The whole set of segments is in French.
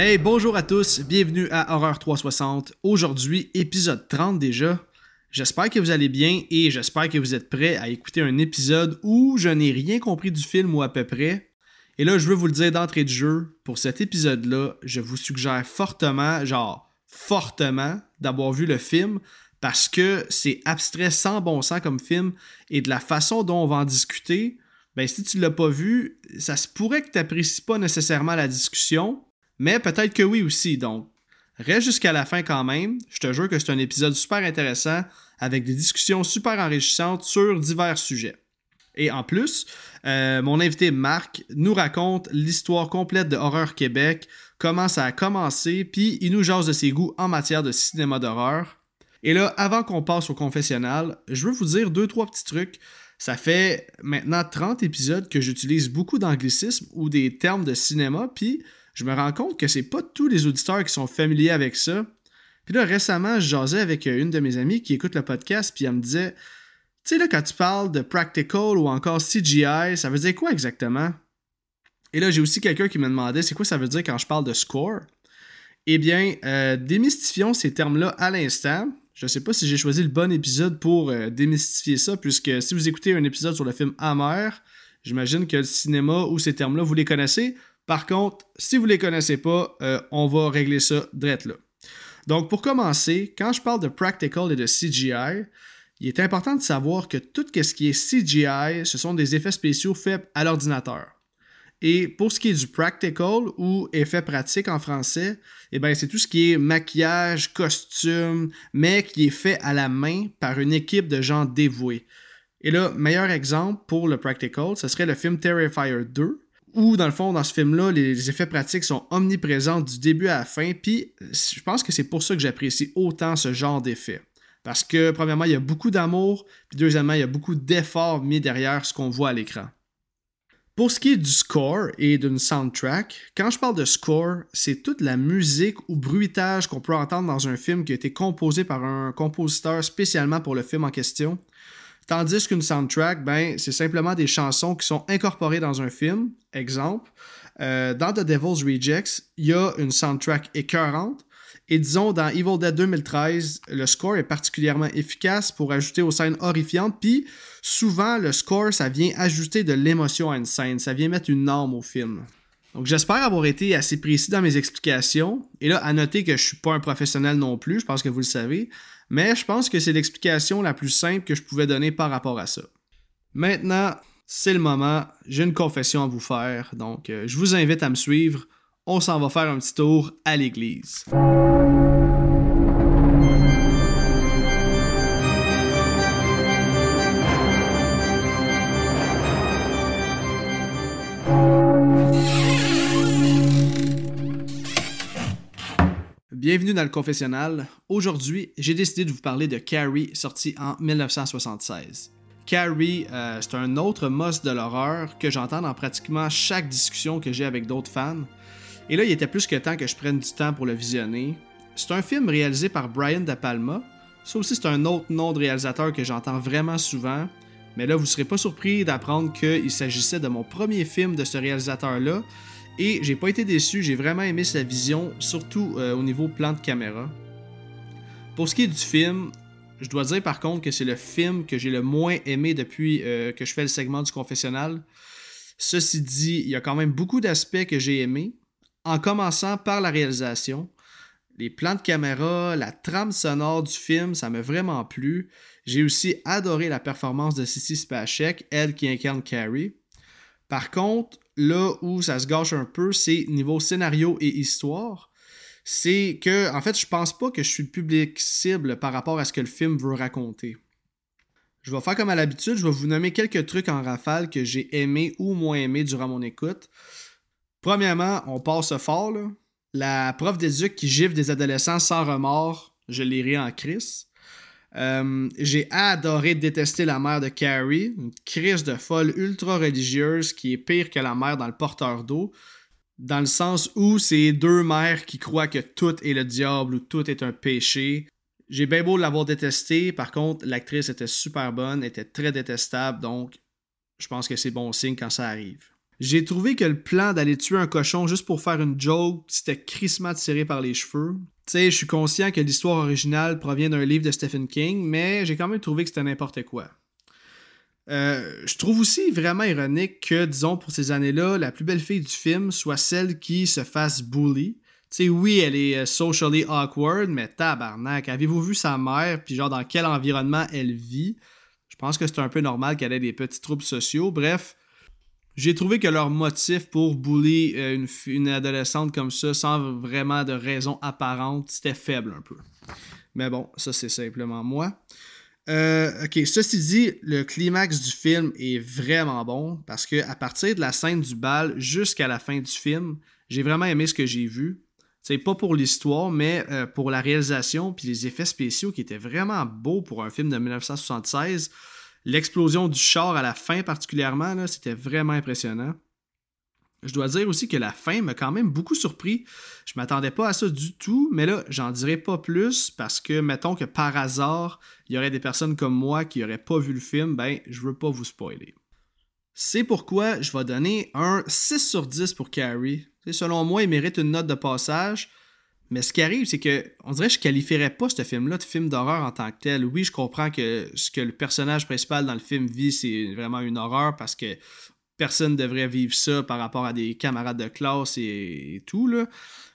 Hey, bonjour à tous, bienvenue à Horreur 360. Aujourd'hui, épisode 30 déjà. J'espère que vous allez bien et j'espère que vous êtes prêts à écouter un épisode où je n'ai rien compris du film ou à peu près. Et là, je veux vous le dire d'entrée de jeu, pour cet épisode-là, je vous suggère fortement, genre fortement, d'avoir vu le film parce que c'est abstrait sans bon sens comme film et de la façon dont on va en discuter, ben si tu l'as pas vu, ça se pourrait que tu n'apprécies pas nécessairement la discussion, mais peut-être que oui aussi. Donc, reste jusqu'à la fin quand même. Je te jure que c'est un épisode super intéressant avec des discussions super enrichissantes sur divers sujets. Et en plus, euh, mon invité Marc nous raconte l'histoire complète de Horreur Québec, comment ça a commencé, puis il nous jase de ses goûts en matière de cinéma d'horreur. Et là, avant qu'on passe au confessionnal, je veux vous dire deux, trois petits trucs. Ça fait maintenant 30 épisodes que j'utilise beaucoup d'anglicismes ou des termes de cinéma, puis je me rends compte que c'est pas tous les auditeurs qui sont familiers avec ça. Puis là, récemment, je jasais avec une de mes amies qui écoute le podcast, puis elle me disait Tu sais, là, quand tu parles de practical ou encore CGI, ça veut dire quoi exactement Et là, j'ai aussi quelqu'un qui me demandait C'est quoi ça veut dire quand je parle de score Eh bien, euh, démystifions ces termes-là à l'instant. Je ne sais pas si j'ai choisi le bon épisode pour euh, démystifier ça, puisque si vous écoutez un épisode sur le film Amer, j'imagine que le cinéma ou ces termes-là, vous les connaissez. Par contre, si vous ne les connaissez pas, euh, on va régler ça direct là. Donc, pour commencer, quand je parle de practical et de CGI, il est important de savoir que tout ce qui est CGI, ce sont des effets spéciaux faits à l'ordinateur. Et pour ce qui est du practical ou effet pratique en français, eh ben, c'est tout ce qui est maquillage, costume, mais qui est fait à la main par une équipe de gens dévoués. Et là, meilleur exemple pour le practical, ce serait le film Terrifier 2, où, dans le fond, dans ce film-là, les effets pratiques sont omniprésents du début à la fin, puis je pense que c'est pour ça que j'apprécie autant ce genre d'effets. Parce que, premièrement, il y a beaucoup d'amour, puis deuxièmement, il y a beaucoup d'efforts mis derrière ce qu'on voit à l'écran. Pour ce qui est du score et d'une soundtrack, quand je parle de score, c'est toute la musique ou bruitage qu'on peut entendre dans un film qui a été composé par un compositeur spécialement pour le film en question. Tandis qu'une soundtrack, ben, c'est simplement des chansons qui sont incorporées dans un film. Exemple, euh, dans The Devil's Rejects, il y a une soundtrack écœurante. Et disons, dans Evil Dead 2013, le score est particulièrement efficace pour ajouter aux scènes horrifiantes. Puis, souvent, le score, ça vient ajouter de l'émotion à une scène. Ça vient mettre une norme au film. Donc, j'espère avoir été assez précis dans mes explications. Et là, à noter que je suis pas un professionnel non plus, je pense que vous le savez. Mais je pense que c'est l'explication la plus simple que je pouvais donner par rapport à ça. Maintenant, c'est le moment, j'ai une confession à vous faire, donc euh, je vous invite à me suivre. On s'en va faire un petit tour à l'église. Bienvenue dans le confessionnal. Aujourd'hui, j'ai décidé de vous parler de Carrie, sorti en 1976. Carrie, euh, c'est un autre must de l'horreur que j'entends dans pratiquement chaque discussion que j'ai avec d'autres fans. Et là, il était plus que temps que je prenne du temps pour le visionner. C'est un film réalisé par Brian De Palma. Ça aussi, c'est un autre nom de réalisateur que j'entends vraiment souvent. Mais là, vous ne serez pas surpris d'apprendre qu'il s'agissait de mon premier film de ce réalisateur-là. Et j'ai pas été déçu, j'ai vraiment aimé sa vision, surtout euh, au niveau plan de caméra. Pour ce qui est du film, je dois dire par contre que c'est le film que j'ai le moins aimé depuis euh, que je fais le segment du confessionnal. Ceci dit, il y a quand même beaucoup d'aspects que j'ai aimés, en commençant par la réalisation. Les plans de caméra, la trame sonore du film, ça m'a vraiment plu. J'ai aussi adoré la performance de Sissy Spacek, elle qui incarne Carrie. Par contre, là où ça se gâche un peu, c'est niveau scénario et histoire. C'est que, en fait, je pense pas que je suis le public cible par rapport à ce que le film veut raconter. Je vais faire comme à l'habitude, je vais vous nommer quelques trucs en rafale que j'ai aimé ou moins aimé durant mon écoute. Premièrement, on passe fort. La prof d'éduc qui gifle des adolescents sans remords, je l'ai en crise. Euh, j'ai adoré détester la mère de Carrie, une crise de folle ultra religieuse qui est pire que la mère dans le porteur d'eau, dans le sens où c'est deux mères qui croient que tout est le diable ou tout est un péché. J'ai bien beau l'avoir détesté, par contre, l'actrice était super bonne, était très détestable, donc je pense que c'est bon signe quand ça arrive. J'ai trouvé que le plan d'aller tuer un cochon juste pour faire une joke, c'était crissement tiré par les cheveux. Sais, je suis conscient que l'histoire originale provient d'un livre de Stephen King, mais j'ai quand même trouvé que c'était n'importe quoi. Euh, je trouve aussi vraiment ironique que, disons, pour ces années-là, la plus belle fille du film soit celle qui se fasse bully. Tu oui, elle est euh, socially awkward, mais tabarnak, avez-vous vu sa mère, puis genre dans quel environnement elle vit? Je pense que c'est un peu normal qu'elle ait des petits troubles sociaux. Bref, j'ai trouvé que leur motif pour bully euh, une, adolescente comme ça, sans vraiment de raison apparente, c'était faible un peu. Mais bon, ça c'est simplement moi. Euh, ok, ceci dit, le climax du film est vraiment bon parce que à partir de la scène du bal jusqu'à la fin du film, j'ai vraiment aimé ce que j'ai vu. C'est pas pour l'histoire, mais euh, pour la réalisation puis les effets spéciaux qui étaient vraiment beaux pour un film de 1976. L'explosion du char à la fin particulièrement, c'était vraiment impressionnant. Je dois dire aussi que la fin m'a quand même beaucoup surpris. Je m'attendais pas à ça du tout, mais là, j'en dirai pas plus parce que, mettons que par hasard, il y aurait des personnes comme moi qui n'auraient pas vu le film, ben, je veux pas vous spoiler. C'est pourquoi je vais donner un 6 sur 10 pour Carrie. selon moi, il mérite une note de passage. Mais ce qui arrive, c'est que on dirait que je qualifierais pas ce film-là de film d'horreur en tant que tel. Oui, je comprends que ce que le personnage principal dans le film vit, c'est vraiment une horreur parce que personne ne devrait vivre ça par rapport à des camarades de classe et, tout. Là.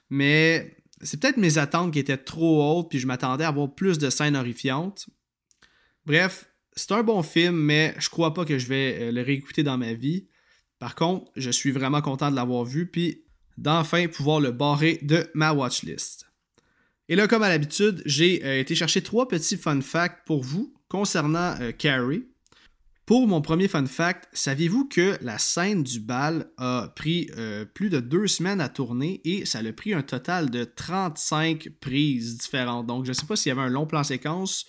Mais c'est peut-être mes attentes qui étaient trop hautes, puis je m'attendais à avoir plus de scènes horrifiantes. Bref, c'est un bon film, mais je crois pas que je vais euh, le réécouter dans ma vie. Par contre, je suis vraiment content de l'avoir vu, puis d'enfin pouvoir le barrer de ma watchlist. Et là, comme à l'habitude, j'ai euh, été chercher trois petits fun facts pour vous concernant euh, Carrie. Pour mon premier fun fact, saviez-vous que la scène du bal a pris euh, plus de deux semaines à tourner et ça a pris un total de 35 prises différentes? Donc, je ne sais pas s'il y avait un long plan séquence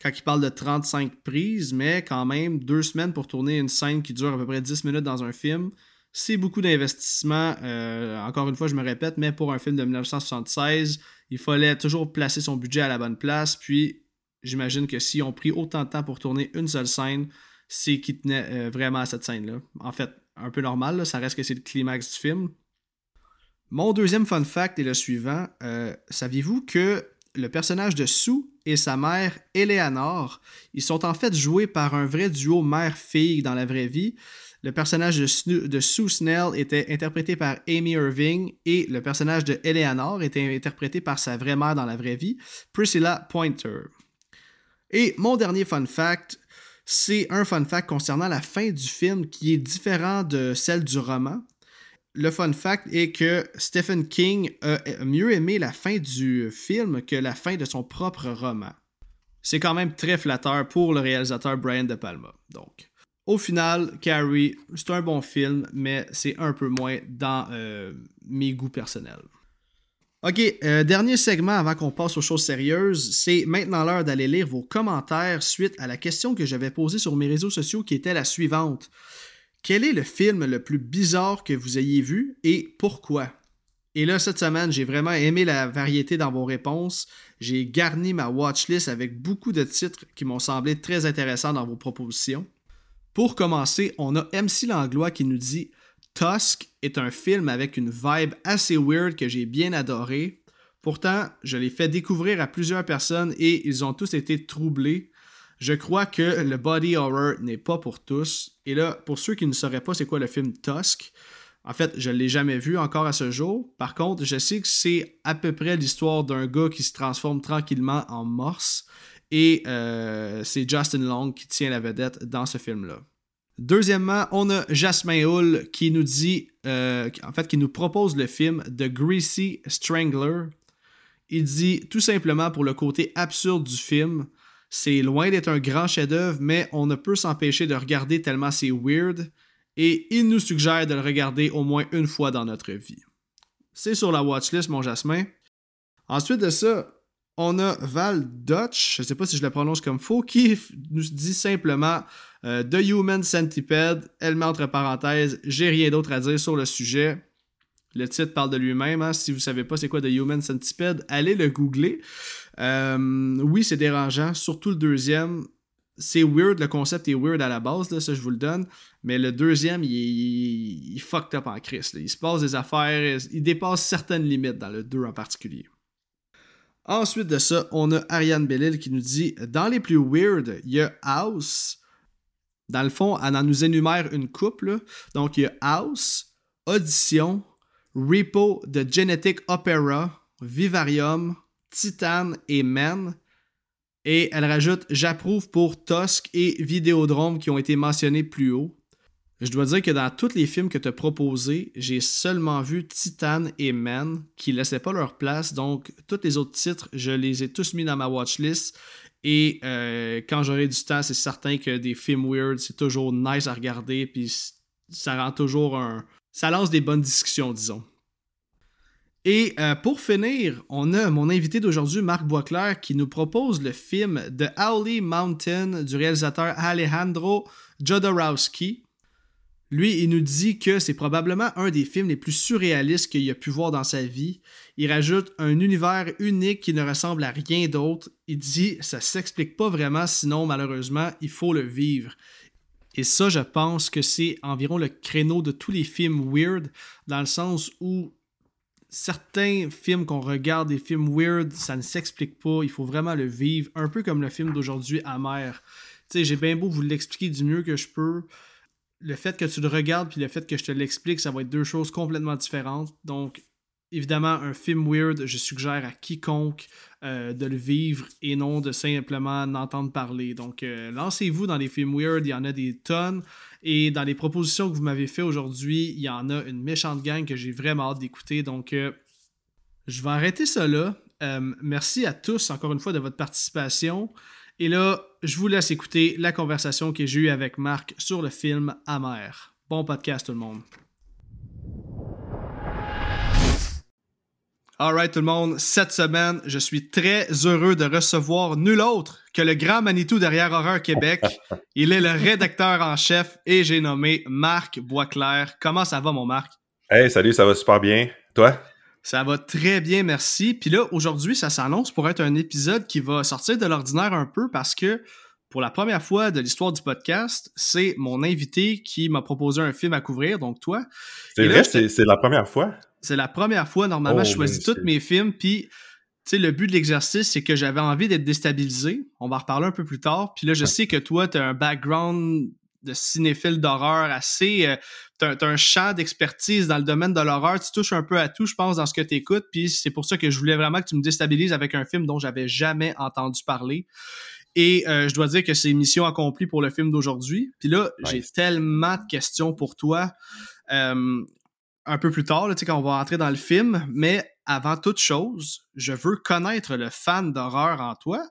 quand il parle de 35 prises, mais quand même, deux semaines pour tourner une scène qui dure à peu près 10 minutes dans un film, c'est beaucoup d'investissement. Euh, encore une fois, je me répète, mais pour un film de 1976, il fallait toujours placer son budget à la bonne place. Puis, j'imagine que si on pris autant de temps pour tourner une seule scène, c'est qu'il tenait euh, vraiment à cette scène-là. En fait, un peu normal, ça reste que c'est le climax du film. Mon deuxième fun fact est le suivant. Euh, saviez-vous que le personnage de Sue et sa mère Eleanor, ils sont en fait joués par un vrai duo mère-fille dans la vraie vie? Le personnage de, Sue Snell était interprété par Amy Irving et le personnage de Eleanor était interprété par sa vraie mère dans la vraie vie, Priscilla Pointer. Et mon dernier fun fact, c'est un fun fact concernant la fin du film qui est différent de celle du roman. Le fun fact est que Stephen King a mieux aimé la fin du film que la fin de son propre roman. C'est quand même très flatteur pour le réalisateur Brian De Palma. Donc, au final, Carrie, c'est un bon film, mais c'est un peu moins dans euh, mes goûts personnels. Ok, euh, dernier segment avant qu'on passe aux choses sérieuses, c'est maintenant l'heure d'aller lire vos commentaires suite à la question que j'avais posée sur mes réseaux sociaux qui était la suivante. Quel est le film le plus bizarre que vous ayez vu et pourquoi? Et là, cette semaine, j'ai vraiment aimé la variété dans vos réponses. J'ai garni ma watchlist avec beaucoup de titres qui m'ont semblé très intéressants dans vos propositions. Pour commencer, on a MC Langlois qui nous dit Tusk est un film avec une vibe assez weird que j'ai bien adoré. Pourtant, je l'ai fait découvrir à plusieurs personnes et ils ont tous été troublés. Je crois que le body horror n'est pas pour tous. Et là, pour ceux qui ne sauraient pas c'est quoi le film Tusk, en fait, je ne l'ai jamais vu encore à ce jour. Par contre, je sais que c'est à peu près l'histoire d'un gars qui se transforme tranquillement en morse et euh, c'est Justin Long qui tient la vedette dans ce film-là. Deuxièmement, on a Jasmine Hull qui nous dit, euh, en fait, qui nous propose le film The Greasy Strangler. Il dit tout simplement pour le côté absurde du film, c'est loin d'être un grand chef-d'œuvre, mais on ne peut s'empêcher de regarder tellement c'est weird. Et il nous suggère de le regarder au moins une fois dans notre vie. C'est sur la watchlist, mon Jasmin. Ensuite de ça, on a Val Dutch, je ne sais pas si je le prononce comme faux, qui nous dit simplement euh, The Human Centipede. Elle met entre parenthèses J'ai rien d'autre à dire sur le sujet. Le titre parle de lui-même. Hein. Si vous ne savez pas c'est quoi The Human Centipede, allez le googler. Euh, oui, c'est dérangeant, surtout le deuxième. c'est weird, le concept est weird à la base, ça je vous le donne. Mais le deuxième, il, fucked up en crise. Il se passe des affaires, il dépasse certaines limites dans le 2 en particulier. Ensuite de ça, on a Ariane Bellil qui nous dit Dans les plus weird, il y a House. Dans le fond, elle en nous énumère une couple. Donc, il y a House, Audition, Repo de Genetic Opera, Vivarium, Titan et Men. Et elle rajoute J'approuve pour Tusk et Vidéodrome qui ont été mentionnés plus haut. Je dois dire que dans tous les films que tu as proposés, j'ai seulement vu Titan et Men qui laissaient pas leur place. Donc, tous les autres titres, je les ai tous mis dans ma watchlist. Et euh, quand j'aurai du temps, c'est certain que des films weird, c'est toujours nice à regarder. Puis ça rend toujours un. Ça lance des bonnes discussions, disons. Et euh, pour finir, on a mon invité d'aujourd'hui, Marc Boisclair, qui nous propose le film The Howley Mountain du réalisateur Alejandro Jodorowsky. Lui, il nous dit que c'est probablement un des films les plus surréalistes qu'il a pu voir dans sa vie. Il rajoute un univers unique qui ne ressemble à rien d'autre. Il dit ça s'explique pas vraiment, sinon malheureusement, il faut le vivre. Et ça, je pense que c'est environ le créneau de tous les films weird, dans le sens où certains films qu'on regarde, des films weird, ça ne s'explique pas. Il faut vraiment le vivre. Un peu comme le film d'aujourd'hui, Amer. Tu sais, j'ai bien beau vous l'expliquer du mieux que je peux. Le fait que tu le regardes puis le fait que je te l'explique, ça va être deux choses complètement différentes. Donc, évidemment, un film weird, je suggère à quiconque euh, de le vivre et non de simplement entendre parler. Donc, euh, lancez-vous dans les films weird, il y en a des tonnes. Et dans les propositions que vous m'avez fait aujourd'hui, il y en a une méchante gang que j'ai vraiment hâte d'écouter. Donc, euh, je vais arrêter. Euh, merci à tous encore une fois de votre participation. Et là, je vous laisse écouter la conversation que j'ai eue avec Marc sur le film Amer. Bon podcast tout le monde. Alright tout le monde, cette semaine, je suis très heureux de recevoir nul autre que le grand Manitou derrière Horreur Québec. Il est le rédacteur en chef et j'ai nommé Marc Boisclair. Comment ça va mon Marc? Hey, salut, ça va super bien. Toi? Ça va très bien, merci. Puis là, aujourd'hui, ça s'annonce pour être un épisode qui va sortir de l'ordinaire un peu parce que pour la première fois de l'histoire du podcast, c'est mon invité qui m'a proposé un film à couvrir, donc toi. C'est vrai, c'est la première fois? C'est la première fois, normalement, je oh, choisis tous mes films, puis tu sais, le but de l'exercice, c'est que j'avais envie d'être déstabilisé. On va en reparler un peu plus tard. Puis là, je sais que toi, tu as un background de cinéphile d'horreur assez. Euh, tu as, un champ d'expertise dans le domaine de l'horreur. Tu touches un peu à tout, je pense, dans ce que tu écoutes. Puis c'est pour ça que je voulais vraiment que tu me déstabilises avec un film dont j'avais jamais entendu parler. Et euh, je dois dire que c'est mission accomplie pour le film d'aujourd'hui. Puis là, j'ai tellement de questions pour toi euh, un peu plus tard, là, quand on va entrer dans le film. Mais avant toute chose, je veux connaître le fan d'horreur en toi.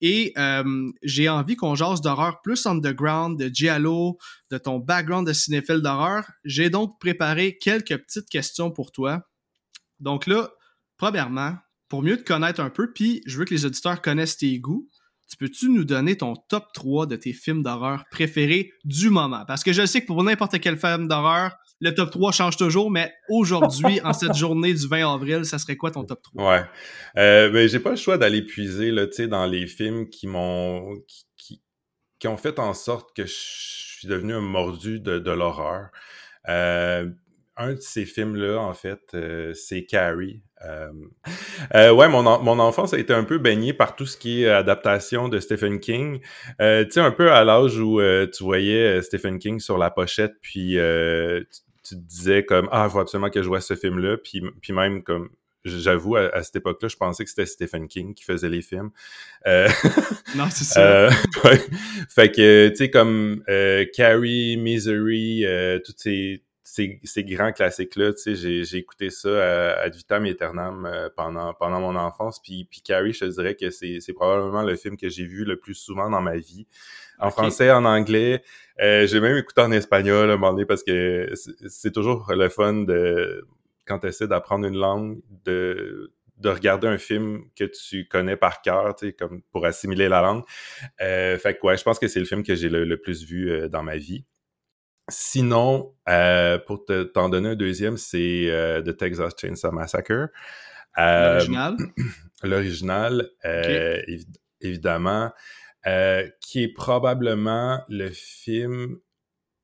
Et euh, j'ai envie qu'on jase d'horreur plus underground, de Giallo, de ton background de cinéphile d'horreur. J'ai donc préparé quelques petites questions pour toi. Donc là, premièrement, pour mieux te connaître un peu, puis je veux que les auditeurs connaissent tes goûts, tu peux-tu nous donner ton top 3 de tes films d'horreur préférés du moment? Parce que je sais que pour n'importe quel film d'horreur, le top 3 change toujours, mais aujourd'hui, en cette journée du 20 avril, ça serait quoi ton top 3? Ouais. Euh, ben, j'ai pas le choix d'aller puiser là, dans les films qui m'ont. Qui, qui, ont fait en sorte que je suis devenu un mordu de, de l'horreur. Euh, un de ces films-là, en fait, euh, c'est Carrie. Euh, euh, ouais, mon, mon enfance a été un peu baignée par tout ce qui est adaptation de Stephen King. tu sais, un peu à l'âge où tu voyais Stephen King sur la pochette, puis tu, te disais comme « Ah, il faut absolument que je vois ce film-là », puis, puis même comme j'avoue, à, cette époque-là, je pensais que c'était Stephen King qui faisait les films. non, c'est ça. Fait que, tu sais, comme Carrie, Misery, toutes ces ces, grands classiques-là, tu sais, j'ai écouté ça à vitam aeternam euh, pendant, pendant mon enfance. Puis, puis Carrie, je te dirais que c'est probablement le film que j'ai vu le plus souvent dans ma vie. En français, en anglais. Euh, j'ai même écouté en espagnol à un moment donné parce que c'est toujours le fun de quand tu essaies d'apprendre une langue, de, de regarder un film que tu connais par cœur, tu sais, comme pour assimiler la langue. Euh, fait que ouais, je pense que c'est le film que j'ai le, plus vu dans ma vie. Sinon, euh, pour t'en donner un deuxième, c'est euh, The Texas Chainsaw Massacre. Euh, L'original? L'original, évidemment. qui est probablement le film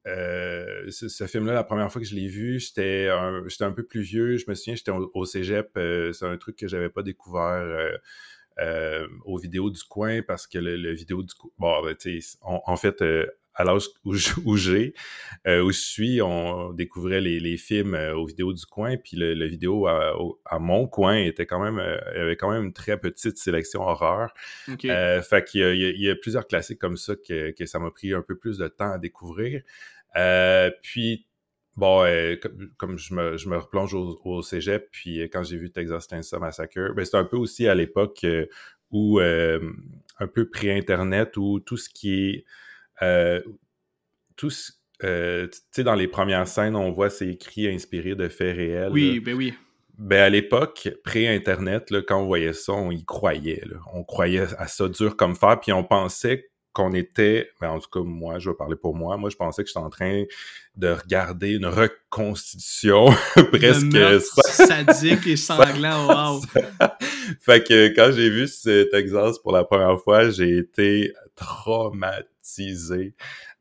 ce, film-là, la première fois que je l'ai vu, j'étais un, un peu plus vieux. Je me souviens, j'étais au, cégep. C'est un truc que j'avais pas découvert euh, aux vidéos du coin parce que le, vidéo du coin. Bon, ben, en fait, à l'âge où, j'ai, où je suis, on découvrait les, les films aux vidéos du coin, puis le, vidéo à, à, mon coin était quand même, avait quand même une très petite sélection horreur. fait qu'il y, il y, a plusieurs classiques comme ça que, que ça m'a pris un peu plus de temps à découvrir. Euh, puis, bon, euh, comme, je, me, je me replonge au, cégep, puis euh, quand j'ai vu Texas Chainsaw Massacre, ben, c'est un peu aussi à l'époque où, un peu pré-internet, où tout ce qui est... tout ce, tu sais, dans les premières scènes, on voit c'est écrit inspiré de faits réels. Oui, ben oui. Ben à l'époque, pré-internet, quand on voyait ça, on y croyait. On croyait à ça dur comme fer, puis on pensait qu'on était, ben en tout cas moi, je vais parler pour moi, moi je pensais que j'étais en train de regarder une reconstitution presque sadique et sanglant, wow! fait que quand j'ai vu cet Texas pour la première fois, j'ai été traumatisé.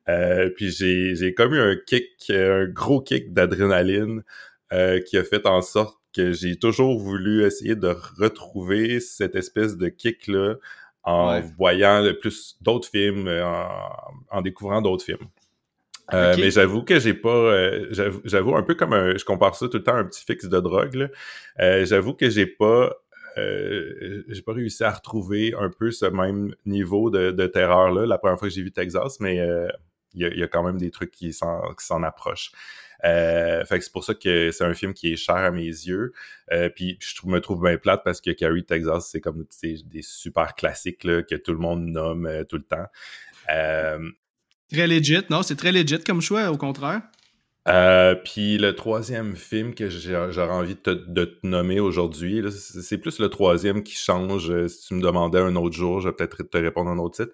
Euh, puis j'ai, comme eu un kick, un gros kick d'adrénaline euh, qui a fait en sorte que j'ai toujours voulu essayer de retrouver cette espèce de kick-là en voyant plus d'autres films, euh, en, découvrant d'autres films. Euh, mais j'avoue que j'ai pas, euh, j'avoue un peu comme un, je compare ça tout le temps à un petit fixe de drogue. j'avoue que j'ai pas, j'ai pas réussi à retrouver un peu ce même niveau de, terreur là la première fois que j'ai vu Texas, mais il y, a quand même des trucs qui s'en approchent. Euh, fait que c'est pour ça que c'est un film qui est cher à mes yeux. Euh, puis je me trouve bien plate parce que Carrie Texas, c'est comme des super classiques là, que tout le monde nomme euh, tout le temps. Très legit, non? C'est très legit comme choix, au contraire? Puis le troisième film que j'aurais envie de te, nommer aujourd'hui, c'est plus le troisième qui change. Si tu me demandais un autre jour, je vais peut-être te répondre un autre titre.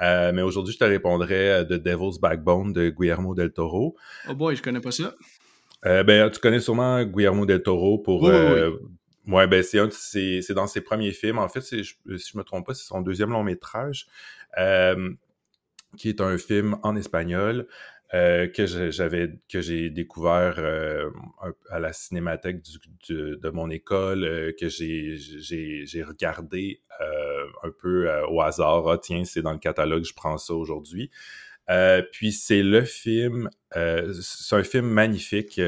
Euh, mais aujourd'hui, je te répondrais The Devil's Backbone de Guillermo del Toro. Oh boy, je connais pas ça. Euh, ben, tu connais sûrement Guillermo del Toro pour. Oui, euh, Ouais, ben c'est c'est dans ses premiers films. En fait, si je me trompe pas, c'est son deuxième long métrage, qui est un film en espagnol. Euh, que j'avais que j'ai découvert euh, à la cinémathèque de mon école, euh, que j'ai regardé un peu au hasard. Ah, tiens, c'est dans le catalogue, je prends ça aujourd'hui. puis c'est le film, c'est un film magnifique,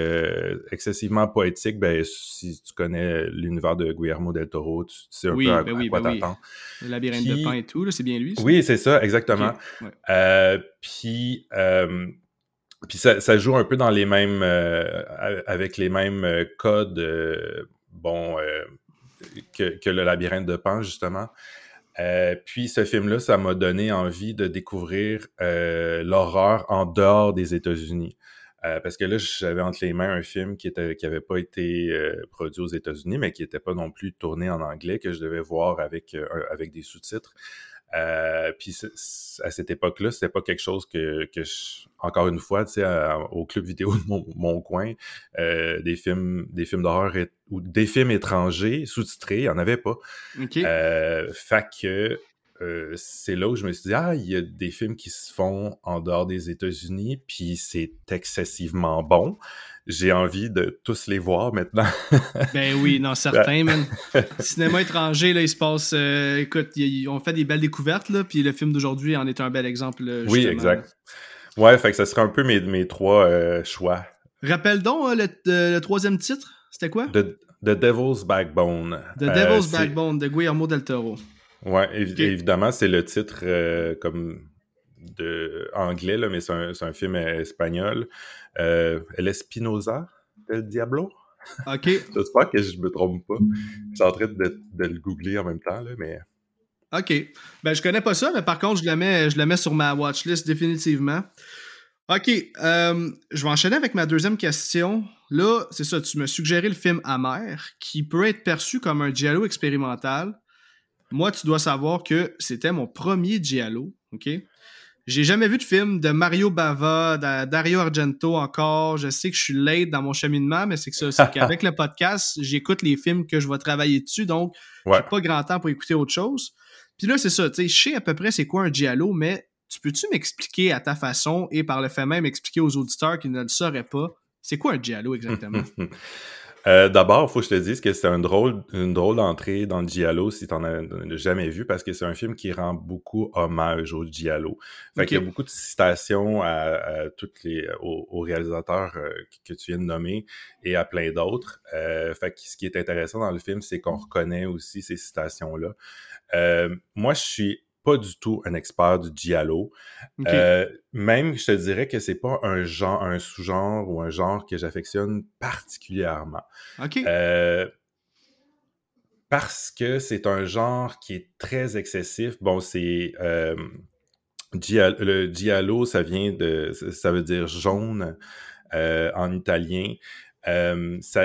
excessivement poétique. Ben, si tu connais l'univers de Guillermo del Toro, tu, sais un peu à, ben oui, quoi ben t'attends. Le labyrinthe de pain et tout, c'est bien lui. Oui, c'est ça, exactement. puis puis ça, ça, joue un peu dans les mêmes, euh, avec les mêmes euh, codes, euh, bon, que, que, le labyrinthe de Pan justement. puis ce film-là, ça m'a donné envie de découvrir l'horreur en dehors des États-Unis. parce que là, j'avais entre les mains un film qui était qui avait pas été produit aux États-Unis, mais qui était pas non plus tourné en anglais, que je devais voir avec avec des sous-titres. Euh, puis à cette époque-là, c'était pas quelque chose que, que je, encore une fois, tu sais, au club vidéo de mon, coin, euh, des films, des films d'horreur ou des films étrangers sous-titrés, il n'y en avait pas. Euh, fait que euh, c'est là où je me suis dit, ah, il y a des films qui se font en dehors des États-Unis, puis c'est excessivement bon. J'ai envie de tous les voir maintenant. ben oui, non, certains, même. Cinéma étranger, là, il se passe. Euh, écoute, on fait des belles découvertes, là, puis le film d'aujourd'hui en est un bel exemple. oui, exact. Ouais, fait que ça serait un peu mes, mes trois euh, choix. Rappelle donc le, troisième titre, c'était quoi? The, Devil's Backbone. The Devil's Backbone de Guillermo del Toro. Ouais, évidemment, c'est le titre euh, comme de anglais, là, mais c'est un, film espagnol. Euh, El Espinosa del Diablo? OK. J'espère que je me trompe pas. Je suis en train de, le googler en même temps, là, mais. OK. Ben, je connais pas ça, mais par contre, je le mets, je le mets sur ma watchlist définitivement. OK. Euh, je vais enchaîner avec ma deuxième question. Là, c'est ça, tu me suggéré le film Amer, qui peut être perçu comme un giallo expérimental. Moi, tu dois savoir que c'était mon premier Giallo, OK? J'ai jamais vu de film de Mario Bava, Dario Argento encore. Je sais que je suis late dans mon cheminement, mais c'est que ça, c'est qu'avec le podcast, j'écoute les films que je vais travailler dessus, donc j'ai pas grand temps pour écouter autre chose. Puis là, c'est ça, tu sais, je sais à peu près c'est quoi un giallo, mais tu peux-tu m'expliquer à ta façon et par le fait même expliquer aux auditeurs qui ne le sauraient pas, c'est quoi un giallo exactement? Euh, d'abord, il faut que je te dise que c'est un drôle, une drôle d'entrée dans le Giallo si tu n'en as jamais vu, parce que c'est un film qui rend beaucoup hommage au Giallo. Fait qu'il y a beaucoup de citations à, toutes les, aux, réalisateurs euh, que tu viens de nommer et à plein d'autres. Euh, fait que ce qui est intéressant dans le film, c'est qu'on reconnaît aussi ces citations-là. moi, je suis pas du tout un expert du giallo. Euh, même, je te dirais que c'est pas un genre, un sous-genre ou un genre que j'affectionne particulièrement. Euh, parce que c'est un genre qui est très excessif. Bon, c'est euh, le giallo, ça vient de, ça veut dire jaune en italien. ça,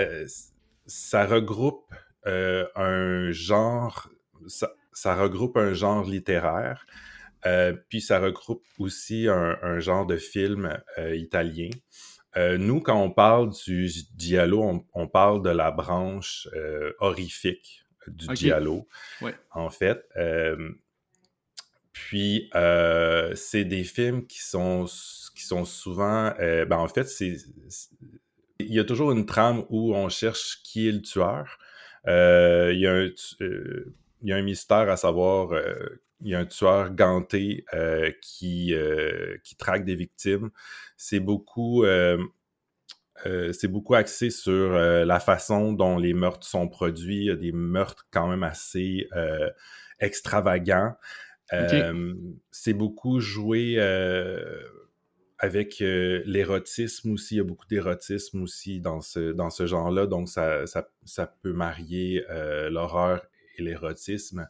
ça regroupe un genre. Ça, ça regroupe un genre littéraire, euh, puis ça regroupe aussi un, genre de film euh, italien. Euh, nous, quand on parle du giallo, on, parle de la branche horrifique du giallo, en fait. puis, c'est des films qui sont, qui sont souvent... ben, en fait, c'est il y a toujours une trame où on cherche qui est le tueur. il y a un, y a un mystère à savoir, euh, il y a un tueur ganté euh, qui, euh, qui traque des victimes. C'est beaucoup, c'est beaucoup axé sur la façon dont les meurtres sont produits. Il y a des meurtres quand même assez extravagants. C'est beaucoup joué avec l'érotisme aussi, il y a beaucoup d'érotisme aussi dans ce, dans ce genre-là, donc ça, ça, ça peut marier l'horreur et l'érotisme.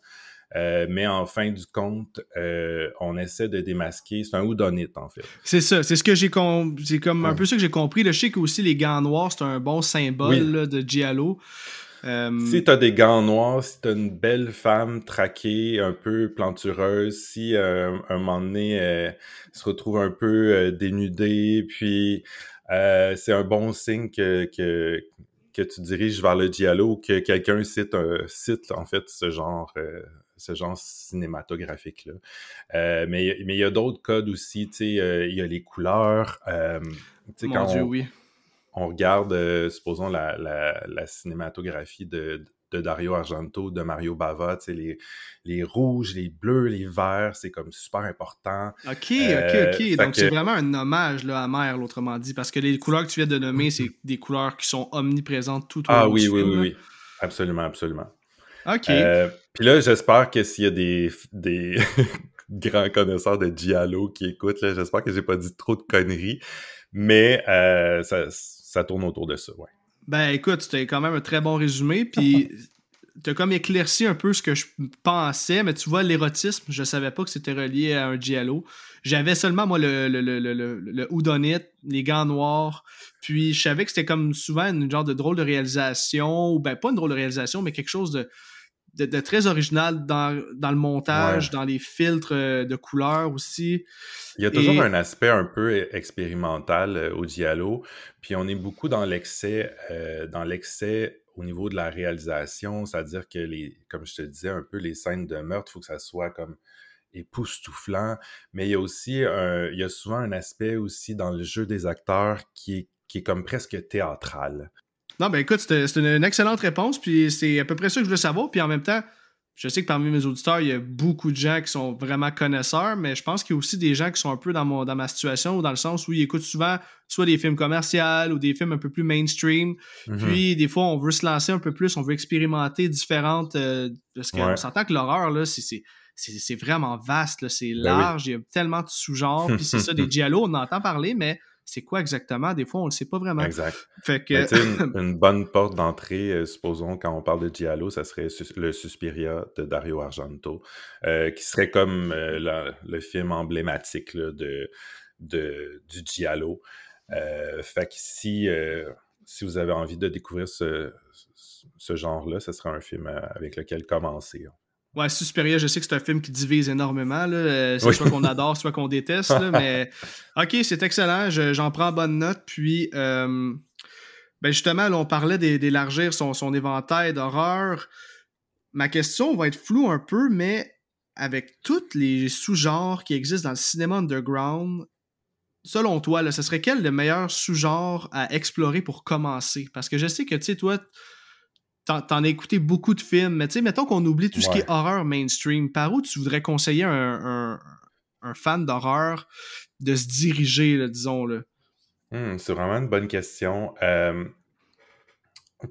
Euh, mais en fin du compte, euh, on essaie de démasquer. C'est un houdonite, en fait. C'est ça. C'est ce que j'ai C'est comme un peu ça que j'ai compris. Le je sais aussi les gants noirs, c'est un bon symbole de Giallo. Euh, si t'as des gants noirs, si t'as une belle femme traquée, un peu plantureuse, si un moment donné, elle se retrouve un peu dénudée, puis c'est un bon signe que, que que tu diriges vers le giallo ou que quelqu'un cite, un, cite en fait ce genre, euh, ce genre cinématographique-là. Euh, mais il y a d'autres codes aussi, tu sais, euh, il y a les couleurs. Mon quand Dieu, oui. On regarde, supposons, la, la, cinématographie de, de Dario Argento, de Mario Bava, les, les rouges, les bleus, les verts, c'est comme super important. Ok, ok, ok. Donc c'est vraiment un hommage là, à Mère, autrement dit, parce que les couleurs que tu viens de nommer, c'est des couleurs qui sont omniprésentes tout au ah, long oui, du oui, film. oui, oui. Absolument, absolument. OK. Euh, puis là, j'espère que s'il y a des, des grands connaisseurs de Giallo qui écoutent, j'espère que j'ai pas dit trop de conneries, mais euh, ça, ça tourne autour de ça, ouais. Ben écoute, c'était quand même un très bon résumé. Puis t'as comme éclairci un peu ce que je pensais, mais tu vois, l'érotisme, je savais pas que c'était relié à un giallo. J'avais seulement, moi, le, le, le, le, le houdonite, les gants noirs, puis je savais que c'était comme souvent une genre de drôle de réalisation, ou ben pas une drôle de réalisation, mais quelque chose de, de, très original dans, dans le montage, dans les filtres euh, de couleurs aussi. Il y a toujours un aspect un peu expérimental euh, au Diallo, puis on est beaucoup dans l'excès, euh, dans l'excès au niveau de la réalisation, c'est-à-dire que les, comme je te disais un peu, les scènes de meurtre, il faut que ça soit comme époustouflant, mais il y a aussi, il y a souvent un aspect aussi dans le jeu des acteurs qui est, qui est comme presque théâtral. Non, ben écoute, c'est une, excellente réponse, puis c'est à peu près ça que je voulais savoir, puis en même temps, je sais que parmi mes auditeurs, il y a beaucoup de gens qui sont vraiment connaisseurs, mais je pense qu'il y a aussi des gens qui sont un peu dans, mon, dans ma situation, ou dans le sens où ils écoutent souvent soit des films commerciaux ou des films un peu plus mainstream. Mm-hmm. Puis des fois, on veut se lancer un peu plus, on veut expérimenter différentes. Euh, parce qu'on s'entend que l'horreur, là, c'est vraiment vaste, c'est ben large, il y a tellement de sous-genres. Puis c'est ça, des giallo, on entend parler, mais c'est quoi exactement? Des fois, on ne le sait pas vraiment. Exact. Fait que... Une, bonne porte d'entrée, euh, supposons, quand on parle de Giallo, ça serait le Suspiria de Dario Argento, euh, qui serait comme euh, le film emblématique de, de, du Giallo. fait que si, si vous avez envie de découvrir ce, ce genre-là, ce serait un film avec lequel commencer. Hein. Ouais, Suspiria, je sais que c'est un film qui divise énormément. Euh, c'est soit qu'on adore, soit qu'on déteste. mais ok, c'est excellent. J'en prends bonne note. Puis, euh, ben justement, là, on parlait d'élargir son, son éventail d'horreur. Ma question va être floue un peu, mais avec tous les sous-genres qui existent dans le cinéma underground, selon toi, là, ce serait quel le meilleur sous-genre à explorer pour commencer? Parce que je sais que, tu sais, toi, t'en, as écouté beaucoup de films, mais tu sais, mettons qu'on oublie tout ce qui est horreur mainstream. Par où tu voudrais conseiller un, un, fan d'horreur de se diriger, disons, là? Hmm, c'est vraiment une bonne question. Euh,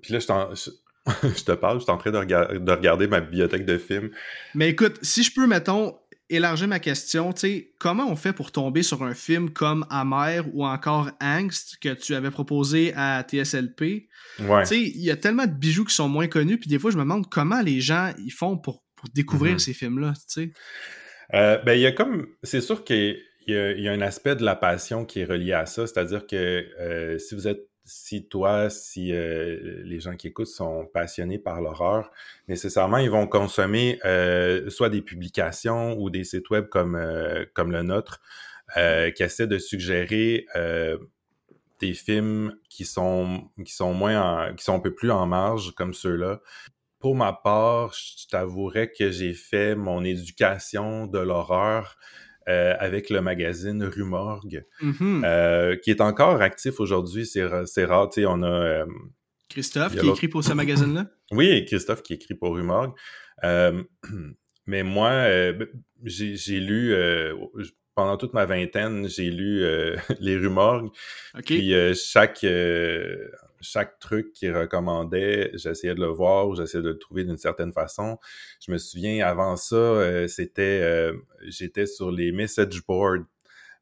puis là, je, je, te parle, je suis en train de, de, regarder ma bibliothèque de films. Mais écoute, si je peux, mettons, élargir ma question, tu sais, comment on fait pour tomber sur un film comme Amer ou encore Angst que tu avais proposé à TSLP? Ouais. Tu sais, il y a tellement de bijoux qui sont moins connus, puis des fois, je me demande comment les gens ils font pour, découvrir mm-hmm. ces films-là, tu sais. Euh, ben, il y a comme. C'est sûr qu'il y, y, a un aspect de la passion qui est relié à ça, c'est-à-dire que euh, si vous êtes si toi, si euh, les gens qui écoutent sont passionnés par l'horreur, nécessairement, ils vont consommer euh, soit des publications ou des sites web comme, euh, le nôtre qui essaient de suggérer des films qui sont, qui sont moins qui sont un peu plus en marge comme ceux-là. Pour ma part, je t'avouerais que j'ai fait mon éducation de l'horreur euh, avec le magazine Rue Morgue, mm-hmm. euh, qui est encore actif aujourd'hui. C'est, rare, tu sais, on a... Euh, Christophe qui écrit pour ce magazine-là? Oui, Christophe qui écrit pour Rue Morgue. mais moi, j'ai, lu pendant toute ma vingtaine, j'ai lu les Rumorgues. Puis chaque, chaque truc qu'il recommandait, j'essayais de le voir ou j'essayais de le trouver d'une certaine façon. Je me souviens, avant ça, euh, c'était, euh, j'étais sur les message boards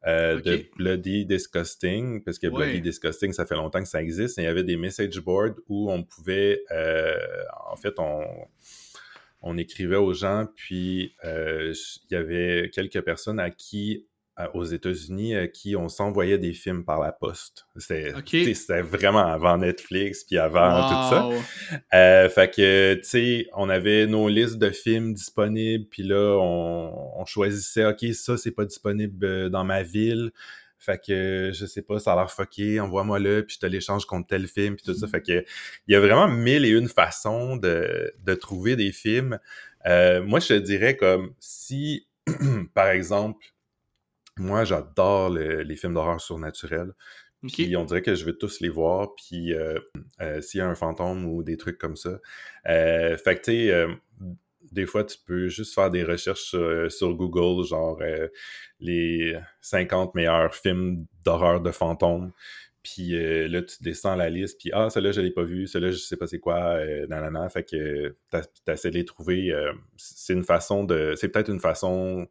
euh, de Bloody Disgusting, parce que Bloody Disgusting, ça fait longtemps que ça existe. il y avait des message boards où on pouvait, en fait, on, on écrivait aux gens, puis il y avait quelques personnes à qui aux États-Unis euh, qui on s'envoyait des films par la poste. C'était vraiment avant Netflix puis avant tout ça. Euh, fait que tu sais, on avait nos listes de films disponibles puis là on, choisissait OK, ça c'est pas disponible euh, dans ma ville. Fait que je sais pas, ça a l'air fucké, envoie-moi le puis je te l'échange contre tel film puis tout ça. Fait que il y a vraiment mille et une façons de, de trouver des films. moi je te dirais comme si par exemple moi, j'adore les films d'horreur surnaturels. Puis on dirait que je vais tous les voir. Puis euh, euh, s'il y a un fantôme ou des trucs comme ça. Euh, fait que tu sais, des fois, tu peux juste faire des recherches sur, Google, genre les 50 meilleurs films d'horreur de fantômes. Puis là, tu descends la liste, puis ah, celui-là, je l'ai pas vu, celui-là, je sais pas c'est quoi, nanana. Fait que tu essaies de les trouver. c'est une façon de. C'est peut-être une façon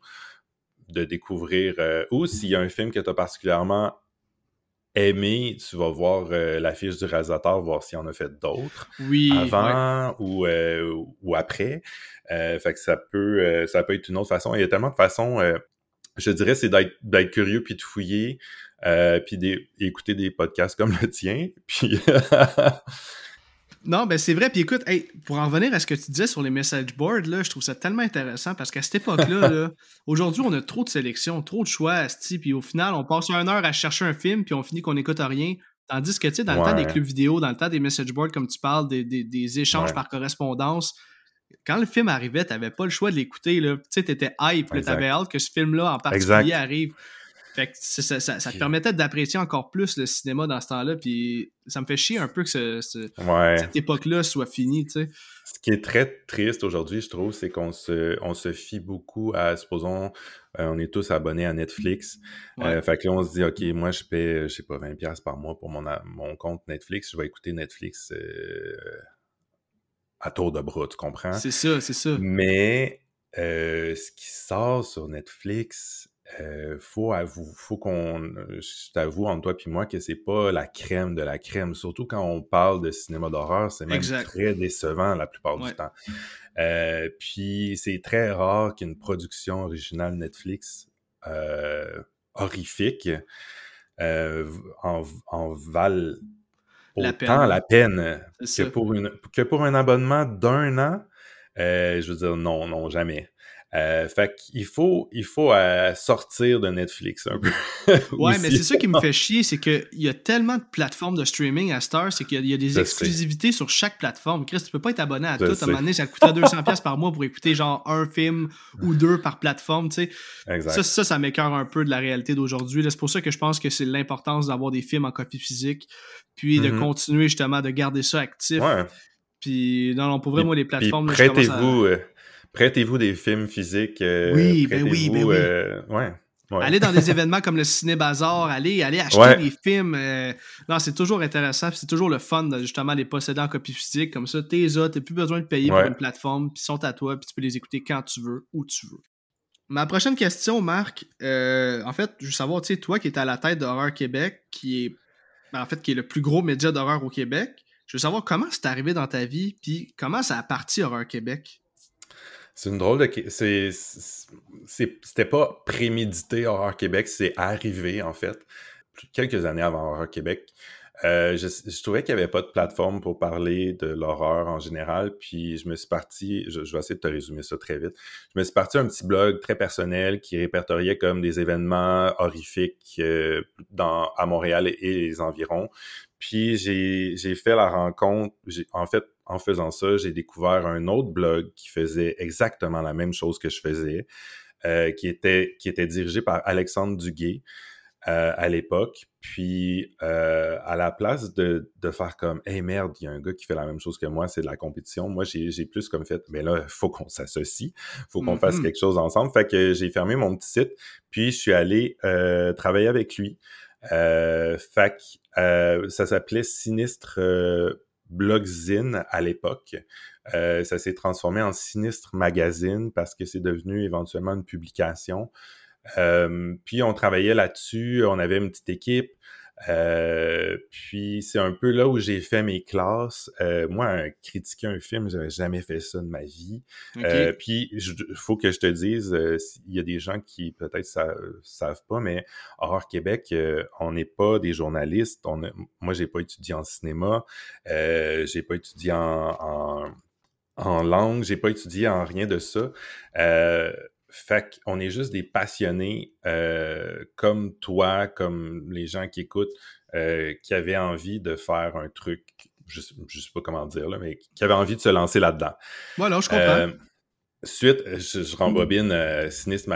de découvrir, euh, ou s'il y a un film que tu as particulièrement aimé, tu vas voir euh, l'affiche du réalisateur, voir s'il en a fait d'autres oui, avant ou, euh, ou après. fait que ça peut, ça peut être une autre façon. Il y a tellement de façons, je dirais, c'est d'être curieux puis de fouiller, puis d'écouter des podcasts comme le tien. Puis Non, ben c'est vrai. Puis écoute, pour en revenir à ce que tu disais sur les message boards, là, je trouve ça tellement intéressant parce qu'à cette époque-là, aujourd'hui, on a trop de sélections, trop de choix, puis au final, on passe une heure à chercher un film, puis on finit qu'on n'écoute rien. Tandis que, tu sais, dans le temps des clubs vidéo, dans le temps des message boards, comme tu parles, des, échanges par correspondance, quand le film arrivait, tu n'avais pas le choix de l'écouter. Tu sais, tu étais hype, tu avais hâte que ce film-là en particulier arrive. Fait que ça, te permettait d'apprécier encore plus le cinéma dans ce temps-là. Puis ça me fait chier un peu que cette époque-là soit finie, tu sais. Ce qui est très triste aujourd'hui, je trouve, c'est qu'on se, on se fie beaucoup à, supposons, euh, on est tous abonnés à Netflix. Euh, fait que là, on se dit, OK, moi, je paie, je sais pas, 20$ par mois pour mon, mon compte Netflix. Je vais écouter Netflix euh, à tour de bras, tu comprends? C'est ça, c'est ça. Mais ce qui sort sur Netflix, euh, faut faut qu'on, euh, je t'avoue entre toi et moi que c'est pas la crème de la crème. Surtout quand on parle de cinéma d'horreur, c'est même très décevant la plupart du temps. Euh, puis c'est très rare qu'une production originale Netflix horrifique en, en val autant la peine que pour, une, que pour un abonnement d'un an. je veux dire, non, non, jamais. Euh, fait qu'il faut, il faut euh, sortir de Netflix un peu. ouais, mais c'est ça qui me fait chier, c'est qu'il y a tellement de plateformes de streaming à Star, c'est qu'il y, a des exclusivités sur chaque plateforme. Chris, tu peux pas être abonné à tout. À un moment donné, ça coûterait 200$ par mois pour écouter genre un film ou deux par plateforme, tu sais. Exact. Ça, ça, ça m'écœure un peu de la réalité d'aujourd'hui. C'est pour ça que je pense que c'est l'importance d'avoir des films en copie physique, puis de mm-hmm. continuer justement de garder ça actif. Ouais. Puis, non, non, pour vraiment, les plateformes. Prêtez-vous. À... Prêtez-vous des films physiques. Euh, oui, ben oui, ben oui. Euh, ouais. Allez dans des événements comme le Ciné Bazar, allez, allez acheter des films. Euh, non, c'est toujours intéressant, c'est toujours le fun de justement les posséder en copie physique. Comme ça, t'es là, t'as plus besoin de payer pour une plateforme, puis sont à toi, puis tu peux les écouter quand tu veux, où tu veux. Ma prochaine question, Marc, en fait, je veux savoir, tu sais, toi qui es à la tête d'Horreur Québec, qui est en fait qui est le plus gros média d'horreur au Québec, je veux savoir comment c'est arrivé dans ta vie, puis comment ça a parti Horreur Québec? C'est une drôle de. C'était pas prémédité Horreur Québec, c'est arrivé en fait, quelques années avant Horreur Québec. Euh, je, trouvais qu'il n'y avait pas de plateforme pour parler de l'horreur en général, puis je me suis parti, je, vais essayer de te résumer ça très vite, je me suis parti un petit blog très personnel qui répertoriait comme des événements horrifiques euh, dans, à Montréal et, et les environs. Puis j'ai fait la rencontre, en fait, en faisant ça, j'ai découvert un autre blog qui faisait exactement la même chose que je faisais, euh, qui, était, qui était dirigé par Alexandre Duguay euh, à l'époque. Puis, euh, à la place de, de, faire comme, hey merde, il y a un gars qui fait la même chose que moi, c'est de la compétition, moi, j'ai plus comme fait, mais là, il faut qu'on s'associe, il faut qu'on fasse mm-hmm. quelque chose ensemble. Fait que j'ai fermé mon petit site, puis je suis allé travailler avec lui. fait que ça s'appelait Sinistre Blogzine à l'époque. Euh, ça s'est transformé en Sinistre Magazine parce que c'est devenu éventuellement une publication. Euh, puis on travaillait là-dessus, on avait une petite équipe. Euh, puis c'est un peu là où j'ai fait mes classes. Euh, moi, critiquer un film, j'avais jamais fait ça de ma vie. Euh, puis il faut que je te dise, il y a des gens qui peut-être ça, savent pas, mais Horreur Québec, on n'est pas des journalistes. On a, moi, j'ai pas étudié en cinéma, j'ai pas étudié en, en, en langue, j'ai pas étudié en rien de ça. Fait qu'on est juste des passionnés euh, comme toi, comme les gens qui écoutent, euh, qui avaient envie de faire un truc, je sais, sais pas comment dire, là, mais qui avaient envie de se lancer là-dedans. Voilà, je comprends. Euh, Suite, je, je rembobine euh, Sinistre,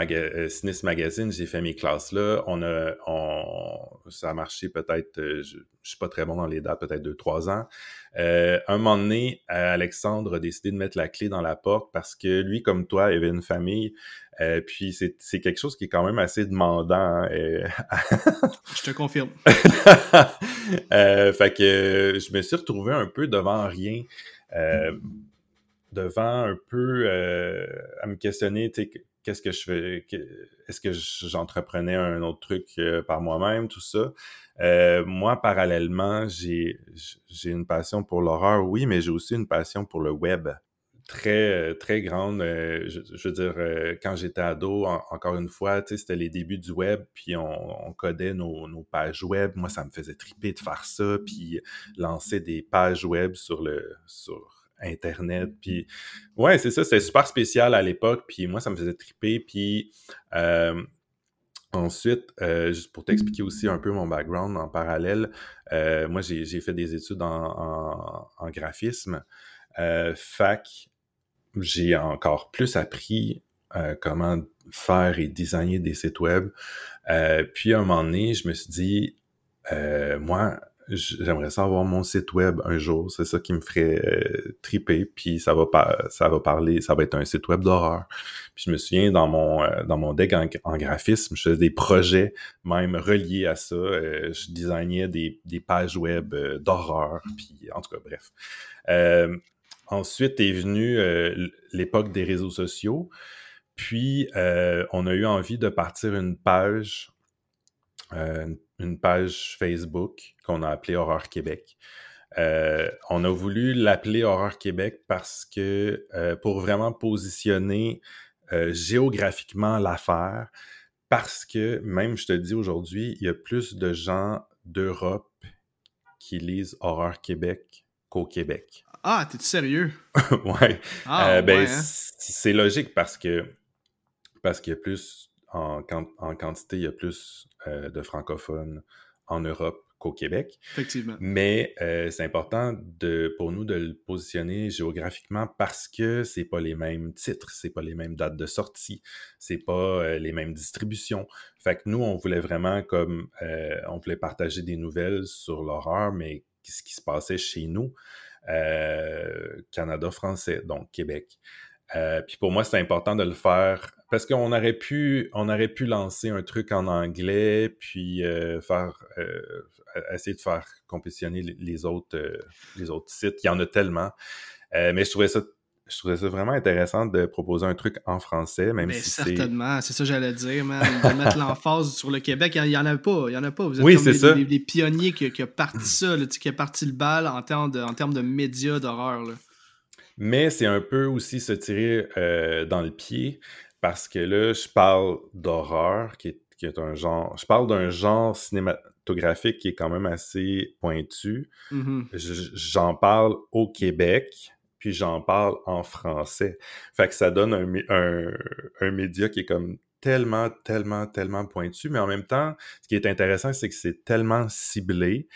Magazine, j'ai fait mes classes là. On a, on, ça a marché peut-être, je, je, suis pas très bon dans les dates, peut-être deux, trois ans. Euh, un moment donné, Alexandre a décidé de mettre la clé dans la porte parce que lui, comme toi, il avait une famille. Euh, puis c'est quelque chose qui est quand même assez demandant. Hein, je te confirme. euh, fait que je me suis retrouvé un peu devant rien. Euh, devant un peu euh, à me questionner, qu'est-ce que je fais, est-ce que j'entreprenais un autre truc euh, par moi-même, tout ça. Euh, moi, parallèlement, j'ai une passion pour l'horreur, oui, mais j'ai aussi une passion pour le web très très grande. je, veux dire, quand j'étais ado, encore une fois, c'était les débuts du web, puis on, codait nos, pages web. Moi, ça me faisait triper de faire ça, puis lancer des pages web sur le sur Internet. Puis, ouais, c'est ça, c'était super spécial à l'époque. Puis, moi, ça me faisait triper. Puis, euh, ensuite, euh, juste pour t'expliquer aussi un peu mon background en parallèle, euh, moi, j'ai fait des études en, en graphisme. fac, j'ai encore plus appris comment faire et designer des sites web. puis, à un moment donné, je me suis dit, moi, j'aimerais ça avoir mon site web un jour. C'est ça qui me ferait euh, triper. Puis ça va ça va parler, ça va être un site web d'horreur. Puis je me souviens dans mon euh, dans mon deck en, graphisme, je faisais des projets même reliés à ça. Euh, je designais des, des pages web d'horreur. Puis en tout cas, bref. ensuite est venue l'époque des réseaux sociaux. Puis on a eu envie de partir une page une page Facebook qu'on a appelée Horreur Québec. Euh, on a voulu l'appeler Horreur Québec parce que euh, pour vraiment positionner euh, géographiquement l'affaire, parce que même je te dis aujourd'hui, il y a plus de gens d'Europe qui lisent Horreur Québec qu'au Québec. Ah, t'es sérieux? ouais. Ah, ben, hein? C'est logique parce que parce qu'il y a plus, en, en, quantité, il y a plus de francophones en Europe qu'au Québec. Effectivement. Mais euh, c'est important de, pour nous de le positionner géographiquement parce que c'est pas les mêmes titres, c'est pas les mêmes dates de sortie, c'est pas euh, les mêmes distributions. Fait que nous, on voulait vraiment comme euh, on voulait partager des nouvelles sur l'horreur, mais ce qui se passait chez nous, Canada français, donc Québec. puis pour moi, c'est important de le faire parce qu'on aurait pu, on aurait pu lancer un truc en anglais, puis faire essayer de faire compétitionner les, autres, euh, les autres sites. Il y en a tellement. Euh, mais je trouvais ça je trouvais ça vraiment intéressant de proposer un truc en français, même mais si certainement, c'est ça que j'allais dire, man. De mettre l'emphase sur le Québec, il n'y en a pas, il y en a pas. Vous êtes oui, comme les, ça. Les, pionniers qui, qui, ont parti ça, qui ont parti le bal en termes de, en termes de médias d'horreur. Mais c'est un peu aussi se tirer euh, dans le pied, parce que là, je parle d'horreur, qui est, qui est un genre... Je parle d'un genre cinématographique qui est quand même assez pointu. Mm-hmm. J'en parle au Québec, puis j'en parle en français. Fait que ça donne un, un, média qui est comme tellement, tellement, tellement pointu, mais en même temps, ce qui est intéressant, c'est que c'est tellement ciblé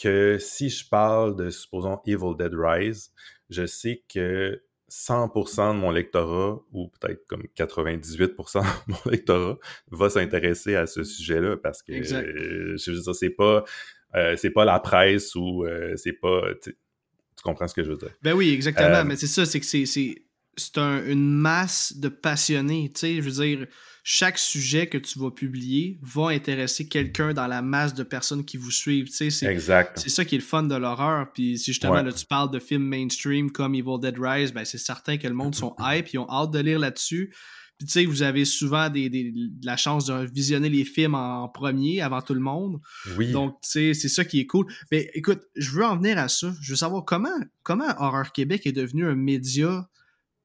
que si je parle de, supposons, Evil Dead Rise, je sais que 100% de mon lectorat, ou peut-être comme 98% de mon lectorat, va s'intéresser à ce sujet-là parce que euh, je veux dire, c'est pas, euh, c'est pas la presse ou euh, c'est pas. Tu comprends ce que je veux dire? Ben oui, exactement. Mais c'est ça, c'est que c'est, c'est, une masse de passionnés. Tu sais, je veux dire, chaque sujet que tu vas publier va intéresser quelqu'un dans la masse de personnes qui vous suivent. C'est, exact. C'est ça qui est le fun de l'horreur. Puis si justement là, tu parles de films mainstream comme Evil Dead Rise, ben, c'est certain que le monde sont hype, ils ont hâte de lire là-dessus. Puis tu sais, vous avez souvent des, des, la chance de visionner les films en, premier avant tout le monde. Oui. Donc, tu sais, c'est ça qui est cool. Mais écoute, je veux en venir à ça. Je veux savoir comment, comment Horreur Québec est devenu un média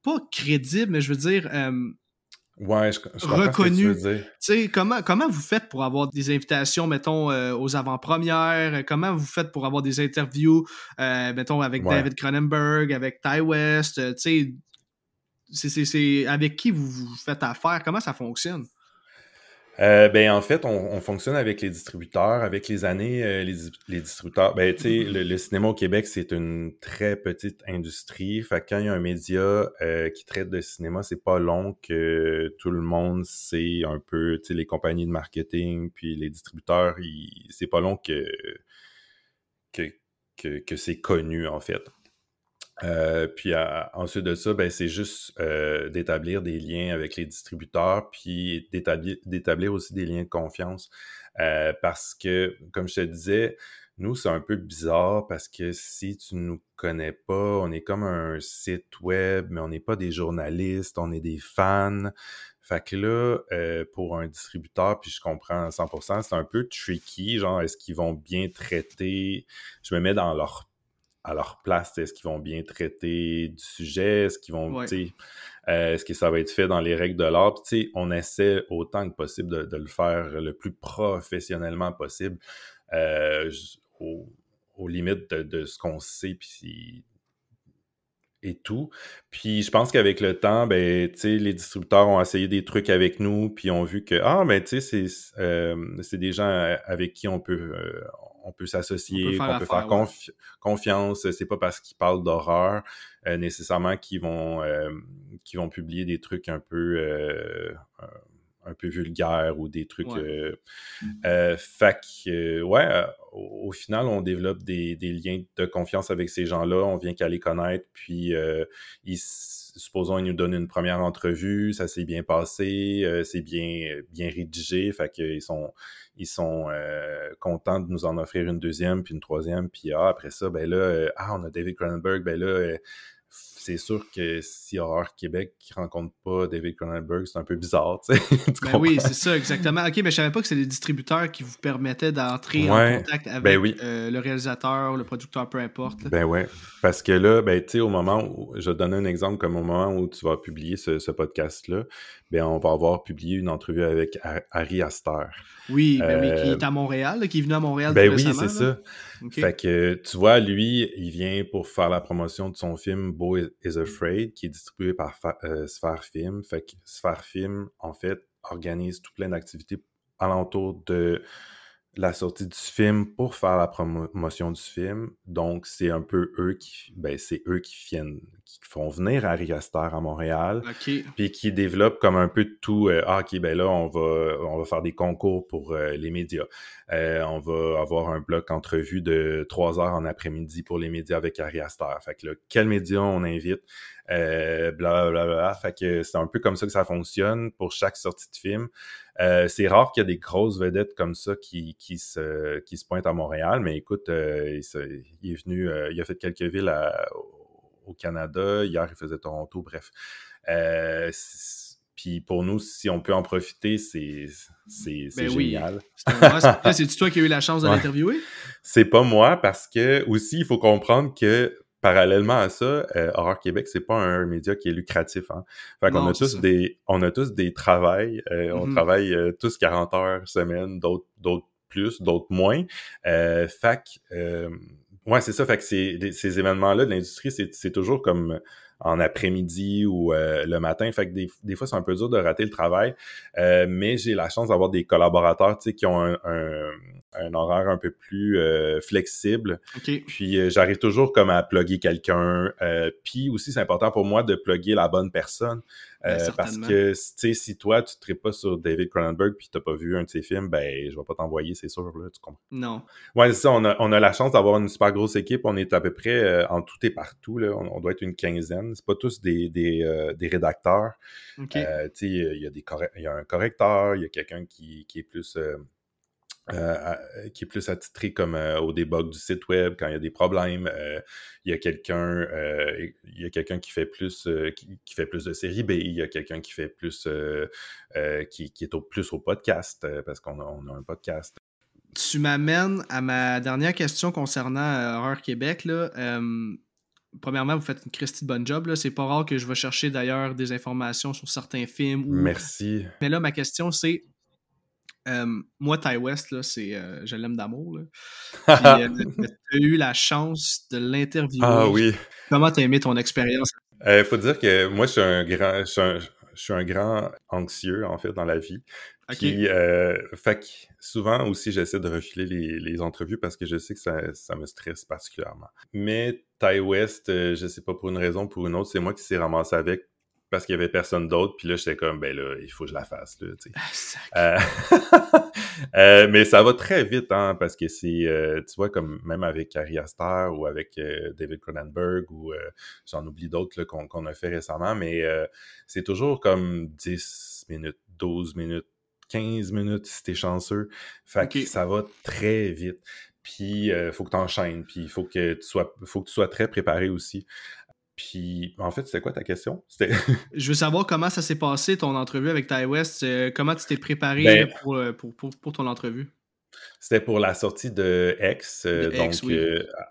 pas crédible, mais je veux dire, euh, Ouais, je, reconnu. comment, comment vous faites pour avoir des invitations, mettons, euh, aux avant-premières? Comment vous faites pour avoir des interviews, euh, mettons, avec David Cronenberg, avec Ty West? Tu sais, c'est avec qui vous, vous faites affaire? Comment ça fonctionne? Euh, ben, en fait, on, fonctionne avec les distributeurs. Avec les années, euh, les, distributeurs, ben, tu sais, mm-hmm. le, cinéma au Québec, c'est une très petite industrie. Fait quand il y a un média euh, qui traite de cinéma, c'est pas long que tout le monde sait un peu, tu sais, les compagnies de marketing, puis les distributeurs, c'est pas long que, que, que c'est connu, en fait. Euh, puis ensuite de ça, ben, c'est juste euh, d'établir des liens avec les distributeurs, puis d'établir aussi des liens de confiance. Euh, parce que, comme je te disais, nous, c'est un peu bizarre parce que si tu ne nous connais pas, on est comme un site web, mais on n'est pas des journalistes, on est des fans. Fait que là, pour un distributeur, puis je comprends à 100%, c'est un peu tricky, genre, est-ce qu'ils vont bien traiter, je me mets dans leur à leur place? Est-ce qu'ils vont bien traiter du sujet? Est-ce qu'ils vont, euh, est-ce que ça va être fait dans les règles de l'art? on essaie autant que possible de, le faire le plus professionnellement possible, euh, aux, limites de, ce qu'on sait, puis et tout. Puis je pense qu'avec le temps, ben, les distributeurs ont essayé des trucs avec nous, puis ont vu que, ah, ben, tu sais, c'est euh, des gens avec qui on peut, on peut s'associer, qu'on peut faire confiance. C'est pas parce qu'ils parlent d'horreur euh, nécessairement qu'ils vont, euh, vont publier des trucs un peu, euh, un peu vulgaires ou des trucs. Ouais. fait que, ouais, au, final, on développe des, liens de confiance avec ces gens-là. On vient qu'à les connaître, puis ils supposons, ils nous donnent une première entrevue, ça s'est bien passé, c'est bien, bien rédigé, fait qu'ils sont, ils sont euh, contents de nous en offrir une deuxième, puis une troisième, puis ah, après ça, ben là, euh, ah, on a David Cronenberg, ben là, euh, c'est sûr que si Horror Québec ne rencontre pas David Cronenberg, c'est un peu bizarre, tu ben oui, c'est ça, exactement. Ok, mais je savais pas que c'est les distributeurs qui vous permettaient d'entrer en contact avec ben le réalisateur, le producteur, peu importe. Ben ouais, parce que là, ben tu sais, au moment où, je vais te donner un exemple, comme au moment où tu vas publier ce podcast-là, ben, on va avoir publié une entrevue avec Harry Aster. Oui, ben oui, qui est à Montréal, qui est venu à Montréal. Ben oui, c'est ça. Fait que tu vois, lui, il vient pour faire la promotion de son film Beau is Afraid, qui est distribué par Sphere Film. Fait que Sphere Film, en fait, organise tout plein d'activités alentour de la sortie du film pour faire la promotion du film. Donc, c'est un peu eux qui, ben, c'est eux qui viennent, qui font venir Harry Aster à Montréal, puis qui développent comme un peu tout. Euh, ah, ok, ben là, on va, on va faire des concours pour euh, les médias. Euh, on va avoir un bloc entrevue de trois heures en après-midi pour les médias avec Harry Aster. Fait que là, quel média on invite? Euh, bla, bla, bla, Fait que c'est un peu comme ça que ça fonctionne pour chaque sortie de film. Euh, c'est rare qu'il y a des grosses vedettes comme ça qui, qui, se, qui se pointent à Montréal, mais écoute, euh, il, est venu, euh, il a fait quelques villes au Canada. Hier, il faisait Toronto, bref. puis pour nous, si on peut en profiter, c'est ben génial. C'est toi qui as eu la chance de l'interviewer? C'est pas moi parce que aussi, il faut comprendre que parallèlement à ça, euh, Horreur Québec, c'est pas un média qui est lucratif. Hein. Fait qu'on a tous des, on a tous des travails. Euh, on mm-hmm. travaille euh, tous 40 heures semaine, d'autres, d'autres plus, d'autres moins. Euh, fait que, ouais, c'est ça. Fait que ces événements-là de l'industrie, c'est toujours comme en après-midi ou euh, le matin. Fait que des, des fois, c'est un peu dur de rater le travail. Euh, mais j'ai la chance d'avoir des collaborateurs qui ont un, un, horaire un peu plus euh, flexible. Puis j'arrive toujours comme à plugger quelqu'un. puis aussi, c'est important pour moi de plugger la bonne personne. Ben, euh, parce que, si toi, tu ne pas sur David Cronenberg puis tu n'as pas vu un de ses films, ben, je vais pas t'envoyer, c'est sûr, là, tu comprends? Non. Ouais, ça, on a, on a la chance d'avoir une super grosse équipe. On est à peu près euh, en tout et partout, là. On, doit être une quinzaine. C'est pas tous des, des, euh, des rédacteurs. il y, a des y a un correcteur, il y a quelqu'un qui, qui est plus euh, qui est plus attitré comme euh, au debug du site web quand il y a des problèmes. Euh, il y a quelqu'un il y a quelqu'un qui fait plus qui, fait plus de série B, il y a quelqu'un qui fait plus qui, qui, est au plus au podcast parce qu'on a, on a un podcast. Tu m'amènes à ma dernière question concernant Horreur Québec. Là. premièrement, vous faites une Christie de bonne job. C'est pas rare que je vais chercher d'ailleurs des informations sur certains films. Merci. Mais là, ma question, c'est euh, moi, Ty West, là, c'est, euh, je l'aime d'amour. Euh, tu as eu la chance de l'interviewer. Ah oui. Comment tu as aimé ton expérience? Il faut dire que moi, je suis un grand, je suis un, grand anxieux, en fait, dans la vie. Puis, fait que souvent aussi, j'essaie de refiler les, les, entrevues parce que je sais que ça, ça me stresse particulièrement. Mais Ty West, je sais pas pour une raison ou pour une autre, c'est moi qui s'est ramassé avec parce qu'il y avait personne d'autre. Puis là, j'étais comme, ben là, il faut que je la fasse. Là, ah, euh, euh, mais ça va très vite, hein, parce que c'est, euh, tu vois, comme même avec Harry Aster ou avec David Cronenberg ou j'en oublie d'autres qu'on a fait récemment, mais c'est toujours comme 10 minutes, 12 minutes, 15 minutes si t'es chanceux. Fait que ça va très vite. Puis il faut que tu enchaînes, puis il faut que tu sois faut que tu sois très préparé aussi. Puis, en fait, c'était quoi ta question? je veux savoir comment ça s'est passé, ton entrevue avec Ty West. Euh, comment tu t'es préparé ben euh, pour, pour, ton entrevue? C'était pour la sortie de X. Euh, donc,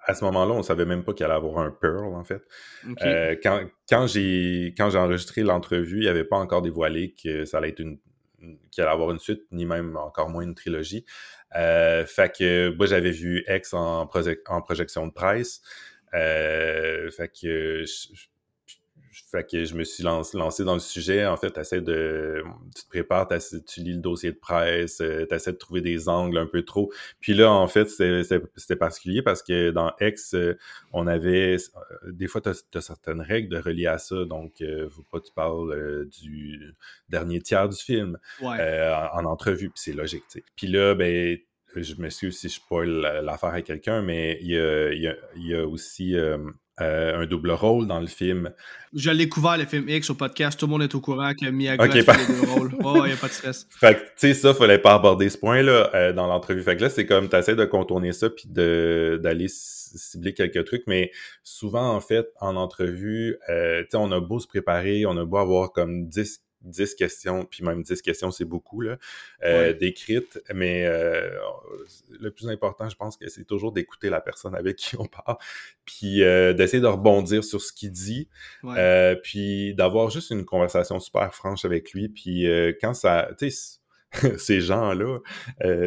à ce moment-là, on savait même pas qu'il allait avoir un Pearl, en fait. quand, quand j'ai enregistré l'entrevue, il n'y avait pas encore dévoilé que ça allait être une qu'il allait avoir une suite, ni même encore moins une trilogie. fait que moi, j'avais vu X en, en projection de presse. Euh, fait que je, fait que je me suis lancé, dans le sujet. En fait, tu de. Tu te prépares, tu lis le dossier de presse, euh, tu essaies de trouver des angles un peu trop. Puis là, en fait, c'était particulier parce que dans X, euh, on avait. Des fois, tu as, certaines règles de relier à ça. Donc, euh, faut pas tu parles du dernier tiers du film en, entrevue. Puis c'est logique, tu sais. Puis là, ben je m'excuse si je spoil l'affaire à quelqu'un, mais il y a, il y a, aussi euh, euh, un double rôle dans le film. Je l'ai couvert, le film X, au podcast. Tout le monde est au courant que Miyagi a fait les deux rôles. Oh, il n'y a pas de stress. Fait que, tu sais, ça, fallait pas aborder ce point-là euh, dans l'entrevue. Fait que là, c'est comme, tu essaies de contourner ça puis d'aller cibler quelques trucs, mais souvent, en fait, en entrevue, tu sais, on a beau se préparer, on a beau avoir comme 10 10 questions, puis même 10 questions, c'est beaucoup, là, euh, décrites. Mais euh, le plus important, je pense que c'est toujours d'écouter la personne avec qui on parle, puis euh, d'essayer de rebondir sur ce qu'il dit, puis d'avoir juste une conversation super franche avec lui. Puis quand ça, tu sais, ces gens-là,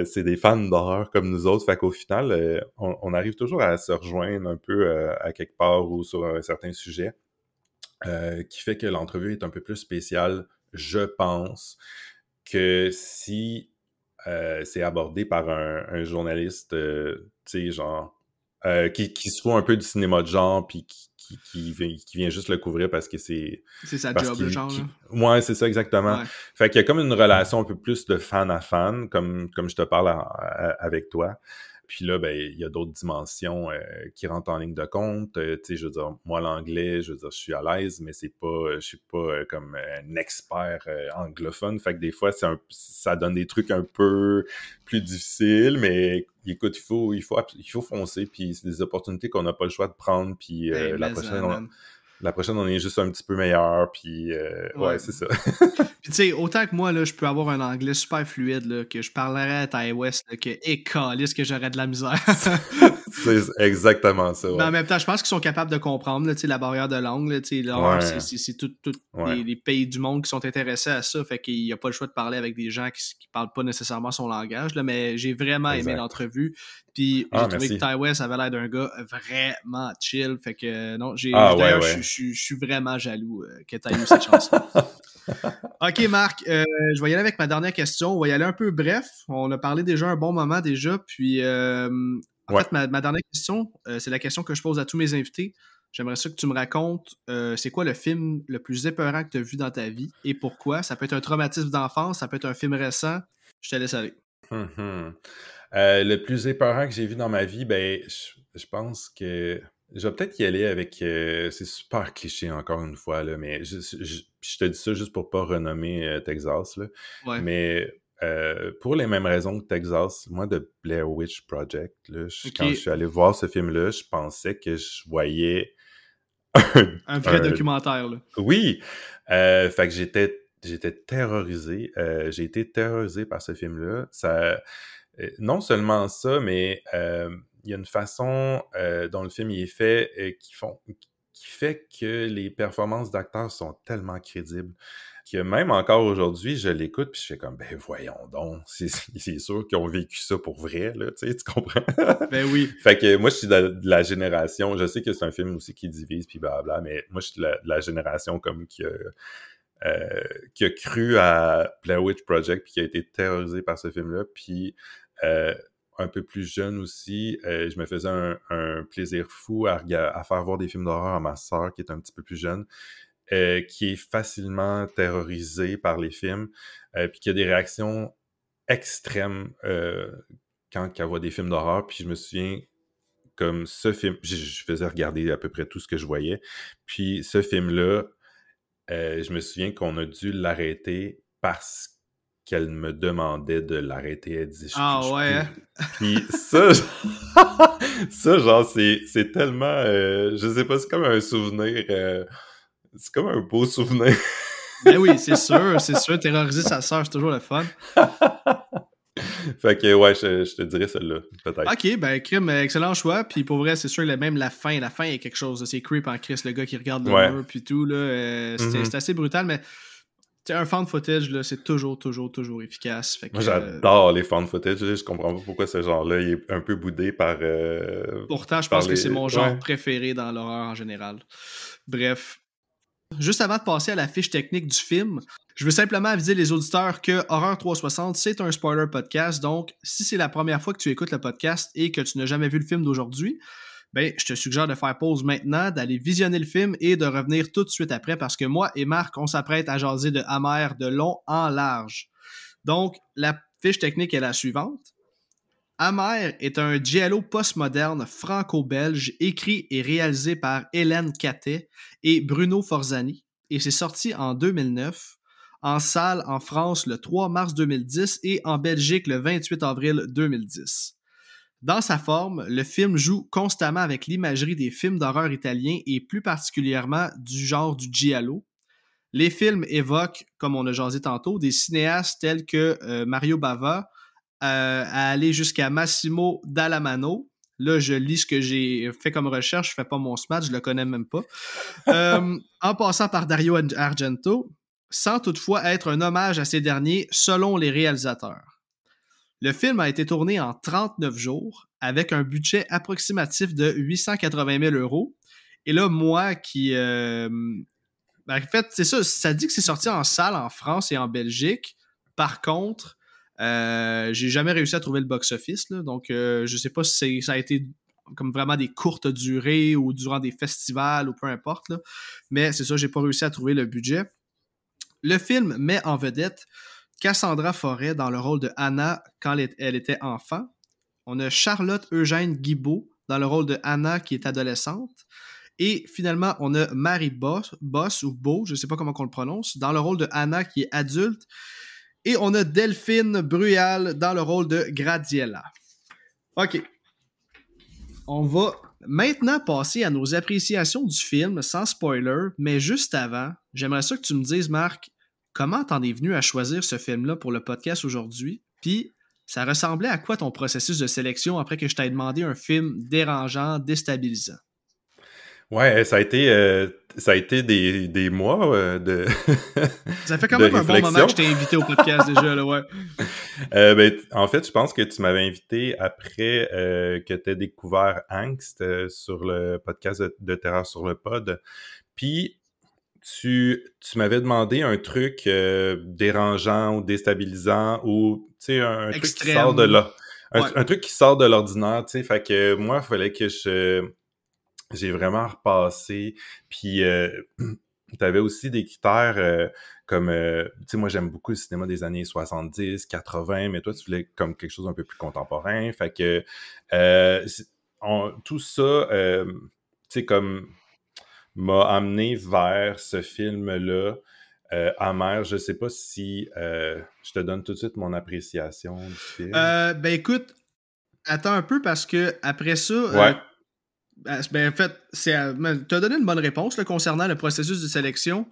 c'est des fans d'horreur comme nous autres. Fait qu'au final, on, on, arrive toujours à se rejoindre un peu à quelque part ou sur un certain sujet. euh, qui fait que l'entrevue est un peu plus spéciale, je pense, que si euh, c'est abordé par un, journaliste, tu sais, genre, qui, qui se fout un peu du cinéma de genre, puis qui, qui, vient juste le couvrir parce que c'est. C'est sa job, le genre. Ouais, c'est ça, exactement. Fait qu'il y a comme une relation un peu plus de fan à fan, comme, comme je te parle avec toi. Puis là, ben, il y a d'autres dimensions euh, qui rentrent en ligne de compte. Euh, tu sais, je veux dire, moi, l'anglais, je veux dire, je suis à l'aise, mais c'est pas, je suis pas euh, comme un expert anglophone. Fait que des fois, ça donne des trucs un peu plus difficiles, mais écoute, il faut, il faut, il faut foncer. Puis c'est des opportunités qu'on n'a pas le choix de prendre. Puis la prochaine, la prochaine, on est juste un petit peu meilleur, puis euh, ouais, c'est ça. puis tu sais, autant que moi, là, je peux avoir un anglais super fluide, là, que je parlerais à Ty West, là, que écalisse que j'aurais de la misère. c'est exactement ça. Mais en même temps, je pense qu'ils sont capables de comprendre là, la barrière de langue. Là, c'est tous les, pays du monde qui sont intéressés à ça, fait qu'il n'y a pas le choix de parler avec des gens qui ne parlent pas nécessairement son langage. Là, mais j'ai vraiment aimé l'entrevue. Puis j'ai ah, trouvé que Ty West avait l'air d'un gars vraiment chill. Fait que non, j'ai ah, je, suis vraiment jaloux euh, que tu aies eu cette chance OK, Marc, euh, je vais y aller avec ma dernière question. On va y aller un peu bref. On a parlé déjà un bon moment déjà. Puis euh, en fait, ma, dernière question, c'est la question que je pose à tous mes invités. J'aimerais ça que tu me racontes c'est quoi le film le plus épeurant que tu as vu dans ta vie et pourquoi? Ça peut être un traumatisme d'enfance, ça peut être un film récent. Je te laisse aller. Hum, hum. Le plus épeurant que j'ai vu dans ma vie, ben, je, pense que je vais peut-être y aller avec. Euh, c'est super cliché encore une fois, là, mais je, te dis ça juste pour pas renommer euh, Texas. Là. Mais pour les mêmes raisons que Texas, moi, de Blair Witch Project, là, quand je suis allé voir ce film-là, je pensais que je voyais un, vrai documentaire. Là. Oui. fait que j'étais j'étais terrorisé. j'ai été terrorisé par ce film-là. Ça euh, non seulement ça, mais euh, y a une façon euh, dont le film est fait qui, font, qui fait que les performances d'acteurs sont tellement crédibles que même encore aujourd'hui, je l'écoute puis je fais comme ben voyons donc, c'est sûr qu'ils ont vécu ça pour vrai là, tu sais, tu comprends? Ben oui. fait que moi je suis de la, génération, je sais que c'est un film aussi qui divise puis blabla, mais moi je suis de la, génération comme qui a, qui a cru à Blair Witch Project puis qui a été terrorisé par ce film là puis euh, un peu plus jeune aussi, euh, je me faisais un, plaisir fou à, faire voir des films d'horreur à ma soeur qui est un petit peu plus jeune, euh, qui est facilement terrorisée par les films, puis qui a des réactions extrêmes quand elle voit des films d'horreur. Puis je me souviens, comme ce film, je, je, faisais regarder à peu près tout ce que je voyais. Puis ce film-là, je me souviens qu'on a dû l'arrêter parce qu'elle me demandait de l'arrêter. Elle dit Ah ouais. Hein? Puis ça, ça genre, c'est tellement. Euh, je sais pas, c'est comme un souvenir. Euh, c'est comme un beau souvenir. ben oui, c'est sûr, c'est sûr. Terroriser sa soeur, c'est toujours le fun. fait que ouais, je, te dirais celle-là, peut-être. Ok, ben crime, excellent choix. Puis pour vrai, c'est sûr, même la fin, la fin est quelque chose. C'est creep en Chris, le gars qui regarde le mur, puis tout. là. Euh, mm-hmm. c'est assez brutal, mais un fan footage, là, c'est toujours, toujours, toujours efficace. Moi, j'adore les fan footage. Je comprends pas pourquoi ce genre-là est un peu boudé par. Euh, Pourtant, je pense que c'est mon genre préféré dans l'horreur en général. Bref. Juste avant de passer à la fiche technique du film, je veux simplement aviser les auditeurs que Horreur 360, c'est un spoiler podcast. Donc, si c'est la première fois que tu écoutes le podcast et que tu n'as jamais vu le film d'aujourd'hui, ben, je te suggère de faire pause maintenant, d'aller visionner le film et de revenir tout de suite après parce que moi et Marc, on s'apprête à jaser de Hammer de long en large. Donc, la fiche technique est la suivante. Hammer est un giallo postmoderne franco-belge écrit et réalisé par Hélène Catet et Bruno Forzani et c'est sorti en 2009 en salle en France le 3 mars 2010 et en Belgique le 28 avril 2010. Dans sa forme, le film joue constamment avec l'imagerie des films d'horreur italiens et plus particulièrement du genre du giallo. Les films évoquent, comme on a jasé tantôt, des cinéastes tels que euh, Mario Bava, euh, à aller jusqu'à Massimo Dallamano. Là, je lis ce que j'ai fait comme recherche, je fais pas mon smash, je le connais même pas. Euh, en passant par Dario Argento, sans toutefois être un hommage à ces derniers selon les réalisateurs. Le film a été tourné en 39 jours avec un budget approximatif de 880 000 euros. Et là, moi qui, euh, Ben, en fait, c'est ça. Ça dit que c'est sorti en salle en France et en Belgique. Par contre, euh, j'ai jamais réussi à trouver le box-office. Donc, euh, je sais pas si ça a été comme vraiment des courtes durées ou durant des festivals ou peu importe. Mais c'est ça, j'ai pas réussi à trouver le budget. Le film met en vedette Cassandra Forêt dans le rôle de Anna quand elle était enfant. On a Charlotte Eugène Guibault dans le rôle de Anna qui est adolescente. Et finalement, on a Marie Boss, Boss ou Beau, je ne sais pas comment on le prononce, dans le rôle de Anna qui est adulte. Et on a Delphine Bruyal dans le rôle de Gradiella. OK. On va maintenant passer à nos appréciations du film sans spoiler, mais juste avant, j'aimerais ça que tu me dises, Marc, comment t'en es venu à choisir ce film-là pour le podcast aujourd'hui? Puis, ça ressemblait à quoi ton processus de sélection après que je t'ai demandé un film dérangeant, déstabilisant? Ouais, ça a été, euh, ça a été des, des mois euh, de. ça fait quand même un bon moment que je t'ai invité au podcast déjà, là, ouais. Euh, ben, en fait, je pense que tu m'avais invité après que tu aies découvert Angst sur le podcast de, Terreur sur le Pod. Puis, tu, tu m'avais demandé un truc dérangeant ou déstabilisant ou, tu sais, un, truc qui sort de là. Un, truc qui sort de l'ordinaire, tu sais. Fait que moi, il fallait que je j'ai vraiment repassé. Puis, euh, tu avais aussi des critères euh, comme, euh, tu sais, moi j'aime beaucoup le cinéma des années 70, 80, mais toi tu voulais comme quelque chose un peu plus contemporain. Fait que tout ça, tu sais, comme m'a amené vers ce film-là. amer, je sais pas si je te donne tout de suite mon appréciation du film. ben écoute, attends un peu parce que après ça, ben, ben, en fait, tu as donné une bonne réponse concernant le processus de sélection.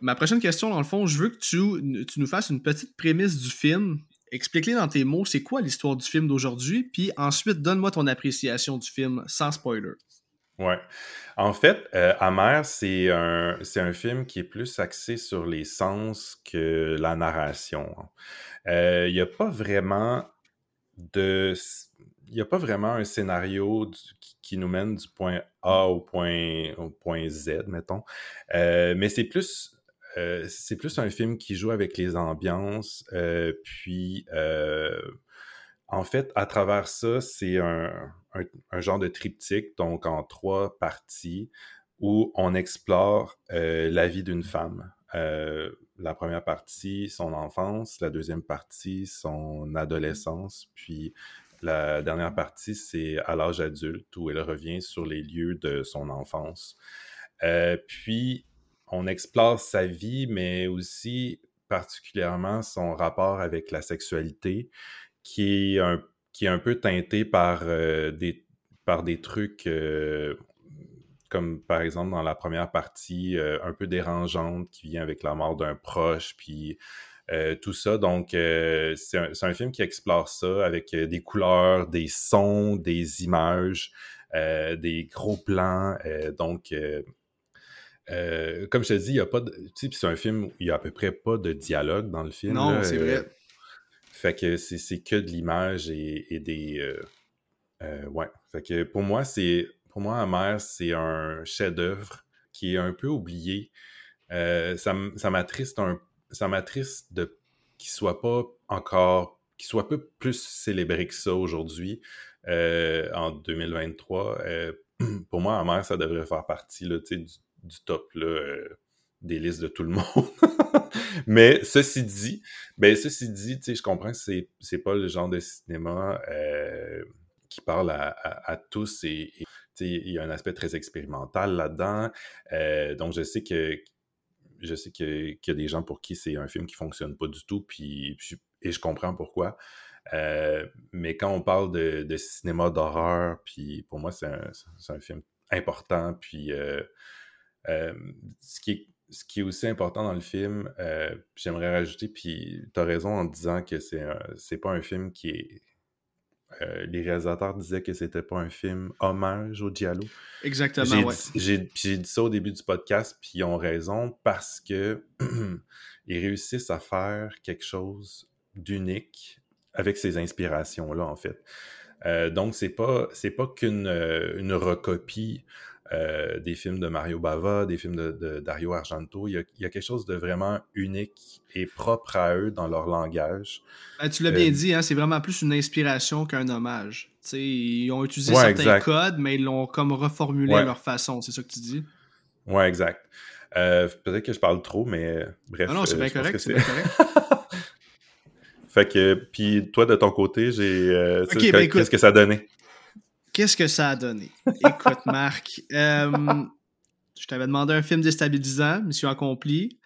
Ma prochaine question, dans le fond, je veux que tu, tu nous fasses une petite prémisse du film. Explique-les dans tes mots, c'est quoi l'histoire du film d'aujourd'hui, puis ensuite donne-moi ton appréciation du film sans spoiler. Ouais. En fait, euh, Amer, c'est un, un film qui est plus axé sur les sens que la narration. Il euh, n'y a pas vraiment de il a pas vraiment un scénario qui, nous mène du point A au point, au point Z, mettons. Euh, mais c'est plus, euh, c'est plus un film qui joue avec les ambiances. Euh, puis, en fait, à travers ça, c'est un, un, genre de triptyque, donc en trois parties, où on explore la vie d'une femme. la première partie, son enfance, la deuxième partie, son adolescence, puis la dernière partie, c'est à l'âge adulte où elle revient sur les lieux de son enfance. Euh, puis, on explore sa vie, mais aussi particulièrement son rapport avec la sexualité, qui est un, qui est un peu teinté par, euh, des, par des trucs euh, comme par exemple dans la première partie, un peu dérangeante, qui vient avec la mort d'un proche, puis euh, tout ça. Donc, euh, c'est un, film qui explore ça avec euh, des couleurs, des sons, des images, des gros plans. donc, comme je te dis, il y a pas de. Tu sais, c'est un film où il y a à peu près pas de dialogue dans le film. Non, c'est vrai. Fait que c'est que de l'image et, des. ouais. Fait que pour moi, c'est. Pour moi, Amer, c'est un chef-d'œuvre qui est un peu oublié. ça m'attriste un ça m'attriste de qu'il soit pas encore, qu'il soit peu plus célébré que ça aujourd'hui, euh, en 2023. Euh, pour moi, Amer, ça devrait faire partie là, du, du top là, euh, des listes de tout le monde. Mais ceci dit, ben ceci dit, je comprends que c'est, c'est pas le genre de cinéma qui parle à, tous et, il y a un aspect très expérimental là-dedans. donc je sais que je sais qu'il y a des gens pour qui c'est un film qui fonctionne pas du tout, puis, et je comprends pourquoi. Euh, mais quand on parle de, cinéma d'horreur, puis pour moi, c'est un, film important. Puis euh, euh, ce, qui est, ce qui est aussi important dans le film, j'aimerais rajouter, puis tu as raison en disant que c'est pas un film qui est euh, les réalisateurs disaient que c'était pas un film hommage au Diallo. Exactement, J'ai dit ça au début du podcast, puis ils ont raison parce que ils réussissent à faire quelque chose d'unique avec ces inspirations-là, en fait. Euh, donc, c'est pas, c'est pas qu'une euh, une recopie euh, des films de Mario Bava, des films de, Dario Argento. Il y, a, quelque chose de vraiment unique et propre à eux dans leur langage. Ben, tu l'as bien dit, hein, c'est vraiment plus une inspiration qu'un hommage. ils ont utilisé certains codes, mais ils l'ont comme reformulé à leur façon. C'est ça que tu dis? Ouais, exact. Peut-être que je parle trop, mais bref. Non, non, c'est bien correct. C'est bien correct. Fait que, puis toi, de ton côté, j'ai. Euh, ben qu'est-ce que ça donné? Qu'est-ce que ça a donné? Écoute, Marc, euh, je t'avais demandé un film déstabilisant, mission accomplie.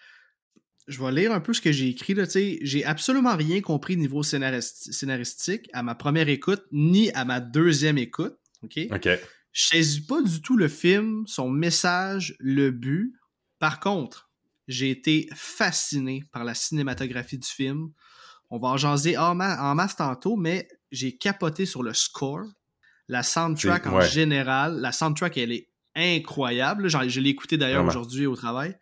Je vais lire un peu ce que j'ai écrit. Là, j'ai absolument rien compris niveau scénaristique à ma première écoute, ni à ma deuxième écoute. OK? OK. Je saisis pas du tout le film, son message, le but. Par contre, j'ai été fasciné par la cinématographie du film, on va en jaser en, masse tantôt, mais j'ai capoté sur le score. La soundtrack en général, la soundtrack, elle est incroyable. Je l'ai écouté d'ailleurs aujourd'hui au travail.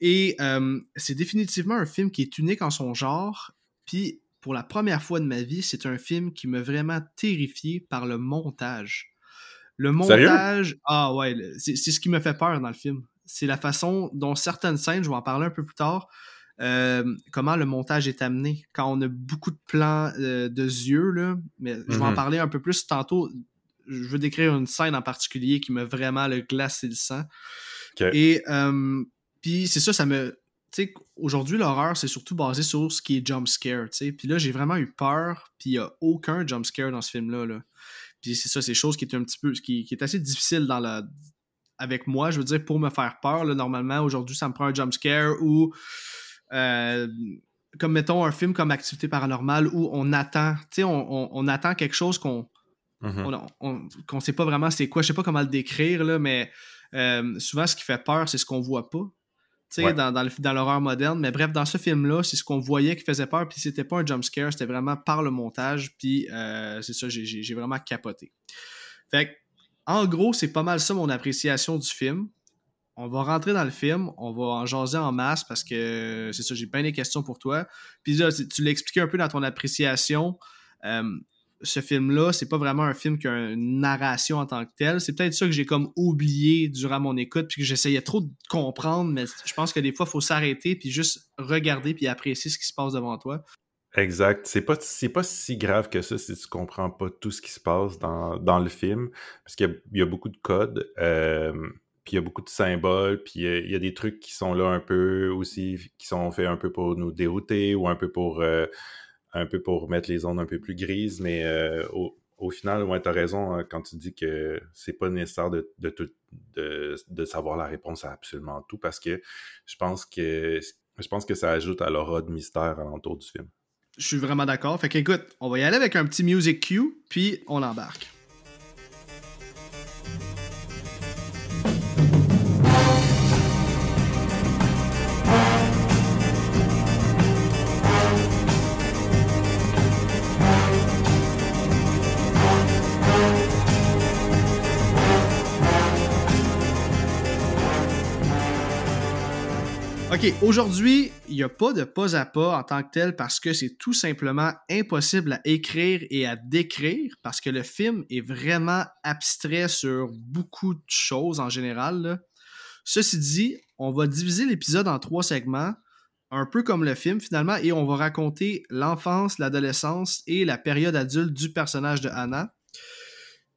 Et euh, c'est définitivement un film qui est unique en son genre. Puis, pour la première fois de ma vie, c'est un film qui m'a vraiment terrifié par le montage. Le montage, ah ouais, c'est ce qui me fait peur dans le film. C'est la façon dont certaines scènes, je vais en parler un peu plus tard, euh, comment le montage est amené? Quand on a beaucoup de plans euh, de yeux, là, mais je vais en mhm. parler un peu plus tantôt. Je veux décrire une scène en particulier qui m'a vraiment le glacé le sang. Et euh, puis c'est ça, ça me. Tu sais, aujourd'hui, l'horreur, c'est surtout basé sur ce qui est jump scare. Puis là, j'ai vraiment eu peur, puis il n'y a aucun jump scare dans ce film-là. Là. Puis c'est ça, c'est chose qui est un petit peu. Qui, qui est assez difficile dans la, avec moi, je veux dire, pour me faire peur. Là, normalement, aujourd'hui, ça me prend un jump scare ou euh, comme mettons un film comme Activité paranormale où on attend, tu sais, on, attend quelque chose qu'on qu'on sait pas vraiment c'est quoi, je sais pas comment le décrire, là, mais euh, souvent ce qui fait peur, c'est ce qu'on voit pas. tu sais Dans, dans l'horreur moderne. Mais bref, dans ce film-là, c'est ce qu'on voyait qui faisait peur, puis c'était pas un jump scare, c'était vraiment par le montage, puis euh, c'est ça, j'ai vraiment capoté. Fait en gros, c'est pas mal ça mon appréciation du film on va rentrer dans le film, on va en jaser en masse parce que c'est ça, j'ai plein de questions pour toi. Puis là, tu l'as expliqué un peu dans ton appréciation. Euh, ce film-là, c'est pas vraiment un film qui a une narration en tant que tel. C'est peut-être ça que j'ai comme oublié durant mon écoute, puis que j'essayais trop de comprendre, mais je pense que des fois, il faut s'arrêter, puis juste regarder, puis apprécier ce qui se passe devant toi. Exact. C'est pas, pas si grave que ça si tu comprends pas tout ce qui se passe dans, le film, parce qu'il y, a beaucoup de codes. Euh, il y a beaucoup de symboles, puis il y a des trucs qui sont là un peu aussi, qui sont faits un peu pour nous dérouter ou un peu pour euh, un peu pour mettre les ondes un peu plus grises, mais euh, au, final, ouais, tu as raison hein, quand tu dis que c'est pas nécessaire de, de, savoir la réponse à absolument tout, parce que je pense que je pense que ça ajoute à l'aura de mystère alentour du film. Je suis vraiment d'accord. Fait qu'écoute, on va y aller avec un petit music cue, puis on embarque. OK, aujourd'hui, il n'y a pas de pas à pas en tant que tel parce que c'est tout simplement impossible à écrire et à décrire parce que le film est vraiment abstrait sur beaucoup de choses en général. Ceci dit, on va diviser l'épisode en trois segments, un peu comme le film finalement, et on va raconter l'enfance, l'adolescence et la période adulte du personnage de Anna.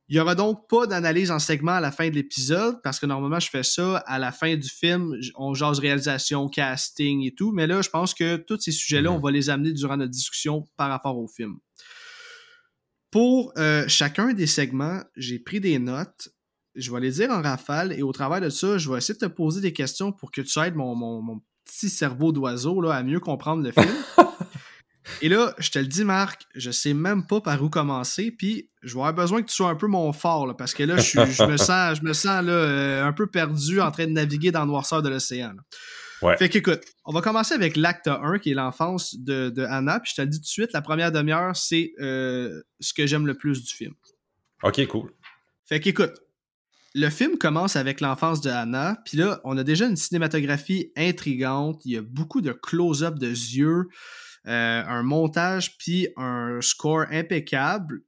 Il n'y aura donc pas d'analyse en segment à la fin de l'épisode, parce que normalement, je fais ça à la fin du film. On jase réalisation, casting et tout. Mais là, je pense que tous ces sujets-là, mhm. on va les amener durant notre discussion par rapport au film. Pour euh, chacun des segments, j'ai pris des notes. Je vais les dire en rafale et au travers de ça, je vais essayer de te poser des questions pour que tu aides mon, mon petit cerveau d'oiseau à mieux comprendre le film. Et là, je te le dis, Marc, je sais même pas par où commencer, puis je vais avoir besoin que tu sois un peu mon fort, parce que là, je, me sens, je me sens là, euh, un peu perdu en train de naviguer dans le noirceur de l'océan. Ouais. Fait qu'écoute, on va commencer avec l'acte 1, qui est l'enfance de, de, Anna, puis je te le dis tout de suite, la première demi-heure, c'est euh, ce que j'aime le plus du film. Ok, cool. Fait qu'écoute, le film commence avec l'enfance de Anna, puis là, on a déjà une cinématographie intrigante, il y a beaucoup de close-up de yeux, euh, un montage puis un score impeccable.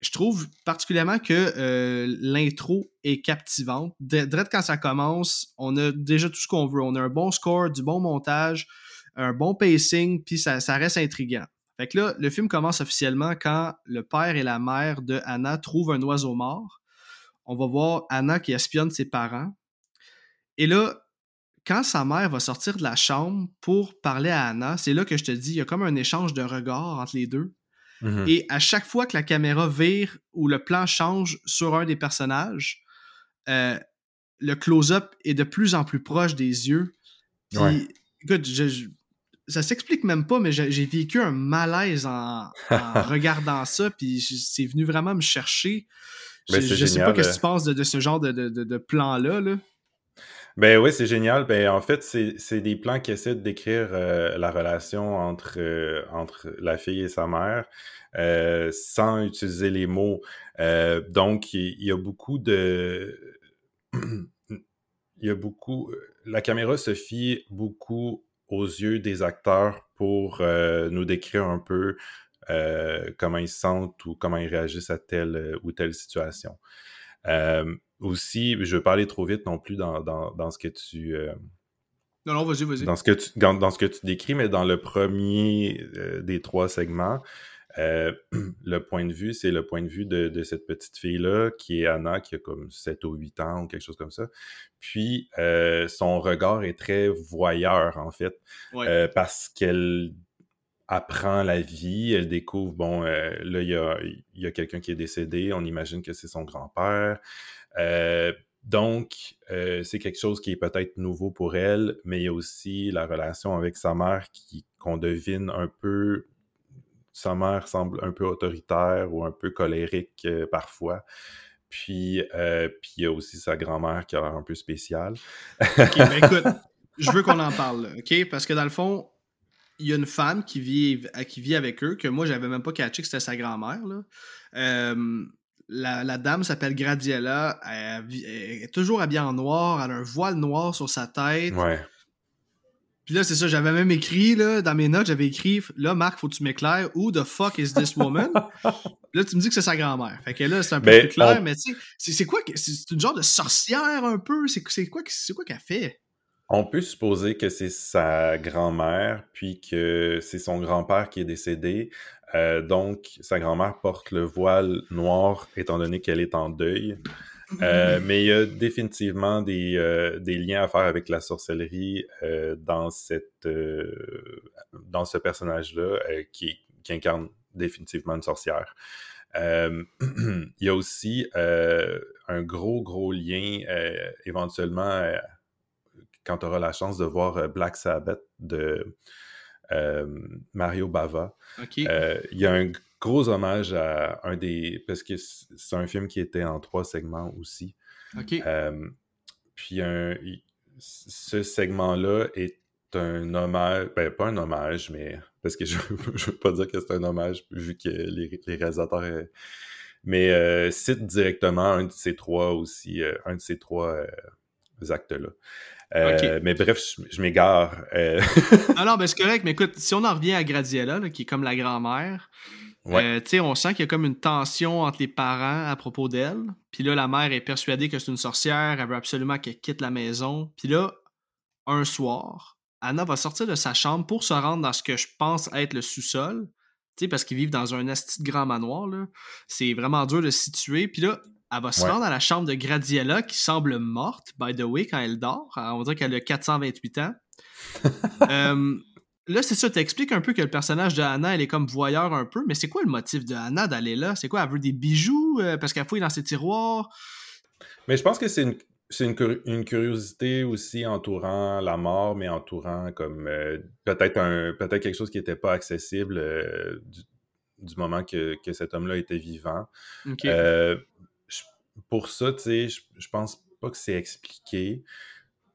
je trouve particulièrement que euh, l'intro est captivante. Direct quand ça commence, on a déjà tout ce qu'on veut. On a un bon score, du bon montage, un bon pacing, puis ça, ça reste intriguant. Fait que là, le film commence officiellement quand le père et la mère de Anna trouvent un oiseau mort. On va voir Anna qui espionne ses parents. Et là, quand sa mère va sortir de la chambre pour parler à Anna, c'est là que je te dis, il y a comme un échange de regards entre les deux. Mhm. Et à chaque fois que la caméra vire ou le plan change sur un des personnages, euh, le close-up est de plus en plus proche des yeux. Puis, écoute, ça s'explique même pas, mais j'ai vécu un malaise en, regardant ça, puis c'est venu vraiment me chercher. Ben, je, sais pas ce que euh. tu penses de, ce genre de, plan-là. Là. Ben oui, c'est génial. Ben en fait, c'est des plans qui essaient de décrire euh, la relation entre, euh, entre la fille et sa mère euh, sans utiliser les mots. donc, il y, a beaucoup de... il y a beaucoup... La caméra se fie beaucoup aux yeux des acteurs pour nous décrire un peu comment ils se sentent ou comment ils réagissent à telle ou telle situation aussi, je ne veux pas aller trop vite non plus dans, dans, ce que tu. Euh, non, non, vas-y, vas-y. Dans ce, que tu, dans, ce que tu décris, mais dans le premier euh, des trois segments, euh, le point de vue, c'est le point de vue de, cette petite fille-là, qui est Anna, qui a comme 7 ou 8 ans ou quelque chose comme ça. Puis, son regard est très voyeur, en fait, parce qu'elle apprend la vie, elle découvre, bon, là, il y a, y a quelqu'un qui est décédé, on imagine que c'est son grand-père. Euh, donc, euh, c'est quelque chose qui est peut-être nouveau pour elle, mais il y a aussi la relation avec sa mère qui qu'on devine un peu. Sa mère semble un peu autoritaire ou un peu colérique euh, parfois. Puis, puis il y a aussi sa grand-mère qui a l'air un peu spéciale. ok, ben écoute, je veux qu'on en parle, ok? Parce que dans le fond, il y a une femme qui vit, qui vit avec eux, que moi, j'avais même pas catché que c'était sa grand-mère. La, dame s'appelle Gradiella. Elle, est toujours habillée en noir. Elle a un voile noir sur sa tête. Ouais. Puis là, c'est ça, j'avais même écrit, là, dans mes notes, j'avais écrit Là, Marc, faut que tu m'éclaires, who the fuck is this woman? là, tu me dis que c'est sa grand-mère. Fait que là, c'est un peu plus clair, mais tu sais, c'est quoi C'est une genre de sorcière un peu? C'est quoi quoi qu'elle fait? On peut supposer que c'est sa grand-mère, puis que c'est son grand-père qui est décédé. Euh, donc, sa grand-mère porte le voile noir étant donné qu'elle est en deuil. Euh, mais il y a définitivement des, euh, des, liens à faire avec la sorcellerie dans, cette, dans ce personnage-là qui, qui, incarne définitivement une sorcière. il y a aussi un gros, gros lien éventuellement quand tu auras la chance de voir Black Sabbath de Mario Bava. Euh, il y a un gros hommage à un des. Parce que c'est un film qui était en trois segments aussi. Euh, puis ce segment-là est un hommage. Ben, pas un hommage, mais. Parce que je ne veux pas dire que c'est un hommage vu que les, réalisateurs. mais cite directement un de ces trois aussi, un de ces trois actes-là. Euh, mais bref, je, m'égare. Euh. non, ben c'est correct, mais écoute, si on en revient à Gradiella, qui est comme la grand-mère, euh, on sent qu'il y a comme une tension entre les parents à propos d'elle. Puis là, la mère est persuadée que c'est une sorcière, elle veut absolument qu'elle quitte la maison. Puis là, un soir, Anna va sortir de sa chambre pour se rendre dans ce que je pense être le sous-sol. Parce qu'ils vivent dans un asti grand manoir. C'est vraiment dur de se situer. Puis là, elle va se rendre à la chambre de Gradiella qui semble morte, by the way, quand elle dort. On va dire qu'elle a 428 ans. Euh, là, c'est ça, t'expliques un peu que le personnage de Anna, elle est comme voyeur un peu, mais c'est quoi le motif de Anna d'aller là? C'est quoi? Elle veut des bijoux euh, parce qu'elle fouille dans ses tiroirs? Mais je pense que c'est une, curiosité aussi entourant la mort, mais entourant comme euh, peut-être un peut-être quelque chose qui n'était pas accessible du, moment que, cet homme-là était vivant pour ça, tu sais, je, pense pas que c'est expliqué.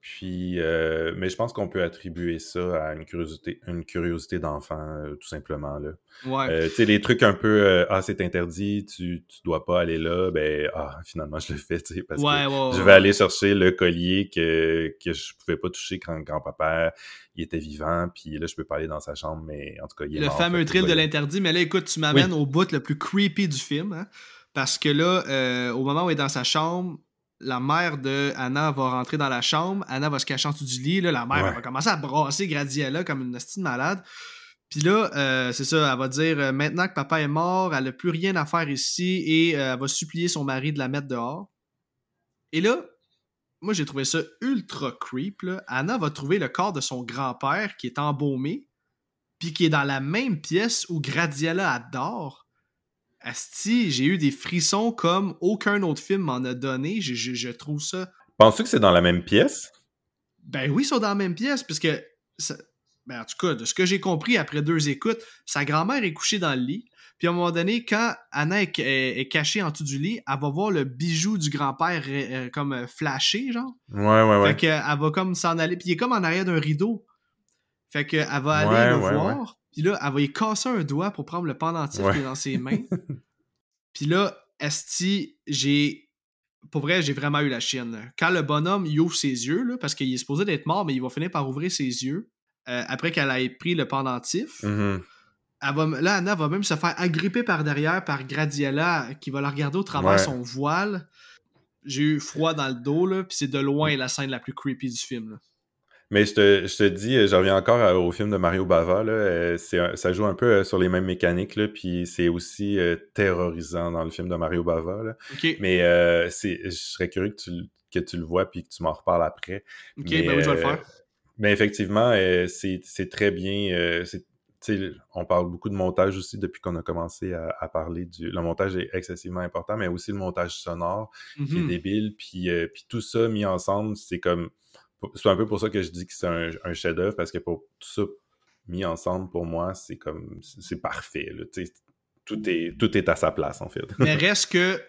Puis, euh, mais je pense qu'on peut attribuer ça à une curiosité, une curiosité d'enfant, euh, tout simplement. Là. Ouais. Euh, tu sais, les trucs un peu Ah, c'est interdit, tu, tu dois pas aller là, ben ah, finalement je le fais, tu sais, parce Ouais, que ouais, je vais aller chercher le collier que, que je pouvais pas toucher quand grand-papa il était vivant, puis là je peux pas aller dans sa chambre, mais en tout cas, il est Le mort. fameux fait de l'interdit, mais là, écoute, tu m'amènes au bout le plus creepy du film, hein, parce que là, euh, au moment où elle est dans sa chambre, la mère de Anna va rentrer dans la chambre, Anna va se cacher en dessous du lit, là, la mère Ouais. elle va commencer à brasser Gradiella comme une hostie de malade. Puis là, euh, c'est ça, elle va dire euh, maintenant que papa est mort, elle n'a plus rien à faire ici et euh, elle va supplier son mari de la mettre dehors. Et là, moi j'ai trouvé ça ultra creep. là. Anna va trouver le corps de son grand-père qui est embaumé, puis qui est dans la même pièce où Gradiella adore. Asti, j'ai eu des frissons comme aucun autre film m'en a donné. Je, je- je trouve ça. Penses-tu que c'est dans la même pièce? Ben oui, ils sont dans la même pièce, puisque. ça- Ben en tout cas, de ce que j'ai compris après deux écoutes, sa grand-mère est couchée dans le lit. Puis à un moment donné, quand Anna est, est- est cachée en dessous du lit, elle va voir le bijou du grand-père euh, euh, comme euh, flasher, genre. Ouais, ouais, ouais. Fait qu'elle va comme s'en aller. Puis il est comme en arrière d'un rideau. Fait qu'elle va aller Ouais, le ouais, voir. Puis là, elle va y casser un doigt pour prendre le pendentif Ouais. qui est dans ses mains. Puis là, Esti, j'ai. Pour vrai, j'ai vraiment eu la chienne. Quand le bonhomme, il ouvre ses yeux, là, parce qu'il est supposé d'être mort, mais il va finir par ouvrir ses yeux. euh, après qu'elle ait pris le pendentif. Mhm. Elle va- là, Anna va même se faire agripper par derrière par Gradiella qui va la regarder au travers Ouais. son voile. J'ai eu froid dans le dos, là, puis c'est de loin la scène la plus creepy du film. là. Mais je te, je te dis, je reviens encore à- au film de Mario Bava, là, euh, ça joue un peu euh, sur les mêmes mécaniques, là, puis c'est aussi euh, terrorisant dans le film de Mario Bava. Là. Mais euh, c'est, je serais curieux que tu, le- que tu le vois puis que tu m'en reparles après. ok, mais, ben oui, je vais le faire. Mais effectivement, c'est, c'est très bien. on parle beaucoup de montage aussi depuis qu'on a commencé à, à parler du. Le montage est excessivement important, mais aussi le montage sonore qui est Mhm. débile. Puis, euh, puis tout ça mis ensemble, c'est comme. C'est un peu pour ça que je dis que c'est un, un chef-d'œuvre, parce que pour tout ça mis ensemble, pour moi, c'est comme. C'est parfait. Là, tout, est, tout est à sa place, en fait. Mais reste que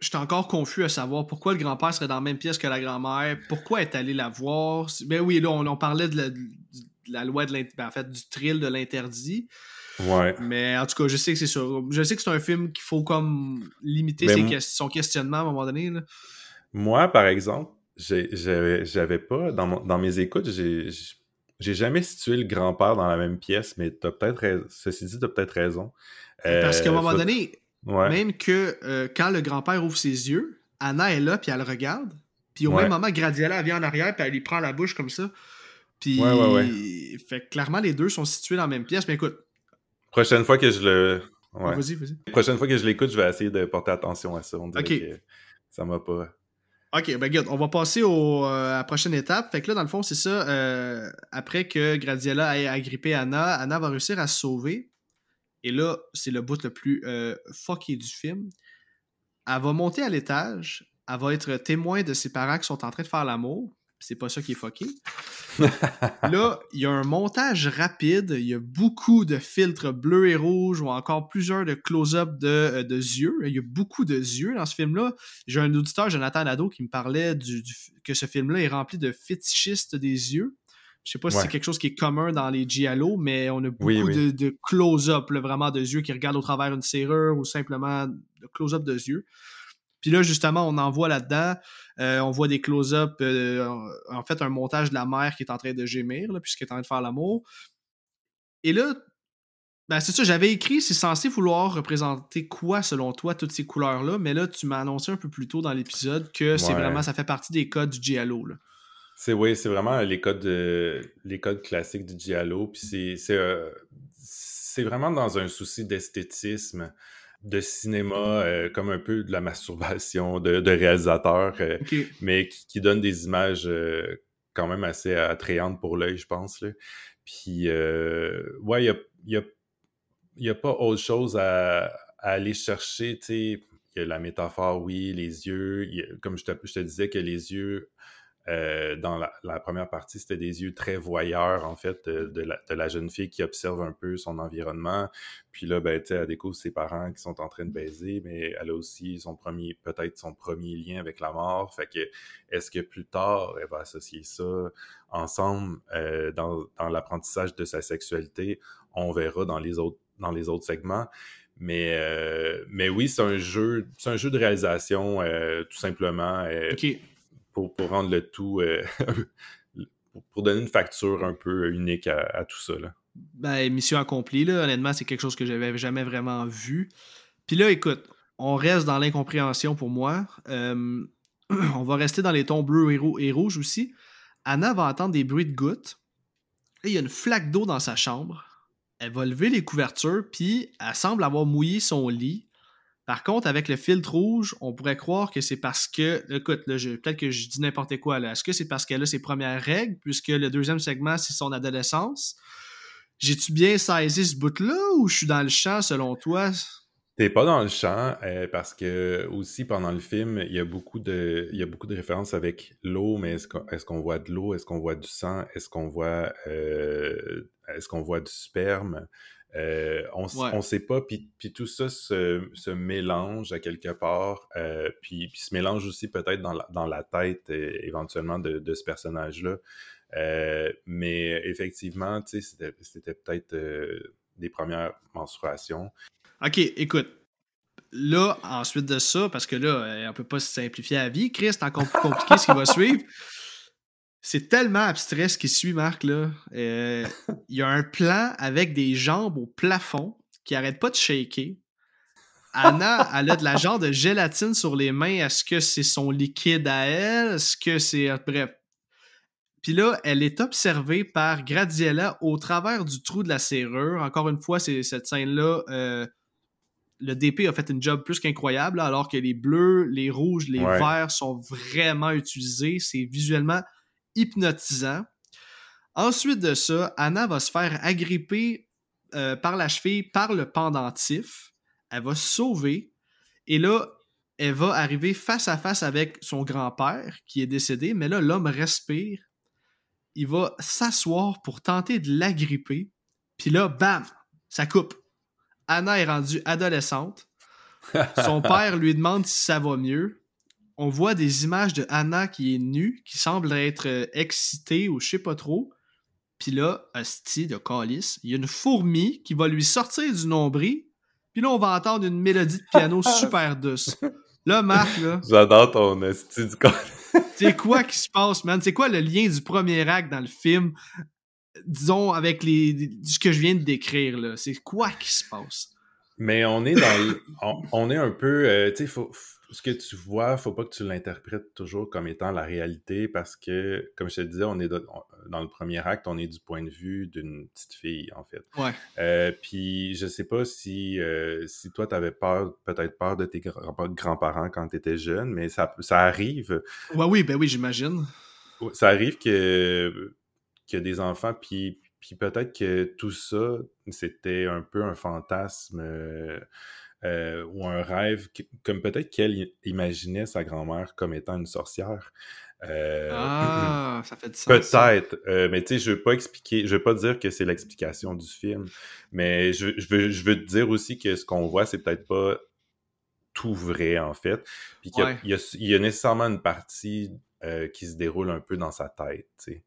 je suis encore confus à savoir pourquoi le grand-père serait dans la même pièce que la grand-mère, pourquoi est allée la voir. Ben oui, là, on, on parlait de la, de la loi de ben, en fait, du thrill de l'interdit. ouais. Mais en tout cas, je sais que c'est. Je sais que c'est un film qu'il faut comme limiter Ben, ses son questionnement à un moment donné. là. Moi, par exemple, j'avais pas, dans, mon- dans mes écoutes, j'ai jamais situé le grand-père dans la même pièce, mais t'as peut-être. Ceci dit, t'as peut-être raison. Parce qu'à un Euh, moment faut- donné, Ouais. même que euh, quand le grand-père ouvre ses yeux, Anna est là, puis elle le regarde. Puis au Ouais. même moment, Gradiella elle vient en arrière, puis elle lui prend la bouche comme ça. Puis, Ouais, fait que clairement, les deux sont situés dans la même pièce. Mais écoute, Prochaine fois que je le. Ouais. vas-y, vas-y. Prochaine fois que je l'écoute, je vais essayer de porter attention à ça. On dirait Ok. que ça m'a pas. Ok, ben regarde, on va passer euh, à la prochaine étape. Fait que là, dans le fond, c'est ça. euh, après que Gradiella ait agrippé Anna, Anna va réussir à se sauver. Et là, c'est le bout le plus euh, fucké du film. Elle va monter à l'étage. Elle va être témoin de ses parents qui sont en train de faire l'amour. C'est pas ça qui est fucké. Là, il y a un montage rapide. Il y a beaucoup de filtres bleus et rouges ou encore plusieurs de close-up de, euh, de yeux. Il y a beaucoup de yeux dans ce film-là. J'ai un auditeur, Jonathan Nadeau, qui me parlait du, du- que ce film-là est rempli de fétichistes des yeux. Je sais pas si c'est quelque chose qui est commun dans les Giallo, mais on a beaucoup Oui, oui. de, de close-up, vraiment de yeux qui regardent au travers une serrure ou simplement de close-up de yeux. Puis là, justement, on en voit là-dedans. euh, on voit des close-up, euh, en fait, un montage de la mère qui est en train de gémir, puisqu'elle est en train de faire l'amour. Et là, ben c'est ça, j'avais écrit, c'est censé vouloir représenter quoi, selon toi, toutes ces couleurs-là, mais là, tu m'as annoncé un peu plus tôt dans l'épisode que c'est vraiment, ça fait partie des codes du Giallo. C'est oui, c'est vraiment les codes de- les codes classiques du giallo. Puis c'est c'est euh, c'est vraiment dans un souci d'esthétisme, de cinéma, euh, comme un peu de la masturbation de, de réalisateur, euh, mais qui, qui donne des images euh, quand même assez attrayantes pour l'œil, je pense. Là. Puis ouais, il y a, il y a- y a pas autre chose à, à aller chercher, tu sais. Il y a la métaphore, oui, les yeux. a- comme je te, je te disais que les yeux euh, dans la, première partie, c'était des yeux très voyeurs, en fait, de, la, jeune fille qui observe un peu son environnement. Puis là, ben, elle découvre ses parents qui sont en train de baiser, mais elle a aussi son premier, peut-être son premier lien avec la mort. Fait que, est-ce que plus tard, elle va associer ça ensemble euh, dans, l'apprentissage de sa sexualité? On verra dans les autres, dans les autres segments. Mais, euh, mais oui, c'est un jeu, c'est un jeu de réalisation, tout simplement. OK pour, rendre le tout, euh, pour, donner une facture un peu unique à, tout ça. Là. Ben, mission accomplie, là. honnêtement, c'est quelque chose que j'avais jamais vraiment vu. Puis là, écoute, on reste dans l'incompréhension pour moi. On va rester dans les tons bleus et, rouges aussi. Anna va entendre des bruits de gouttes. il y a une flaque d'eau dans sa chambre. Elle va lever les couvertures, puis elle semble avoir mouillé son lit. Par contre, avec le filtre rouge, on pourrait croire que c'est parce que, écoute, peut-être que je dis n'importe quoi là. Est-ce que c'est parce qu'elle a ses premières règles, puisque le deuxième segment, c'est son adolescence? J'ai-tu bien saisi ce bout-là ou je suis dans le champ selon toi? T'es pas dans le champ euh, parce que aussi pendant le film, il y a beaucoup de, références avec l'eau, mais est-ce qu'on voit de l'eau, est-ce qu'on voit du sang, est-ce qu'on voit, euh, est-ce qu'on voit du sperme? Euh, on ne sait pas, puis, tout ça se, mélange à quelque part, euh, puis, se mélange aussi peut-être dans la, dans la tête éventuellement de, ce personnage-là. Euh, mais effectivement, c'était peut-être des premières menstruations. OK, écoute. Là, ensuite de ça, parce que là, on peut pas se simplifier la vie, Chris, c'est encore plus compliqué ce qui va suivre. C'est tellement abstrait ce qui suit, Marc. Là. Euh, il y a un plan avec des jambes au plafond qui arrêtent pas de shaker. Anna, elle a de la genre de gélatine sur les mains. Est-ce que c'est son liquide à elle? Est-ce que c'est. Bref. Puis là, elle est observée par Gradiella au travers du trou de la serrure. Encore une fois, c'est cette scène-là. Euh, le DP a fait une job plus qu'incroyable, alors que les bleus, les rouges, les verts sont vraiment utilisés. C'est visuellement hypnotisant. Ensuite de ça, Anna va se faire agripper euh, par la cheville par le pendentif. Elle va se sauver. Et là, elle va arriver face à face avec son grand-père qui est décédé. Mais là, l'homme respire. Il va s'asseoir pour tenter de l'agripper. Puis là, bam, ça coupe. Anna est rendue adolescente. Son père lui demande si ça va mieux on voit des images de Anna qui est nue, qui semble être euh, excitée ou je sais pas trop. Puis là, Asti de Calis, il y a une fourmi qui va lui sortir du nombril. Puis là, on va entendre une mélodie de piano super douce. Là, Marc, là. J'adore ton Asti du C'est quoi qui se passe, man? C'est quoi le lien du premier acte dans le film, disons, avec les, ce que je viens de décrire, là? C'est quoi qui se passe? Mais on est dans on, est un peu, euh, tu sais, faut, ce que tu vois, faut pas que tu l'interprètes toujours comme étant la réalité parce que, comme je te disais, on est dans le premier acte, on est du point de vue d'une petite fille, en fait. Ouais. Euh, puis je sais pas si, euh, si toi, tu avais peur, peut-être peur de tes grands-parents quand tu étais jeune, mais ça, ça arrive. Ouais, oui, ben oui, j'imagine. Ça arrive que a des enfants, puis, puis peut-être que tout ça, c'était un peu un fantasme. Euh, euh, ou un rêve, comme peut-être qu'elle imaginait sa grand-mère comme étant une sorcière. Euh, ah, ça fait du sens. Peut-être, euh, mais tu sais, je veux pas expliquer, je veux pas dire que c'est l'explication du film, mais je, veux, je veux te dire aussi que ce qu'on voit, c'est peut-être pas tout vrai, en fait, puis qu'il y, y, a nécessairement une partie qui se déroule un peu dans sa tête, tu sais.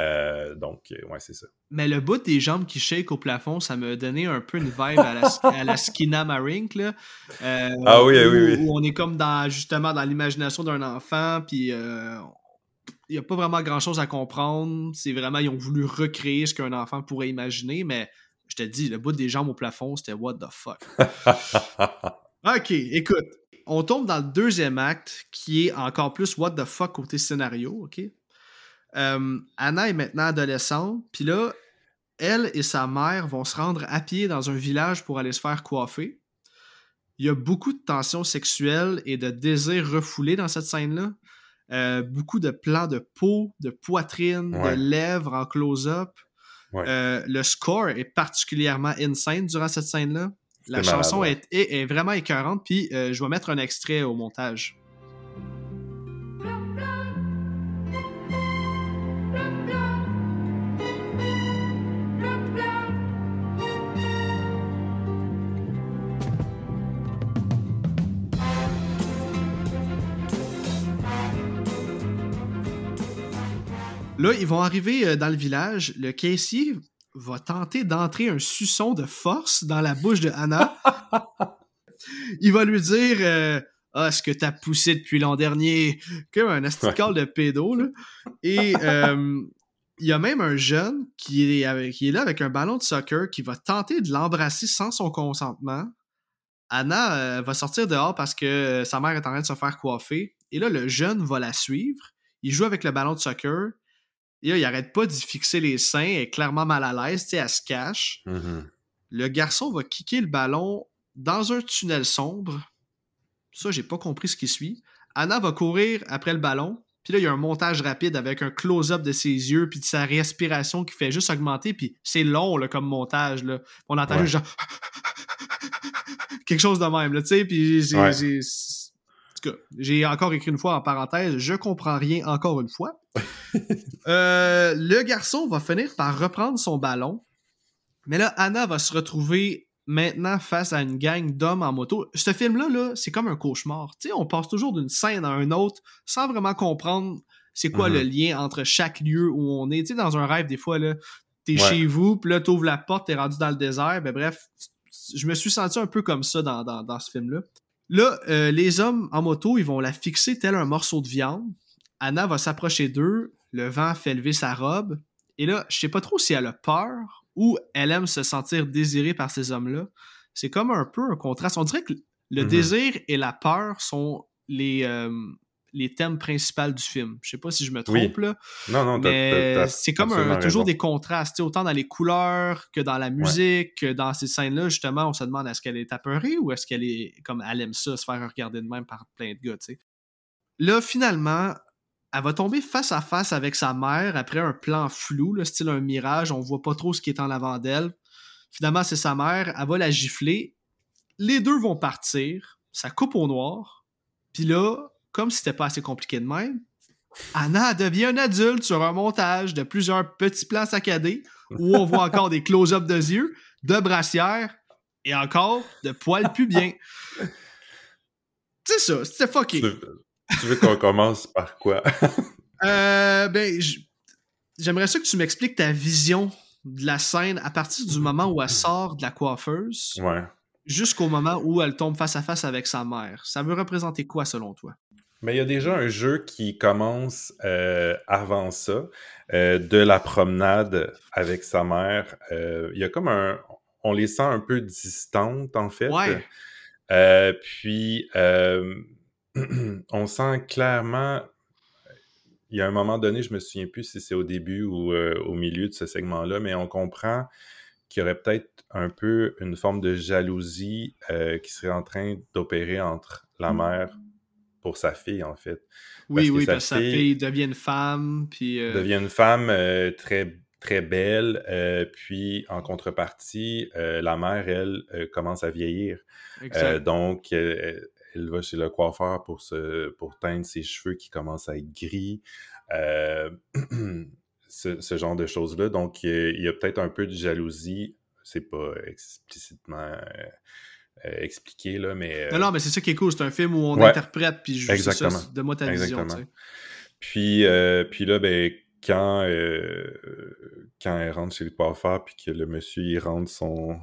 Euh, donc, euh, ouais, c'est ça. Mais le bout des jambes qui shake au plafond, ça m'a donné un peu une vibe à la, à la Skina Marink, là. Euh, ah oui, où, oui, oui. Où on est comme dans, justement, dans l'imagination d'un enfant, puis il n'y a pas vraiment grand-chose à comprendre. C'est vraiment, ils ont voulu recréer ce qu'un enfant pourrait imaginer, mais je te dis, le bout des jambes au plafond, c'était what the fuck. ok, écoute. On tombe dans le deuxième acte qui est encore plus what the fuck côté scénario, ok? Euh, Anna est maintenant adolescente, puis là, elle et sa mère vont se rendre à pied dans un village pour aller se faire coiffer. Il y a beaucoup de tensions sexuelles et de désirs refoulés dans cette scène-là. Euh, beaucoup de plans de peau, de poitrine, de lèvres en close-up. Euh, le score est particulièrement insane durant cette scène-là. La chanson est, est, vraiment écœurante, puis je vais mettre un extrait au montage. Là, ils vont arriver euh, dans le village. Le caissier va tenter d'entrer un suçon de force dans la bouche de Anna. il va lui dire euh, Ah, ce que t'as poussé depuis l'an dernier Comme un astical de pédo. Là. Et euh, il y a même un jeune qui est, avec, qui est là avec un ballon de soccer qui va tenter de l'embrasser sans son consentement. Anna euh, va sortir dehors parce que sa mère est en train de se faire coiffer. Et là, le jeune va la suivre. Il joue avec le ballon de soccer. Et là, il arrête pas d'y fixer les seins. Elle est clairement mal à l'aise. Elle se cache. Mhm. Le garçon va kicker le ballon dans un tunnel sombre. Ça, j'ai pas compris ce qui suit. Anna va courir après le ballon. Puis là, il y a un montage rapide avec un close-up de ses yeux puis de sa respiration qui fait juste augmenter. Puis c'est long là, comme montage. Là. On entend Ouais. juste genre... Quelque chose de même, là. Puis. Ouais. Tout cas, j'ai encore écrit une fois en parenthèse, je comprends rien encore une fois. Euh, le garçon va finir par reprendre son ballon. Mais là, Anna va se retrouver maintenant face à une gang d'hommes en moto. Ce film-là, là, c'est comme un cauchemar. Tu sais, on passe toujours d'une scène à une autre sans vraiment comprendre c'est quoi Mhm. le lien entre chaque lieu où on est. Tu sais, dans un rêve, des fois, là, t'es Ouais. chez vous, puis là, t'ouvres la porte, t'es rendu dans le désert. Ben bref, je me suis senti un peu comme ça dans, dans, dans ce film-là. Là, euh, les hommes en moto, ils vont la fixer tel un morceau de viande. Anna va s'approcher d'eux. Le vent fait lever sa robe. Et là, je sais pas trop si elle a peur ou elle aime se sentir désirée par ces hommes-là. C'est comme un peu un contraste. On dirait que le Mhm. désir et la peur sont les, euh, les thèmes principaux du film. Je sais pas si je me trompe, Oui. là. Non, non, Mais c'est comme un- toujours raison. des contrastes, autant dans les couleurs que dans la musique, que dans ces scènes-là, justement, on se demande est-ce qu'elle est apeurée ou est-ce qu'elle est comme elle aime ça, se faire regarder de même par plein de gars, tu sais. Là, finalement, elle va tomber face à face avec sa mère après un plan flou, style un mirage, on voit pas trop ce qui est en avant d'elle. Finalement, c'est sa mère, elle va la gifler. Les deux vont partir, ça coupe au noir. Puis là, comme si c'était pas assez compliqué de même, Anna devient un adulte sur un montage de plusieurs petits plans saccadés où on voit encore des close-ups de yeux, de brassières et encore de poils pubiens. C'est ça, c'était fucké. Tu veux, qu'on commence par quoi? Euh, ben, j'aimerais ça que tu m'expliques ta vision de la scène à partir du moment où elle sort de la coiffeuse ouais. jusqu'au moment où elle tombe face à face avec sa mère. Ça veut représenter quoi selon toi? Mais il y a déjà un jeu qui commence euh, avant ça, euh, de la promenade avec sa mère. Euh, Il y a comme un... On les sent un peu distantes, en fait. Ouais. Euh, puis, euh, on sent clairement... Il y a un moment donné, je me souviens plus si c'est au début ou euh, au milieu de ce segment-là, mais on comprend qu'il y aurait peut-être un peu une forme de jalousie euh, qui serait en train d'opérer entre la mère pour sa fille, en fait. Oui, que oui, sa parce que sa fille devient une femme, puis... euh, devient une femme euh, très très belle, euh, puis en contrepartie, euh, la mère, elle, commence à vieillir. exact. Donc, elle, va chez le coiffeur pour, se, pour teindre ses cheveux qui commencent à être gris. Ce, ce genre de choses-là. Donc, il y a peut-être un peu de jalousie. C'est pas explicitement expliqué, là, mais... euh, Non, non, mais c'est ça qui est cool. C'est un film où on Ouais. interprète, puis je Exactement. ça, de moi ta vision, Exactement. tu sais. Puis, euh, puis là, ben, quand, euh, quand elle rentre chez le coiffeur, puis que le monsieur, il rentre son...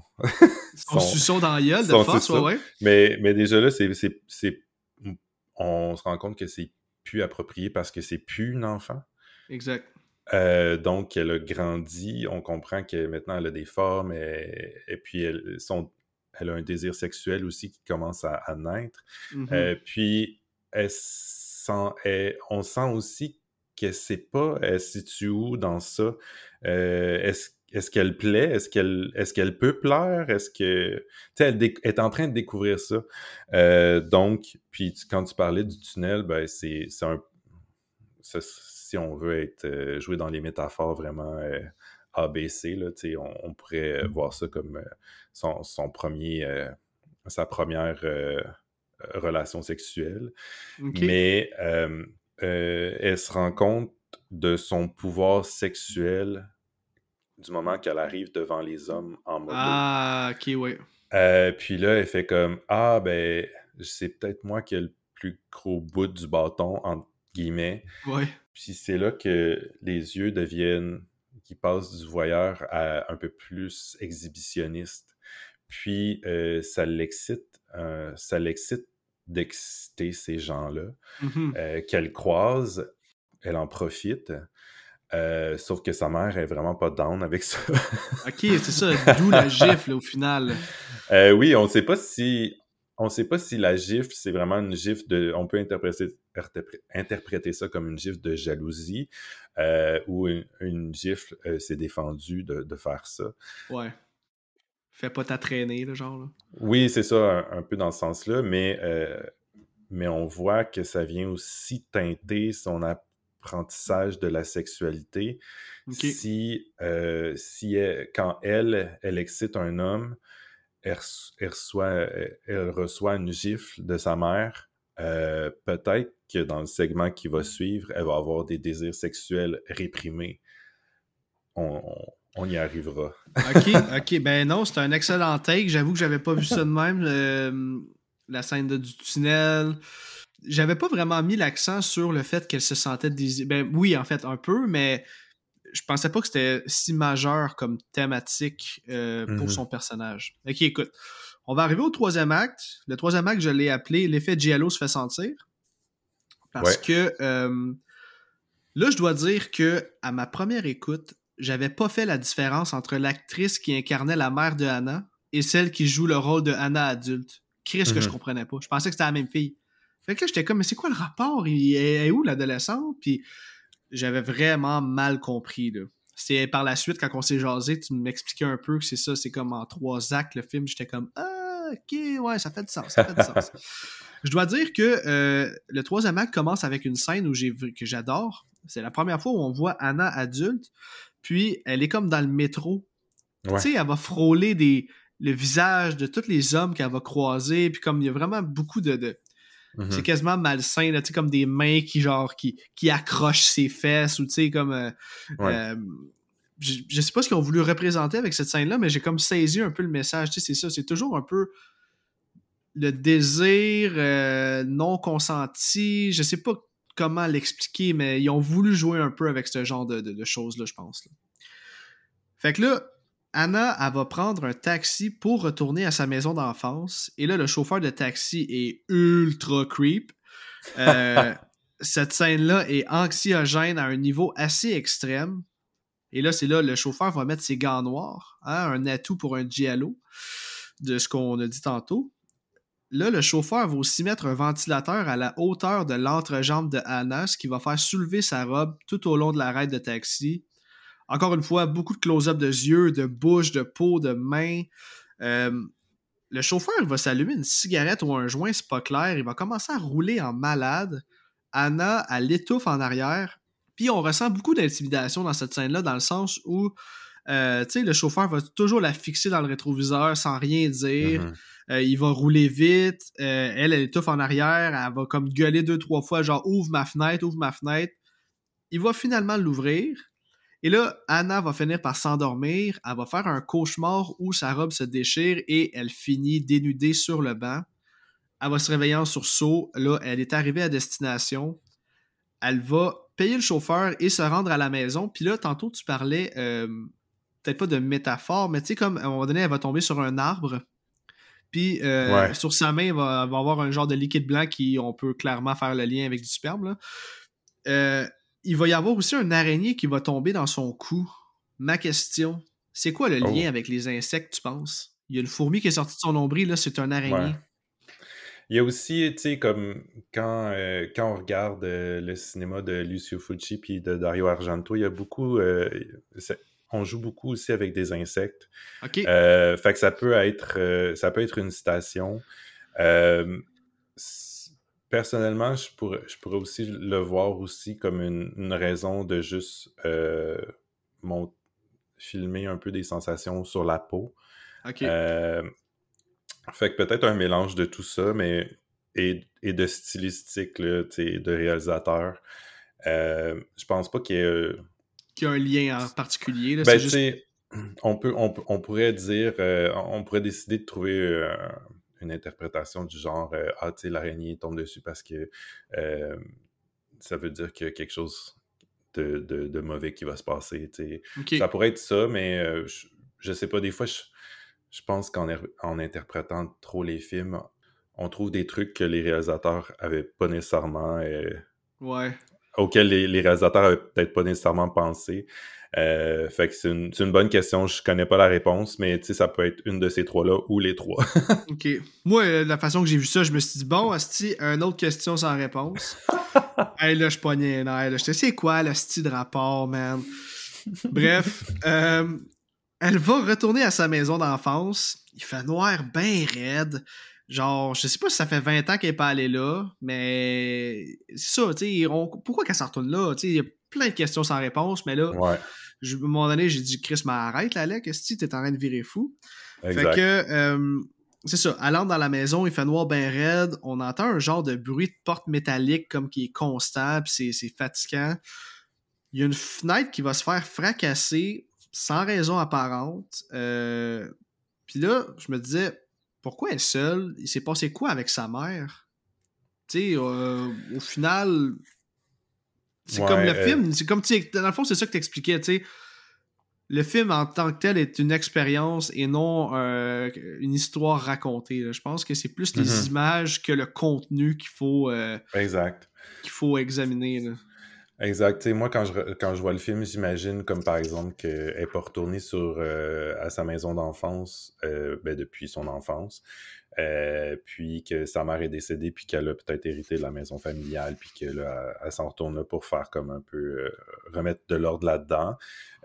Son suçon dans la gueule, de force, ouais, mais, mais déjà là, c'est, on se rend compte que c'est plus approprié parce que c'est plus une enfant. Exact. Euh, donc, elle a grandi. On comprend que maintenant, elle a des formes et, et puis elle, son- elle a un désir sexuel aussi qui commence à, à naître. Mhm. Euh, puis, elle sent, elle- on sent aussi que c'est pas, elle se situe où dans ça? Euh, est-ce, est-ce qu'elle plaît? Est-ce qu'elle, est-ce qu'elle peut plaire? Est-ce que, tu sais, elle est en train de découvrir ça. Euh, donc, puis tu- quand tu parlais du tunnel, ben c'est, un, si on veut être euh, joué dans les métaphores vraiment euh, ABC, là, on, on pourrait euh, voir ça comme son, son premier, euh, sa première euh, relation sexuelle. Mais euh, elle se rend compte de son pouvoir sexuel du moment qu'elle arrive devant les hommes en moto. Ah, ok. Euh, puis là, elle fait comme Ah, ben, c'est peut-être moi qui ai le plus gros bout du bâton, entre guillemets. Ouais. puis c'est là que les yeux deviennent, qui passent du voyeur à un peu plus exhibitionniste. Puis euh, ça l'excite, euh, ça l'excite d'exciter ces gens-là, Mhm. euh, qu'elle croise, elle en profite. Sauf que sa mère est vraiment pas down avec ça. Ok, c'est ça, d'où la gifle au final. Oui, on ne sait pas si on sait pas si la gifle c'est vraiment une gifle de. On peut interpréter, interpré- interpréter ça comme une gifle de jalousie euh, ou une, une gifle euh, s'est défendu de, de faire ça. Ouais. Fais pas ta traînée, le genre. Là. Oui, c'est ça, un, un peu dans ce sens-là, mais, euh, mais on voit que ça vient aussi teinter son apprentissage de la sexualité. Si, euh, si elle- quand elle, elle excite un homme, elle, reç- elle reçoit, elle- elle reçoit une gifle de sa mère, euh, peut-être que dans le segment qui va suivre, elle va avoir des désirs sexuels réprimés. On, on- on y arrivera. Ok, ok, ben non, c'est un excellent take. J'avoue que j'avais pas vu ça de même. la scène de- du tunnel. J'avais pas vraiment mis l'accent sur le fait qu'elle se sentait désir. Ben oui, en fait, un peu, mais je pensais pas que c'était si majeur comme thématique euh, pour Mhm. son personnage. Ok, écoute. On va arriver au troisième acte. Le troisième acte, je l'ai appelé L'effet Giallo se fait sentir. Parce Ouais. que euh, là, je dois dire que à ma première écoute, j'avais pas fait la différence entre l'actrice qui incarnait la mère de Anna et celle qui joue le rôle de Anna adulte. Chris, que je Mhm. comprenais pas. Je pensais que c'était la même fille. Fait que là, j'étais comme, mais c'est quoi le rapport? Il est, où l'adolescente? Puis j'avais vraiment mal compris. là. C'est par la suite, quand on s'est jasé, tu m'expliquais un peu que c'est ça, c'est comme en trois actes le film. J'étais comme, ah, ok, ouais, ça fait du sens, ça fait du sens. Je dois dire que euh, le troisième acte commence avec une scène où j'ai que j'adore. C'est la première fois où on voit Anna adulte, puis elle est comme dans le métro. Ouais. Tu sais, elle va frôler des, le visage de tous les hommes qu'elle va croiser, puis comme il y a vraiment beaucoup de... de- Mhm. C'est quasiment malsain, là, tu sais, comme des mains qui, genre, qui, qui accrochent ses fesses, ou tu sais, comme... euh, Ouais. euh, je, je sais pas ce qu'ils ont voulu représenter avec cette scène-là, mais j'ai comme saisi un peu le message. Tu sais, c'est ça, c'est toujours un peu le désir euh, non consenti. Je sais pas comment l'expliquer, mais ils ont voulu jouer un peu avec ce genre de, de- de choses-là, je pense. là. Fait que là, Anna, elle va prendre un taxi pour retourner à sa maison d'enfance. Et là, le chauffeur de taxi est ultra creep. Euh, cette scène-là est anxiogène à un niveau assez extrême. Et là, c'est là, le chauffeur va mettre ses gants noirs, hein, un atout pour un giallo, de ce qu'on a dit tantôt. Là, le chauffeur va aussi mettre un ventilateur à la hauteur de l'entrejambe de Anna, ce qui va faire soulever sa robe tout au long de la raide de taxi. Encore une fois, beaucoup de close-up de yeux, de bouche, de peau, de mains. Euh, le chauffeur va s'allumer une cigarette ou un joint, c'est pas clair. Il va commencer à rouler en malade. Anna, elle l'étouffe en arrière. Puis on ressent beaucoup d'intimidation dans cette scène-là, dans le sens où euh, tu sais, le chauffeur va toujours la fixer dans le rétroviseur sans rien dire. Mhm. Euh, il va rouler vite. Euh, elle, elle étouffe en arrière. Elle va comme gueuler deux, trois fois, genre ouvre ma fenêtre, ouvre ma fenêtre. Il va finalement l'ouvrir. Et là, Anna va finir par s'endormir. Elle va faire un cauchemar où sa robe se déchire et elle finit dénudée sur le banc. Elle va se réveiller en sursaut. Là, elle est arrivée à destination. Elle va payer le chauffeur et se rendre à la maison. Puis là, tantôt, tu parlais, euh, peut-être pas de métaphore, mais tu sais, comme à un moment donné, elle va tomber sur un arbre. Puis euh, Ouais. sur sa main, va, elle va avoir un genre de liquide blanc qui, on peut clairement faire le lien avec du sperme. là. Euh, il va y avoir aussi un araignée qui va tomber dans son cou. Ma question, c'est quoi le Oh. lien avec les insectes, tu penses? Il y a une fourmi qui est sortie de son nombril, là, c'est un araignée. Ouais. Il y a aussi, tu sais, comme quand, euh, quand on regarde euh, le cinéma de Lucio Fulci puis de Dario Argento, il y a beaucoup. euh, on joue beaucoup aussi avec des insectes. OK. Euh, fait que ça peut être, euh, ça peut être une citation. Euh, personnellement, je pourrais, je pourrais aussi le voir aussi comme une, une raison de juste mon- filmer un peu des sensations sur la peau. OK. Fait que peut-être un mélange de tout ça, mais et, et de stylistique, là, de réalisateur. Je pense pas qu'il y ait. Qui a un lien en particulier. Là, ben, juste... on, peut, on, on pourrait dire, euh, on pourrait décider de trouver euh, une interprétation du genre euh, Ah, tu sais, l'araignée tombe dessus parce que ça veut dire qu'il y a quelque chose de, mauvais qui va se passer. Ça pourrait être ça, mais euh, je, sais pas, des fois, je, pense qu'en en interprétant trop les films, on trouve des trucs que les réalisateurs avaient pas nécessairement. Ouais. Auxquels les, les réalisateurs avaient peut-être pas nécessairement pensé. Euh, fait que c'est une, une, bonne question. Je connais pas la réponse, mais ça peut être une de ces trois-là ou les trois. ok. Moi, euh, la façon que j'ai vu ça, je me suis dit, bon, Asti, une autre question sans réponse. hey, là, je pognais un air. Je sais quoi, le style de rapport, man? Bref, euh, elle va retourner à sa maison d'enfance. Il fait noir bien raide. Genre, je sais pas si ça fait 20 ans qu'elle est pas allée là, mais c'est ça, tu sais, pourquoi qu'elle s'en retourne là? Tu sais, il y a plein de questions sans réponse, mais là, ouais à un moment donné, j'ai dit, Chris, mais arrête, là, Alec, que t'es en train de virer fou? Fait que, euh, c'est ça, entre dans la maison, il fait noir ben raide, on entend un genre de bruit de porte métallique comme qui est constant, puis c'est fatigant. Il y a une fenêtre qui va se faire fracasser sans raison apparente. Euh, puis là, je me disais, pourquoi elle est seule? Il s'est passé quoi avec sa mère? Tu sais, euh, au final, c'est comme le euh, film, c'est comme, dans le fond, c'est ça que t'expliquais, tu sais. Le film en tant que tel est une expérience et non euh, une histoire racontée. Je pense que c'est plus les mm-hmm. images que le contenu qu'il faut, qu'il faut examiner. Exact. moi, quand je, quand je vois le film, j'imagine comme par exemple qu'elle n'est pas retournée sur, à sa maison d'enfance ben, depuis son enfance. Euh, puis que sa mère est décédée, puis qu'elle a peut-être hérité de la maison familiale, puis qu'elle elle, s'en retourne là pour faire comme un peu euh, remettre de l'ordre là-dedans.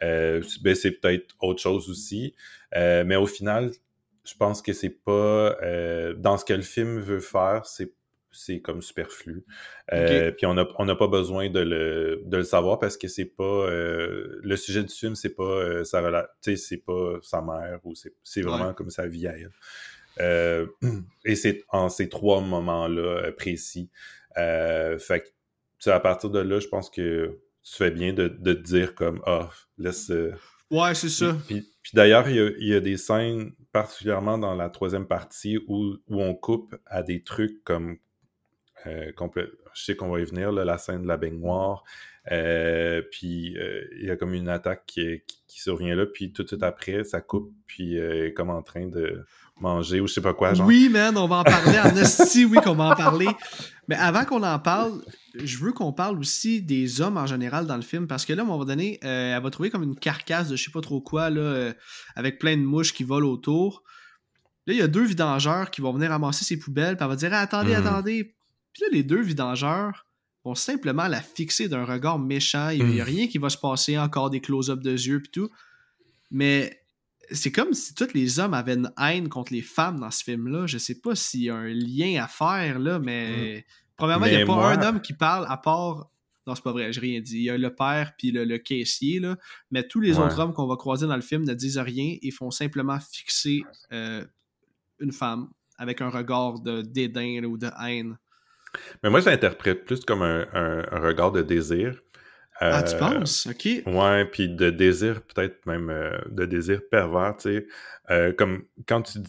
Euh, ben, c'est peut-être autre chose aussi. mais au final, je pense que c'est pas dans ce que le film veut faire, c'est c'est comme superflu. puis on n'a on pas besoin de le, de le, savoir parce que c'est pas le sujet du film, c'est pas sa c'est pas sa mère ou c'est vraiment comme sa vie à elle. Euh, et c'est en ces trois moments-là euh, précis. Euh, fait que, à partir de là, je pense que tu fais bien de, te dire comme, ah, laisse. ouais, c'est ça. Puis, d'ailleurs, il y, a, des scènes, particulièrement dans la troisième partie, où, où on coupe à des trucs comme. Je sais qu'on va y venir, là, la scène de la baignoire. puis il y a comme une attaque qui, qui, survient là, puis tout de suite après, ça coupe, puis comme en train de, manger ou je sais pas quoi. Genre. Oui, man, on va en parler. en esti, oui, qu'on va en parler. Mais avant qu'on en parle, je veux qu'on parle aussi des hommes en général dans le film parce que là, à un moment donné, euh, elle va trouver comme une carcasse de je sais pas trop quoi, là, euh, avec plein de mouches qui volent autour. Là, il y a deux vidangeurs qui vont venir ramasser ses poubelles, puis elle va dire Attendez, mhm. attendez. Puis là, les deux vidangeurs vont simplement la fixer d'un regard méchant. Il n'y a mhm. rien qui va se passer, encore des close-up de yeux, puis tout. Mais c'est comme si tous les hommes avaient une haine contre les femmes dans ce film-là. Je sais pas s'il y a un lien à faire, là, mais. Mm. Premièrement, il n'y a pas un homme qui parle à part. Non, c'est pas vrai, j'ai rien dit. Il y a le père puis le, caissier, là. Mais tous les autres hommes qu'on va croiser dans le film ne disent rien et font simplement fixer euh, une femme avec un regard de dédain ou de haine. Mais moi, je l'interprète plus comme un regard de désir ah, tu euh, penses? OK. Ouais, puis de désir, peut-être même euh, de désir pervers, tu sais. Euh, comme quand tu,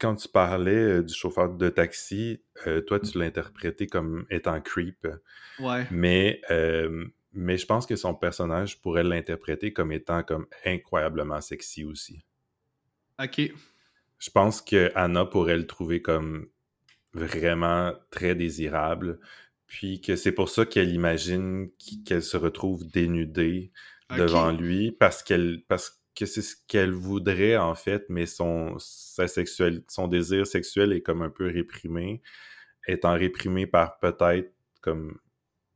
quand tu parlais du chauffeur de taxi, toi, tu l'as interprété comme étant creep. Ouais. Mais, mais je pense que son personnage pourrait l'interpréter comme étant comme incroyablement sexy aussi. OK. Je pense que Anna pourrait le trouver comme vraiment très désirable puis que c'est pour ça qu'elle imagine qu'elle se retrouve dénudée devant lui parce qu'elle parce que c'est ce qu'elle voudrait en fait, mais son sa sexuelle, son désir sexuel est comme un peu réprimé, étant réprimé par peut-être comme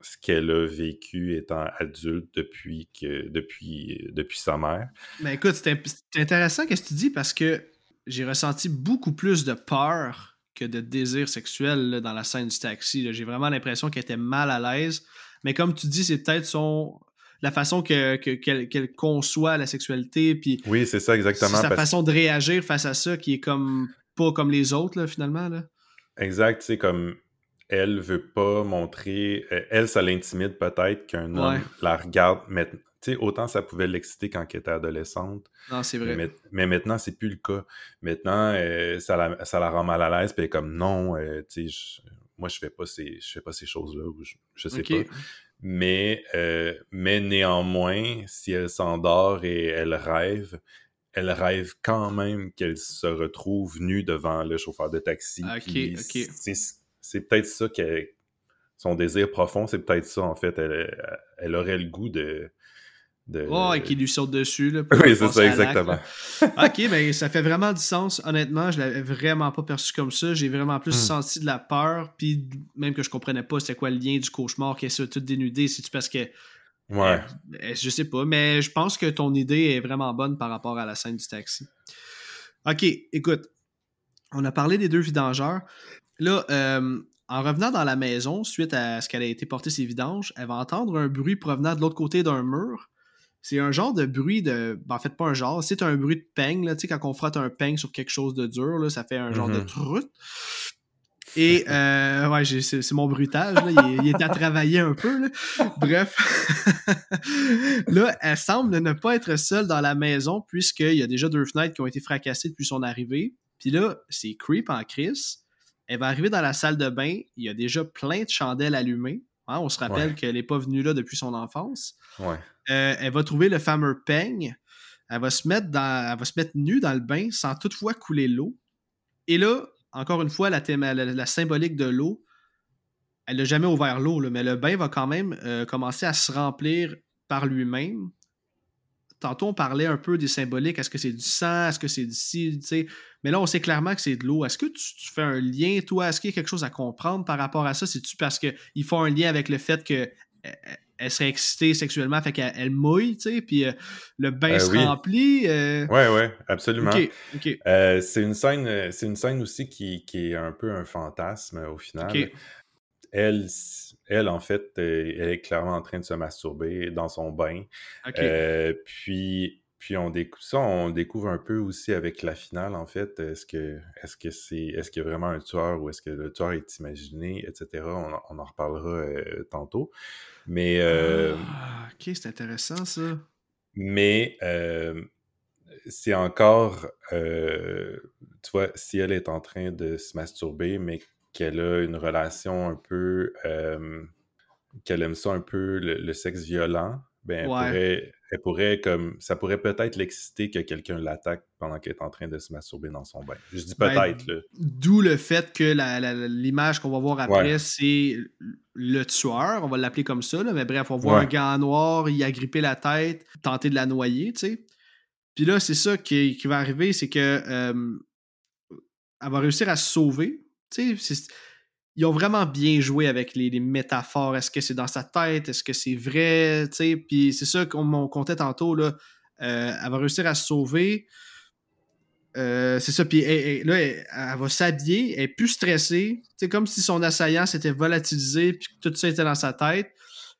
ce qu'elle a vécu étant adulte depuis que depuis depuis sa mère. Mais écoute, c'est intéressant ce que tu dis parce que j'ai ressenti beaucoup plus de peur que de désir sexuel dans la scène du taxi. J'ai vraiment l'impression qu'elle était mal à l'aise. Mais comme tu dis, c'est peut-être son la façon que, qu'elle, conçoit la sexualité. Puis oui, c'est ça exactement. sa façon de réagir face à ça qui est comme pas comme les autres, finalement. Là. Exact, c'est comme elle veut pas montrer. Elle, ça l'intimide peut-être qu'un homme la regarde autant ça pouvait l'exciter quand elle était adolescente. Non, c'est vrai. Mais, mais maintenant, c'est plus le cas. Maintenant, euh, ça, la, ça la rend mal à l'aise, puis elle est comme non, euh, tu sais, moi, je fais pas ces, je fais pas ces choses-là, je, je sais pas. Mais, euh, mais néanmoins, si elle s'endort et elle rêve, elle rêve quand même qu'elle se retrouve nue devant le chauffeur de taxi. Ok. C'est peut-être ça que son désir profond, c'est peut-être ça en fait. Elle, elle aurait le goût de, Oh, et qui lui saute dessus. Là, oui, c'est ça, exactement. ok, mais ben, ça fait vraiment du sens. Honnêtement, je l'avais vraiment pas perçu comme ça. J'ai vraiment plus hmm. senti de la peur, puis même que je comprenais pas c'était quoi le lien du cauchemar est ça tout dénudé. C'est-tu parce que. Ouais. Euh, je sais pas, mais je pense que ton idée est vraiment bonne par rapport à la scène du taxi. Ok, écoute. On a parlé des deux vidangeurs. Là, euh, en revenant dans la maison, suite à ce qu'elle a été portée ses vidanges, elle va entendre un bruit provenant de l'autre côté d'un mur. C'est un genre de bruit de. Ben, en fait, pas un genre, c'est un bruit de peigne. Là, tu sais, quand on frotte un peigne sur quelque chose de dur, là, ça fait un genre de mm-hmm. troute. Et euh, ouais, c'est mon bruitage. Là. Il, est à travailler un peu. Là. Bref. là, elle semble ne pas être seule dans la maison puisqu'il y a déjà deux fenêtres qui ont été fracassées depuis son arrivée. Puis là, c'est creep en crise. Elle va arriver dans la salle de bain. Il y a déjà plein de chandelles allumées. Hein, on se rappelle qu'elle n'est pas venue là depuis son enfance. Ouais. Euh, elle va trouver le fameux peigne. Elle va se mettre dans, elle va se mettre nue dans le bain sans toutefois couler l'eau. Et là, encore une fois, la, la, symbolique de l'eau, elle n'a jamais ouvert l'eau, mais le bain va quand même euh, commencer à se remplir par lui-même. Tantôt, on parlait un peu des symboliques. Est-ce que c'est du sang? Est-ce que c'est du ci? Mais là, on sait clairement que c'est de l'eau. Est-ce que tu, fais un lien, toi? Est-ce qu'il y a quelque chose à comprendre par rapport à ça? C'est-tu parce qu'ils font un lien avec le fait que elle serait excitée sexuellement, fait qu'elle mouille, tu sais, puis euh, le bain euh, se remplit. Euh... Ouais, ouais, absolument. Euh, c'est une scène, c'est une scène aussi qui, qui, est un peu un fantasme au final. Elle, elle, en fait, elle est clairement en train de se masturber dans son bain. puis puis on découvre ça, on découvre un peu aussi avec la finale, en fait. Est-ce que est-ce que c'est est-ce qu'il y a vraiment un tueur ou est-ce que le tueur est imaginé, etc. On, on en reparlera tantôt. Mais. Euh, ah, ok, c'est intéressant ça. Mais euh, c'est encore. Euh, tu vois, si elle est en train de se masturber, mais qu'elle a une relation un peu. qu'elle aime ça un peu, le sexe violent, ben, elle, pourrait, elle pourrait comme ça pourrait peut-être l'exciter que quelqu'un l'attaque pendant qu'elle est en train de se masturber dans son bain. Je dis ben, peut-être. D'où le fait que l'image qu'on va voir après, c'est le tueur, on va l'appeler comme ça, mais bref, on voit un gars noir y agripper la tête, tenter de la noyer, tu sais. Puis là, c'est ça qui, qui, va arriver, c'est que euh, elle va réussir à se sauver. Ils ont vraiment bien joué avec les, métaphores. Est-ce que c'est dans sa tête? Est-ce que c'est vrai? Puis c'est ça qu'on comptait tantôt. Là. Euh, elle va réussir à se sauver. Euh, c'est ça. Puis là, elle, va s'habiller. Elle est plus stressée. Comme si son assaillant s'était volatilisé. Puis tout ça était dans sa tête.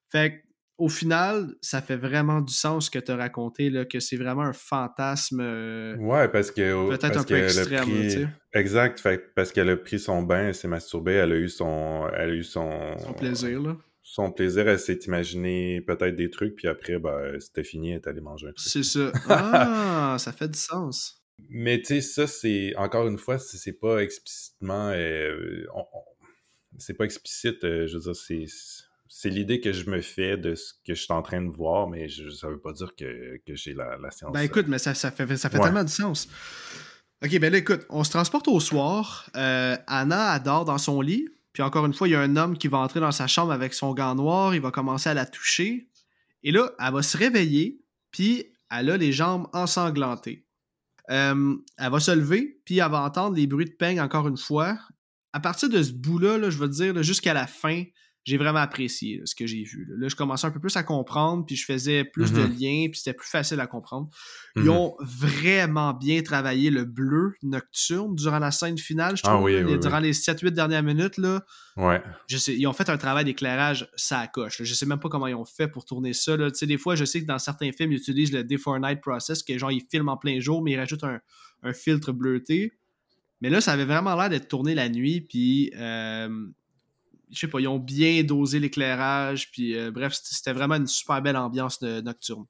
Fait au final, ça fait vraiment du sens ce que tu as raconté, là, que c'est vraiment un fantasme. Euh, ouais, parce que. Peut-être un peu extrême. exact. Fait, parce qu'elle a pris son bain, elle s'est masturbée, elle a eu son. Elle a eu son. Son plaisir, là. Son plaisir, elle s'est imaginé peut-être des trucs, puis après, ben, c'était fini, elle est allée manger un truc. C'est ça. Ah, ça fait du sens. Mais tu sais, ça, c'est. Encore une fois, c'est pas explicitement. Euh, c'est pas explicite, euh, je veux dire, c'est c'est l'idée que je me fais de ce que je suis en train de voir, mais je, ça veut pas dire que, j'ai la, science. Ben écoute, mais ça, ça fait, ça fait tellement de sens. Ok, ben là, écoute, on se transporte au soir. Euh, Anna adore dans son lit. Puis encore une fois, il y a un homme qui va entrer dans sa chambre avec son gant noir. Il va commencer à la toucher. Et là, elle va se réveiller. Puis elle a les jambes ensanglantées. Euh, elle va se lever. Puis elle va entendre les bruits de peigne encore une fois. À partir de ce bout-là, là, je veux dire, jusqu'à la fin, j'ai vraiment apprécié ce que j'ai vu. Là. je commençais un peu plus à comprendre, puis je faisais plus de mm-hmm. liens, puis c'était plus facile à comprendre. Ils mm-hmm. ont vraiment bien travaillé le bleu nocturne durant la scène finale, je ah trouve. durant les 7-8 dernières minutes, là, ouais. je sais, ils ont fait un travail d'éclairage ça coche. Je sais même pas comment ils ont fait pour tourner ça. Là. Des fois, je sais que dans certains films, ils utilisent le Day for Night process, que genre, ils filment en plein jour, mais ils rajoutent un, filtre bleuté. Mais là, ça avait vraiment l'air d'être tourné la nuit, puis euh, je sais pas, ils ont bien dosé l'éclairage, puis euh, bref, c'était vraiment une super belle ambiance nocturne.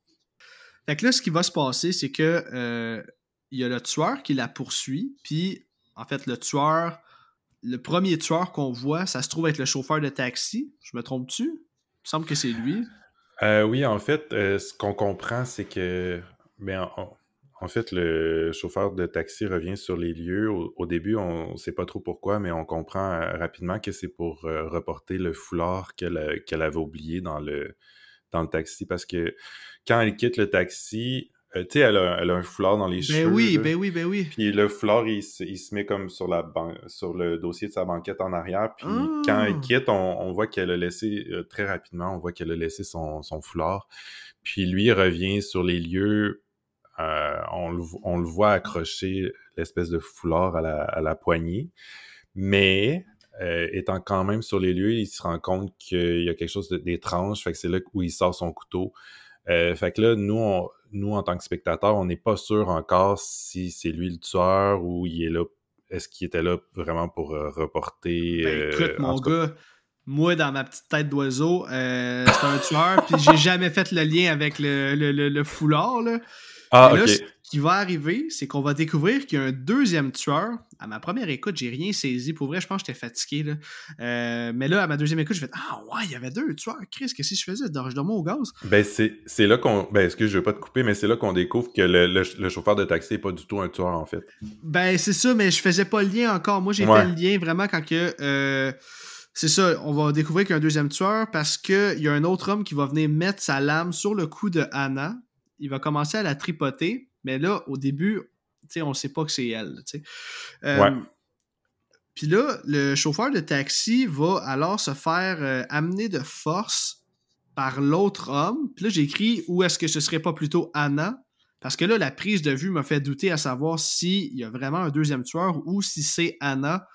Fait que là, ce qui va se passer, c'est que euh, il y a le tueur qui la poursuit, puis en fait, le tueur, le premier tueur qu'on voit, ça se trouve être le chauffeur de taxi. Je me trompe-tu? Il me semble que c'est lui. Euh, oui, en fait, ce qu'on comprend, c'est que, ben, en, en fait, le chauffeur de taxi revient sur les lieux. Au, au début, on ne sait pas trop pourquoi, mais on comprend euh, rapidement que c'est pour euh, reporter le foulard qu'elle avait oublié dans le, dans le taxi. Parce que quand elle quitte le taxi, euh, tu sais, elle a, elle a un foulard dans les Ben cheveux. oui, là. ben oui, ben oui. Puis le foulard, il, se- il se met comme sur, la ban- sur le dossier de sa banquette en arrière. Puis Ah. quand elle quitte, on, on voit qu'elle a laissé, euh, très rapidement, on voit qu'elle a laissé son, son foulard. Puis lui il revient sur les lieux. Euh, on, le, on le voit accrocher l'espèce de foulard à la, à la poignée. Mais euh, étant quand même sur les lieux, il se rend compte qu'il y a quelque chose d'étrange. Fait que c'est là où il sort son couteau. Euh, fait que là, nous, on- nous, en tant que spectateurs, on n'est pas sûr encore si c'est lui le tueur ou il est là. Est-ce qu'il était là vraiment pour reporter. Ben, écoute, mon cas- gars, moi, dans ma petite tête d'oiseau, c'est un tueur, puis j'ai jamais fait le lien avec le, le- le- le foulard, là. Ah, là, ce qui va arriver, c'est qu'on va découvrir qu'il y a un deuxième tueur. À ma première écoute, j'ai rien saisi. Pour vrai, je pense que j'étais fatigué. Là. Euh, mais là, à ma deuxième écoute, j'ai fait Ah ouais, il y avait deux tueurs. Chris, qu'est-ce que je faisais? Je dormais au gaz. Ben, c'est là qu'on. Ben, excuse, je veux pas te couper, mais c'est là qu'on découvre que le, le- le chauffeur de taxi est pas du tout un tueur, en fait. Ben, c'est ça, mais je faisais pas le lien encore. Moi, j'ai Ouais. fait le lien vraiment quand que. euh, c'est ça, on va découvrir qu'il y a un deuxième tueur parce qu'il y a un autre homme qui va venir mettre sa lame sur le cou de Anna. Il va commencer à la tripoter, mais là, au début, on sait pas que c'est elle. Euh, Ouais. Puis là, le chauffeur de taxi va alors se faire euh, amener de force par l'autre homme. Puis là, j'ai écrit où est-ce que ce serait pas plutôt Anna parce que là, la prise de vue m'a fait douter à savoir s'il y a vraiment un deuxième tueur ou si c'est Anna.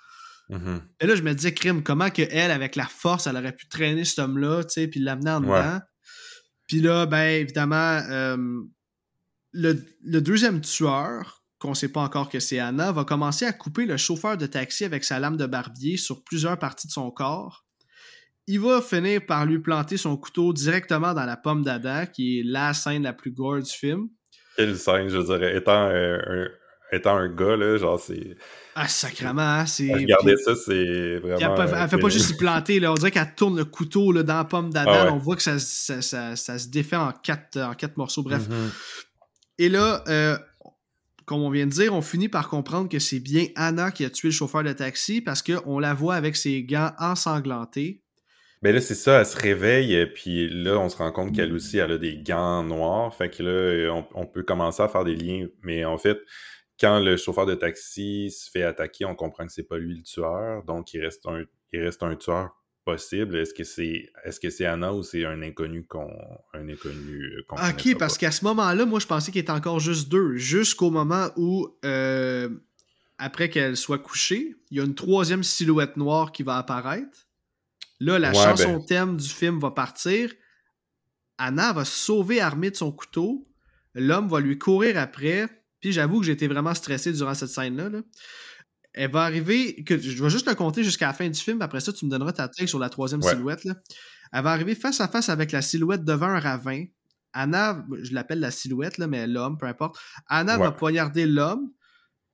Mhm. Et là, je me disais, crime, comment que elle, avec la force, elle aurait pu traîner cet homme-là, tu sais, puis l'amener en Ouais. dedans. Puis là, ben, évidemment, euh, le, deuxième tueur, qu'on sait pas encore que c'est Anna, va commencer à couper le chauffeur de taxi avec sa lame de barbier sur plusieurs parties de son corps. Il va finir par lui planter son couteau directement dans la pomme d'Adam, qui est la scène la plus gore du film. Quelle scène, je dirais. Étant, euh, un, étant un gars, là, genre, c'est. Ah, sacrément, hein, c'est... Regarder puis- ça, c'est vraiment. Puis elle, peut- elle fait euh, pas juste y planter, là. on dirait qu'elle tourne le couteau là, dans la pomme d'Adam. Ah ouais. On voit que ça, ça, ça- ça se défait en quatre, en quatre morceaux. Bref. Mhm. Et là, euh, comme on vient de dire, on finit par comprendre que c'est bien Anna qui a tué le chauffeur de taxi parce qu'on la voit avec ses gants ensanglantés. Ben là, c'est ça, elle se réveille, euh, puis là, on se rend compte qu'elle aussi, elle a des gants noirs. Fait que là, euh, on, on peut commencer à faire des liens. Mais en fait, quand le chauffeur de taxi se fait attaquer, on comprend que c'est pas lui le tueur. Donc, il reste un, il reste un tueur possible. Est-ce que c'est est-ce que c'est Anna ou c'est un inconnu qu'on un inconnu euh, qu'on Ok, connaîtra parce qu'à ce moment-là, moi, je pensais qu'il était encore juste deux. Jusqu'au moment où, euh, après qu'elle soit couchée, il y a une troisième silhouette noire qui va apparaître. Là, la Ouais, chanson ben. thème du film va partir. Anna va se sauver armée de son couteau. L'homme va lui courir après. Puis j'avoue que j'étais vraiment stressé durant cette scène-là. là. Elle va arriver, que je vais juste le compter jusqu'à la fin du film. Après ça, tu me donneras ta take sur la troisième Ouais. silhouette. là. Elle va arriver face à face avec la silhouette devant un ravin. Anna, je l'appelle la silhouette, là, mais l'homme, peu importe. Anna va poignarder l'homme.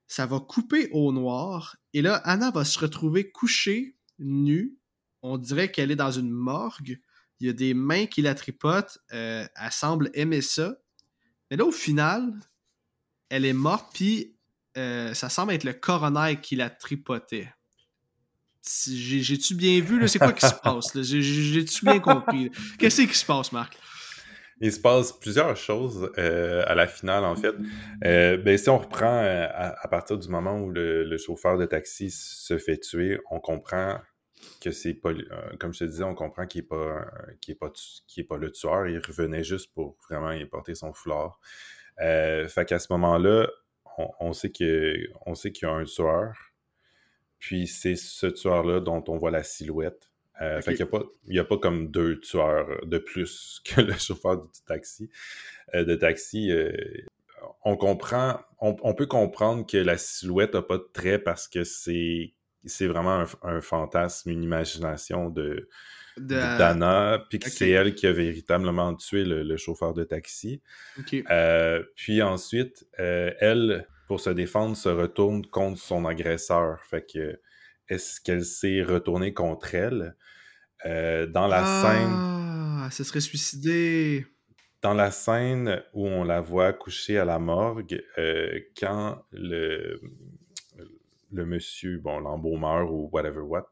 Ça va couper au noir. Et là, Anna va se retrouver couchée, nue. On dirait qu'elle est dans une morgue. Il y a des mains qui la tripotent. Euh, elle semble aimer ça. Mais là, au final, elle est morte, puis euh, ça semble être le coroner qui la tripotait. J'ai-tu bien vu? C'est quoi qui se passe? J'ai-tu bien compris? Qu'est-ce qui se passe, Marc? Il se passe plusieurs choses euh, à la finale, en fait. Euh, ben, si on reprend euh, à, à partir du moment où le, le chauffeur de taxi se fait tuer, on comprend que c'est pas, comme je te disais, on comprend qu'il est pas, est pas, est pas le tueur. Il revenait juste pour vraiment y porter son foulard. Euh, fait qu'à ce moment-là, on, on sait qu'il y a un tueur. Puis c'est ce tueur-là dont on voit la silhouette. Euh. Fait qu'il n'y a, pas- a comme deux tueurs de plus que le chauffeur du taxi. euh, de taxi. euh, on comprend, on, on peut comprendre que la silhouette n'a pas de trait parce que c'est c'est vraiment un, un fantasme, une imagination de De- d'Anna, puis que c'est elle qui a véritablement tué le, le chauffeur de taxi. Euh, puis ensuite, euh, elle, pour se défendre, se retourne contre son agresseur. Fait que est-ce qu'elle s'est retournée contre elle? Euh, dans la scène, Ah! Ah, elle se serait suicidée. Dans la scène où on la voit couchée à la morgue, quand le, le monsieur, bon, l'embaumeur ou whatever what,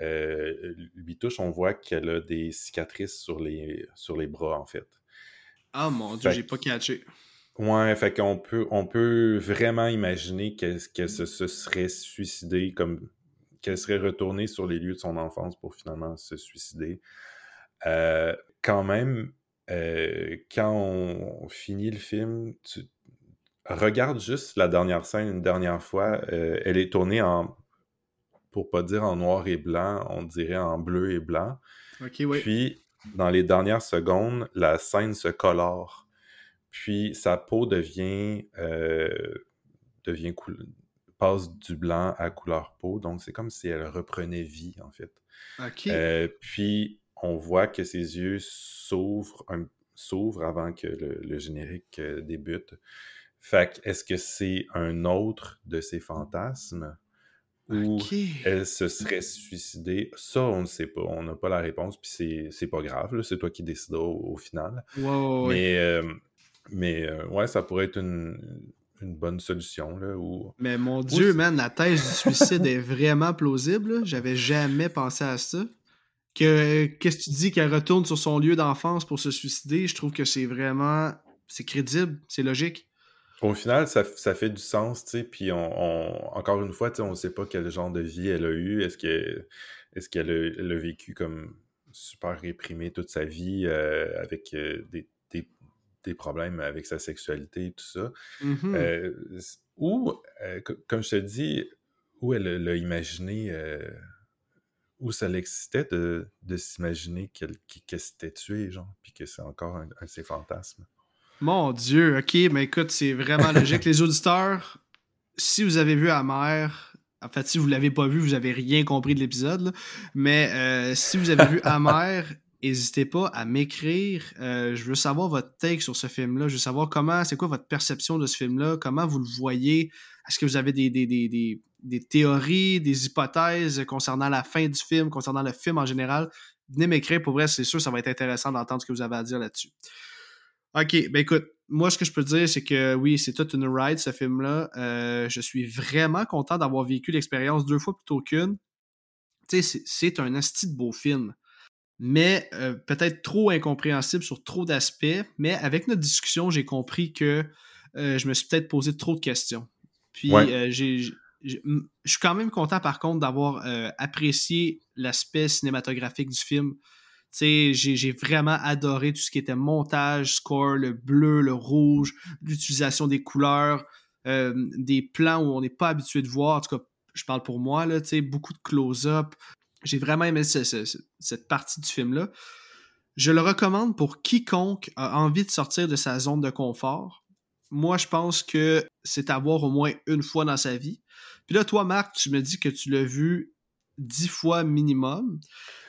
euh, lui touche, on voit qu'elle a des cicatrices sur les, sur les bras, en fait. Ah mon dieu, j'ai pas catché. Ouais, fait qu'on peut, on peut vraiment imaginer qu'elle se, se, serait suicidée, comme qu'elle serait retournée sur les lieux de son enfance pour finalement se suicider. Euh, quand même, euh, quand on, finit le film, tu regardes juste la dernière scène une dernière fois. Euh, elle est tournée en, pour pas dire en noir et blanc, on dirait en bleu et blanc. Oui. Puis, dans les dernières secondes, la scène se colore. Puis, sa peau devient, devient passe du blanc à couleur peau. Donc, c'est comme si elle reprenait vie, en fait. OK. puis, on voit que ses yeux s'ouvrent, s'ouvrent avant que le, générique euh, débute. Fait est-ce que c'est un autre de ses fantasmes? Ou elle se serait suicidée? Ça, on ne sait pas. On n'a pas la réponse, puis c'est pas grave. C'est toi qui décides au, final. mais, euh, mais euh, ouais, ça pourrait être une, bonne solution. Là, Mais mon Dieu, man, la thèse du suicide est vraiment plausible. J'avais jamais pensé à ça que qu'est-ce que tu dis qu'elle retourne sur son lieu d'enfance pour se suicider, je trouve que c'est vraiment c'est crédible, c'est logique. Au final, ça, fait du sens, tu sais, puis on, encore une fois, tu sais, on ne sait pas quel genre de vie elle a eu. Est-ce qu'elle est qu'elle a, vécu comme super réprimée toute sa vie euh, avec euh, des, problèmes avec sa sexualité et tout ça? Mm-hmm. Euh, ou, comme je te dis, où elle l'a imaginé où ça l'excitait de, s'imaginer qu'elle s'était tuée, genre, puis que c'est encore un, de ses fantasmes? Mon Dieu, ok, mais écoute, c'est vraiment logique. Les auditeurs, si vous avez vu Amer, en fait, si vous l'avez pas vu, vous avez rien compris de l'épisode, mais euh, si vous avez vu Amer, n'hésitez pas à m'écrire. Euh, je veux savoir votre take sur ce film-là. Je veux savoir comment, c'est quoi votre perception de ce film-là, comment vous le voyez? Est-ce que vous avez des, des, des, des théories, des hypothèses concernant la fin du film, concernant le film en général, venez m'écrire. Pour vrai, c'est sûr, ça va être intéressant d'entendre ce que vous avez à dire là-dessus. OK, ben écoute, moi, ce que je peux te dire, c'est que oui, c'est toute une ride, ce film-là. Euh, je suis vraiment content d'avoir vécu l'expérience deux fois plutôt qu'une. Tu sais, c'est un asti de beau film. Mais euh, peut-être trop incompréhensible sur trop d'aspects. Mais avec notre discussion, j'ai compris que euh, je me suis peut-être posé trop de questions. Puis j'ai je, suis quand même content par contre d'avoir euh, apprécié l'aspect cinématographique du film. J'ai, vraiment adoré tout ce qui était montage, score, le bleu, le rouge, l'utilisation des couleurs, euh, des plans où on n'est pas habitué de voir. En tout cas, je parle pour moi, là, beaucoup de close-up. J'ai vraiment aimé cette partie du film-là. Je le recommande pour quiconque a envie de sortir de sa zone de confort. Moi, je pense que c'est à voir au moins une fois dans sa vie. Puis là, toi, Marc, tu me dis que tu l'as vu dix fois minimum.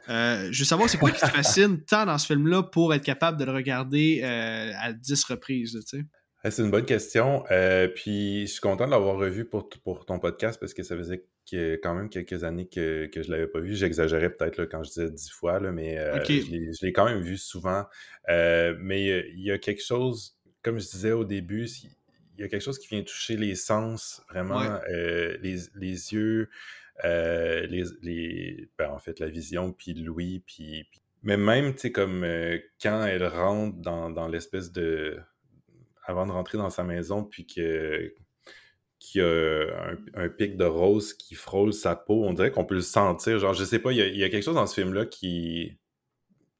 Euh, je veux savoir, c'est quoi qui te fascine tant dans ce film-là pour être capable de le regarder euh, à dix reprises, tu sais? C'est une bonne question. Euh, puis je suis content de l'avoir revu pour, pour ton podcast parce que ça faisait que, quand même quelques années que, que je ne l'avais pas vu. J'exagérais peut-être quand je disais dix fois, là, mais je l'ai quand même vu souvent. mais il y a quelque chose, comme je disais au début, il y a quelque chose qui vient toucher les sens, vraiment, les, les, yeux, euh, les, les ben, en fait, la vision, puis l'ouïe, puis, Mais même, tu sais, comme euh, quand elle rentre dans, dans l'espèce de... Avant de rentrer dans sa maison, puis que qu'il y a un, pic de rose qui frôle sa peau, on dirait qu'on peut le sentir. Genre, je sais pas, il y y a quelque chose dans ce film-là qui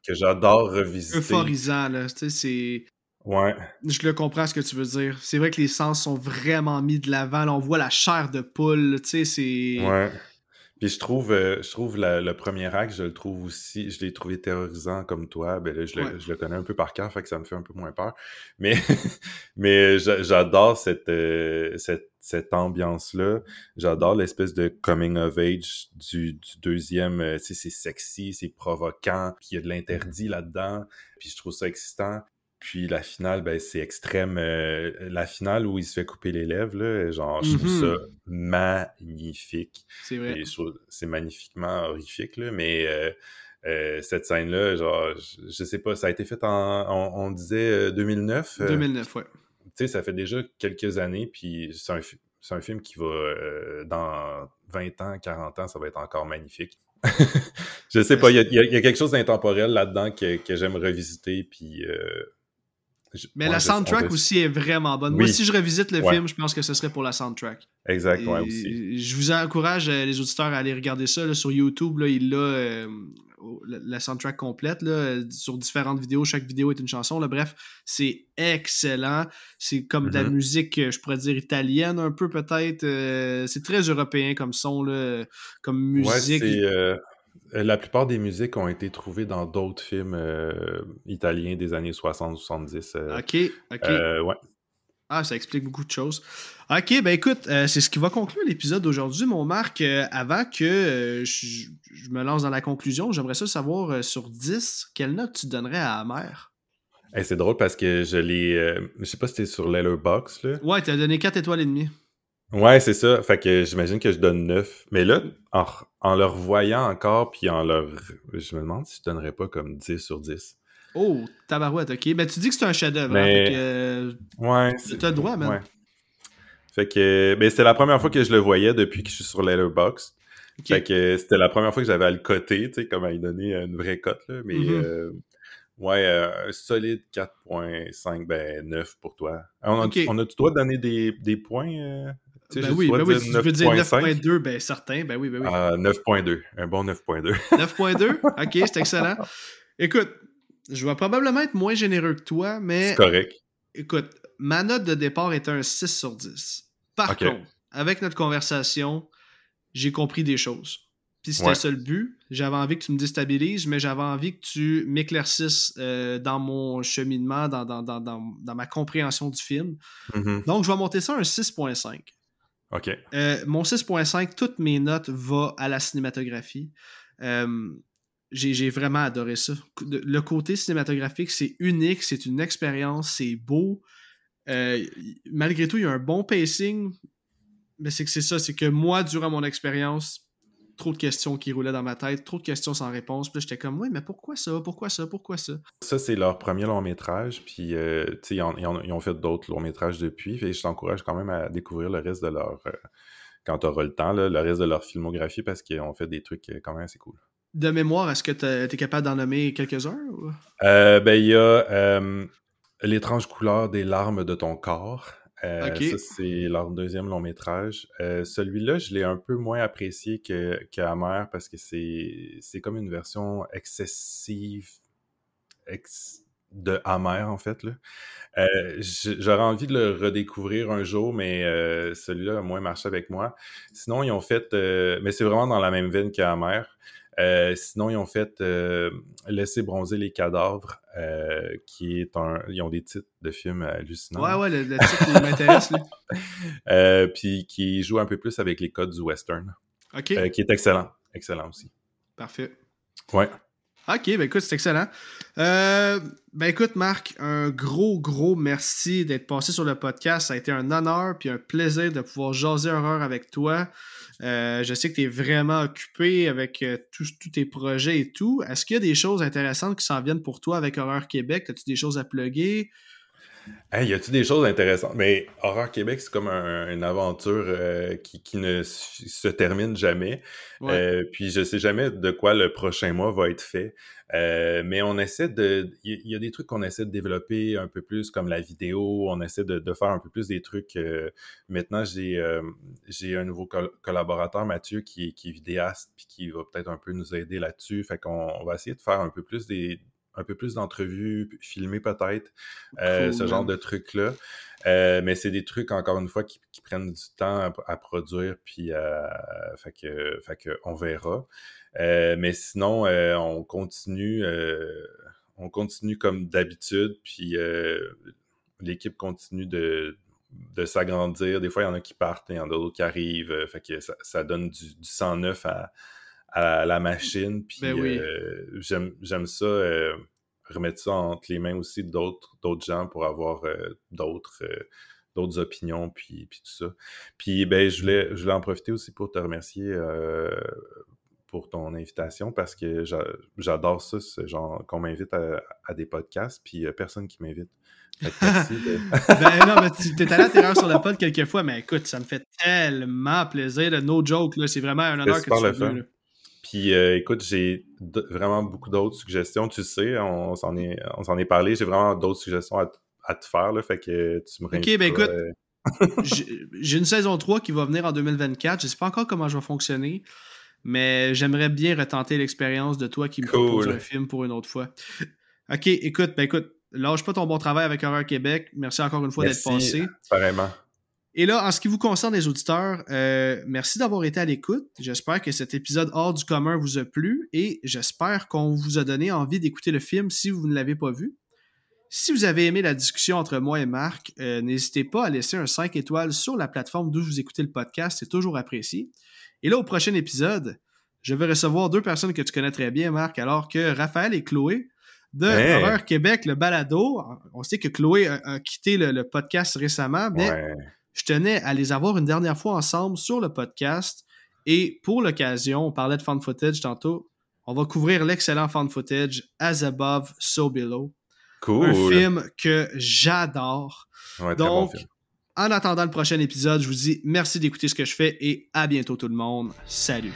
que j'adore revisiter. Euphorisant, là. Tu sais, c'est Ouais. Je le comprends ce que tu veux dire. C'est vrai que les sens sont vraiment mis de l'avant. on voit la chair de poule, tu sais, c'est... Ouais. Puis je trouve, euh, je trouve le premier acte, je le trouve aussi, je l'ai trouvé terrorisant comme toi. Ben là, je, le, connais un peu par cœur, fait que ça me fait un peu moins peur. Mais, mais j'adore cette, euh, cette, cette ambiance-là. J'adore l'espèce de coming of age du, du deuxième. Euh, tu sais, c'est sexy, c'est provoquant, puis il y a de l'interdit là-dedans. Puis je trouve ça excitant. Puis la finale, ben, c'est extrême. Euh, la finale où il se fait couper les lèvres, là, genre, je trouve ça mm-hmm. magnifique. C'est vrai. C'est magnifiquement horrifique, là, mais, euh, cette scène-là, genre, je, sais pas, ça a été fait en, on, disait 2009. 2009, ouais. Tu sais, ça fait déjà quelques années, puis c'est un, c'est un film qui va, euh, dans 20 ans, 40 ans, ça va être encore magnifique. je sais pas, il y, a quelque chose d'intemporel là-dedans que, j'aime revisiter, puis... Euh, mais la soundtrack aussi est vraiment bonne. Moi, si je revisite le film, je pense que ce serait pour la soundtrack. Exact, aussi. Je vous encourage, euh, les auditeurs, à aller regarder ça sur YouTube. Là, il l'a la soundtrack complète là, sur différentes vidéos. Chaque vidéo est une chanson. Là. Bref, c'est excellent. C'est comme de la mm-hmm. musique, je pourrais dire italienne un peu peut-être. Euh, c'est très européen comme son, là, comme musique. Euh, la plupart des musiques ont été trouvées dans d'autres films euh, italiens des années 60-70. ok, ok. ouais. Ah, ça explique beaucoup de choses. Ok, ben écoute, euh, c'est ce qui va conclure l'épisode d'aujourd'hui, mon Marc. Euh, avant que euh, je, me lance dans la conclusion, j'aimerais ça savoir sur 10, quelle note tu donnerais à Amer? C'est drôle parce que je l'ai. je sais pas si c'était sur Letterboxd. Là. Ouais, tu as donné 4 étoiles et demie. Ouais, c'est ça. Fait que j'imagine que je donne 9. Mais là, en, en le revoyant encore, puis en leur. Je me demande si je donnerais pas comme 10 sur 10. Oh, tabarouette, ok. Mais ben, tu dis que c'est un chef-d'œuvre. Hein, fait que, ouais. Tu as le droit, man. Fait que. Ben, c'était la première fois que je le voyais depuis que je suis sur Letterboxd. Fait que c'était la première fois que j'avais à le coter, tu sais, comme à lui donner une vraie cote, là. Mais. Mm-hmm. Euh, ouais, euh, un solide 4.5, ben 9 pour toi. On a, on a tu dois donner des, des points euh, ben oui, ben oui, si tu veux dire 9.2, ben certain, ben oui, ben oui. Ah, 9.2, un bon 9.2. 9.2, ok, c'est excellent. Écoute, je vais probablement être moins généreux que toi, mais. C'est correct. Écoute, ma note de départ est un 6 sur 10. Par contre, avec notre conversation, j'ai compris des choses. Puis c'était ça le but. J'avais envie que tu me déstabilises, mais j'avais envie que tu m'éclaircisses euh, dans mon cheminement, dans, dans, ma compréhension du film. Mm-hmm. Donc, je vais monter ça à un 6.5. Euh, mon 6.5, toutes mes notes vont à la cinématographie. Euh, j'ai vraiment adoré ça. Le côté cinématographique, c'est unique, c'est une expérience, c'est beau. Euh, malgré tout, il y a un bon pacing, mais c'est que c'est ça, c'est que moi, durant mon expérience, trop de questions qui roulaient dans ma tête, trop de questions sans réponse. Puis j'étais comme, oui, mais pourquoi ça? Pourquoi ça? Pourquoi ça? Ça, c'est leur premier long métrage. Puis, euh, tu sais, ils, ont fait d'autres longs métrages depuis. Et je t'encourage quand même à découvrir le reste de leur. Euh, quand tu auras le temps, le reste de leur filmographie parce qu'ils ont fait des trucs quand même assez cool. De mémoire, est-ce que tu es capable d'en nommer quelques-uns? Euh, ben, il y a euh, L'étrange couleur des larmes de ton corps. Euh, ça, c'est leur deuxième long métrage. Celui-là, je l'ai un peu moins apprécié que, parce que c'est comme une version excessive de Amer, en fait. J'aurais envie de le redécouvrir un jour, mais celui-là a moins marché avec moi. Sinon, ils ont fait. mais c'est vraiment dans la même veine qu'Amer. Euh, sinon, ils ont fait euh, Laisser bronzer les cadavres, euh, qui est un. Ils ont des titres de films hallucinants. Ouais, ouais, le, titre m'intéresse, puis qui joue un peu plus avec les codes du western. OK. qui est excellent. Excellent aussi. Parfait. Ouais. Ok, ben écoute, c'est excellent. ben écoute, Marc, un gros, gros merci d'être passé sur le podcast. Ça a été un honneur puis un plaisir de pouvoir jaser horreur avec toi. Euh, je sais que tu es vraiment occupé avec euh, tous tes projets et tout. Est-ce qu'il y a des choses intéressantes qui s'en viennent pour toi avec Horreur Québec? As-tu des choses à plugger? Hey, y a-tu des choses intéressantes? Mais Horreur Québec, c'est comme une aventure euh, qui, ne se termine jamais. puis je sais jamais de quoi le prochain mois va être fait. Euh, mais on essaie de. Il y, a des trucs qu'on essaie de développer un peu plus, comme la vidéo. On essaie de, faire un peu plus des trucs. Euh, maintenant, j'ai euh, j'ai un nouveau collaborateur, Mathieu, qui, est vidéaste, puis qui va peut-être un peu nous aider là-dessus. Fait qu'on va essayer de faire un peu plus des un peu plus d'entrevues, filmer peut-être, ce genre de trucs-là. mais c'est des trucs, encore une fois, qui, prennent du temps à, produire, puis fait, que, fait que on verra. Euh, mais sinon, euh, on continue, euh, on continue comme d'habitude, puis l'équipe continue de, de s'agrandir. Des fois, il y en a qui partent, il y en a d'autres qui arrivent. fait que ça, donne du, sang neuf à, à, la machine. Puis ben j'aime ça, remettre ça entre les mains aussi d'autres gens pour avoir d'autres d'autres opinions, puis, puis tout ça. Puis ben, je voulais, je voulais en profiter aussi pour te remercier pour ton, invitation parce que j'adore ça, ce genre qu'on m'invite à, des podcasts, puis personne qui m'invite. Merci ben non, mais tu t'es allé à terreur sur le pod quelques fois, mais écoute, ça me fait tellement plaisir. No joke, c'est vraiment un honneur que tu sois venu. Puis euh, écoute, j'ai vraiment beaucoup d'autres suggestions. Tu sais, on s'en est, parlé. J'ai vraiment d'autres suggestions à, te faire. Là, fait que tu me Ok, ben écoute, j'ai une saison 3 qui va venir en 2024. Je sais pas encore comment je vais fonctionner, mais j'aimerais bien retenter l'expérience de toi qui me propose un film pour une autre fois. Ok, écoute, ben écoute, lâche pas ton bon travail avec Horreur Québec. Merci encore une fois d'être passé. Vraiment. Et là, en ce qui vous concerne, les auditeurs, euh, merci d'avoir été à l'écoute. J'espère que cet épisode hors du commun vous a plu et j'espère qu'on vous a donné envie d'écouter le film si vous ne l'avez pas vu. Si vous avez aimé la discussion entre moi et Marc, euh, n'hésitez pas à laisser un 5 étoiles sur la plateforme d'où vous écoutez le podcast, c'est toujours apprécié. Et là, au prochain épisode, je vais recevoir deux personnes que tu connais très bien, Marc, alors que Raphaël et Chloé de Horreur Québec, le balado. On sait que Chloé a, quitté le, podcast récemment, mais je tenais à les avoir une dernière fois ensemble sur le podcast. Et pour l'occasion, on parlait de fan footage tantôt. On va couvrir l'excellent fan footage As Above, So Below. Cool. Un film que j'adore. Donc, en attendant le prochain épisode, je vous dis merci d'écouter ce que je fais et à bientôt tout le monde. Salut.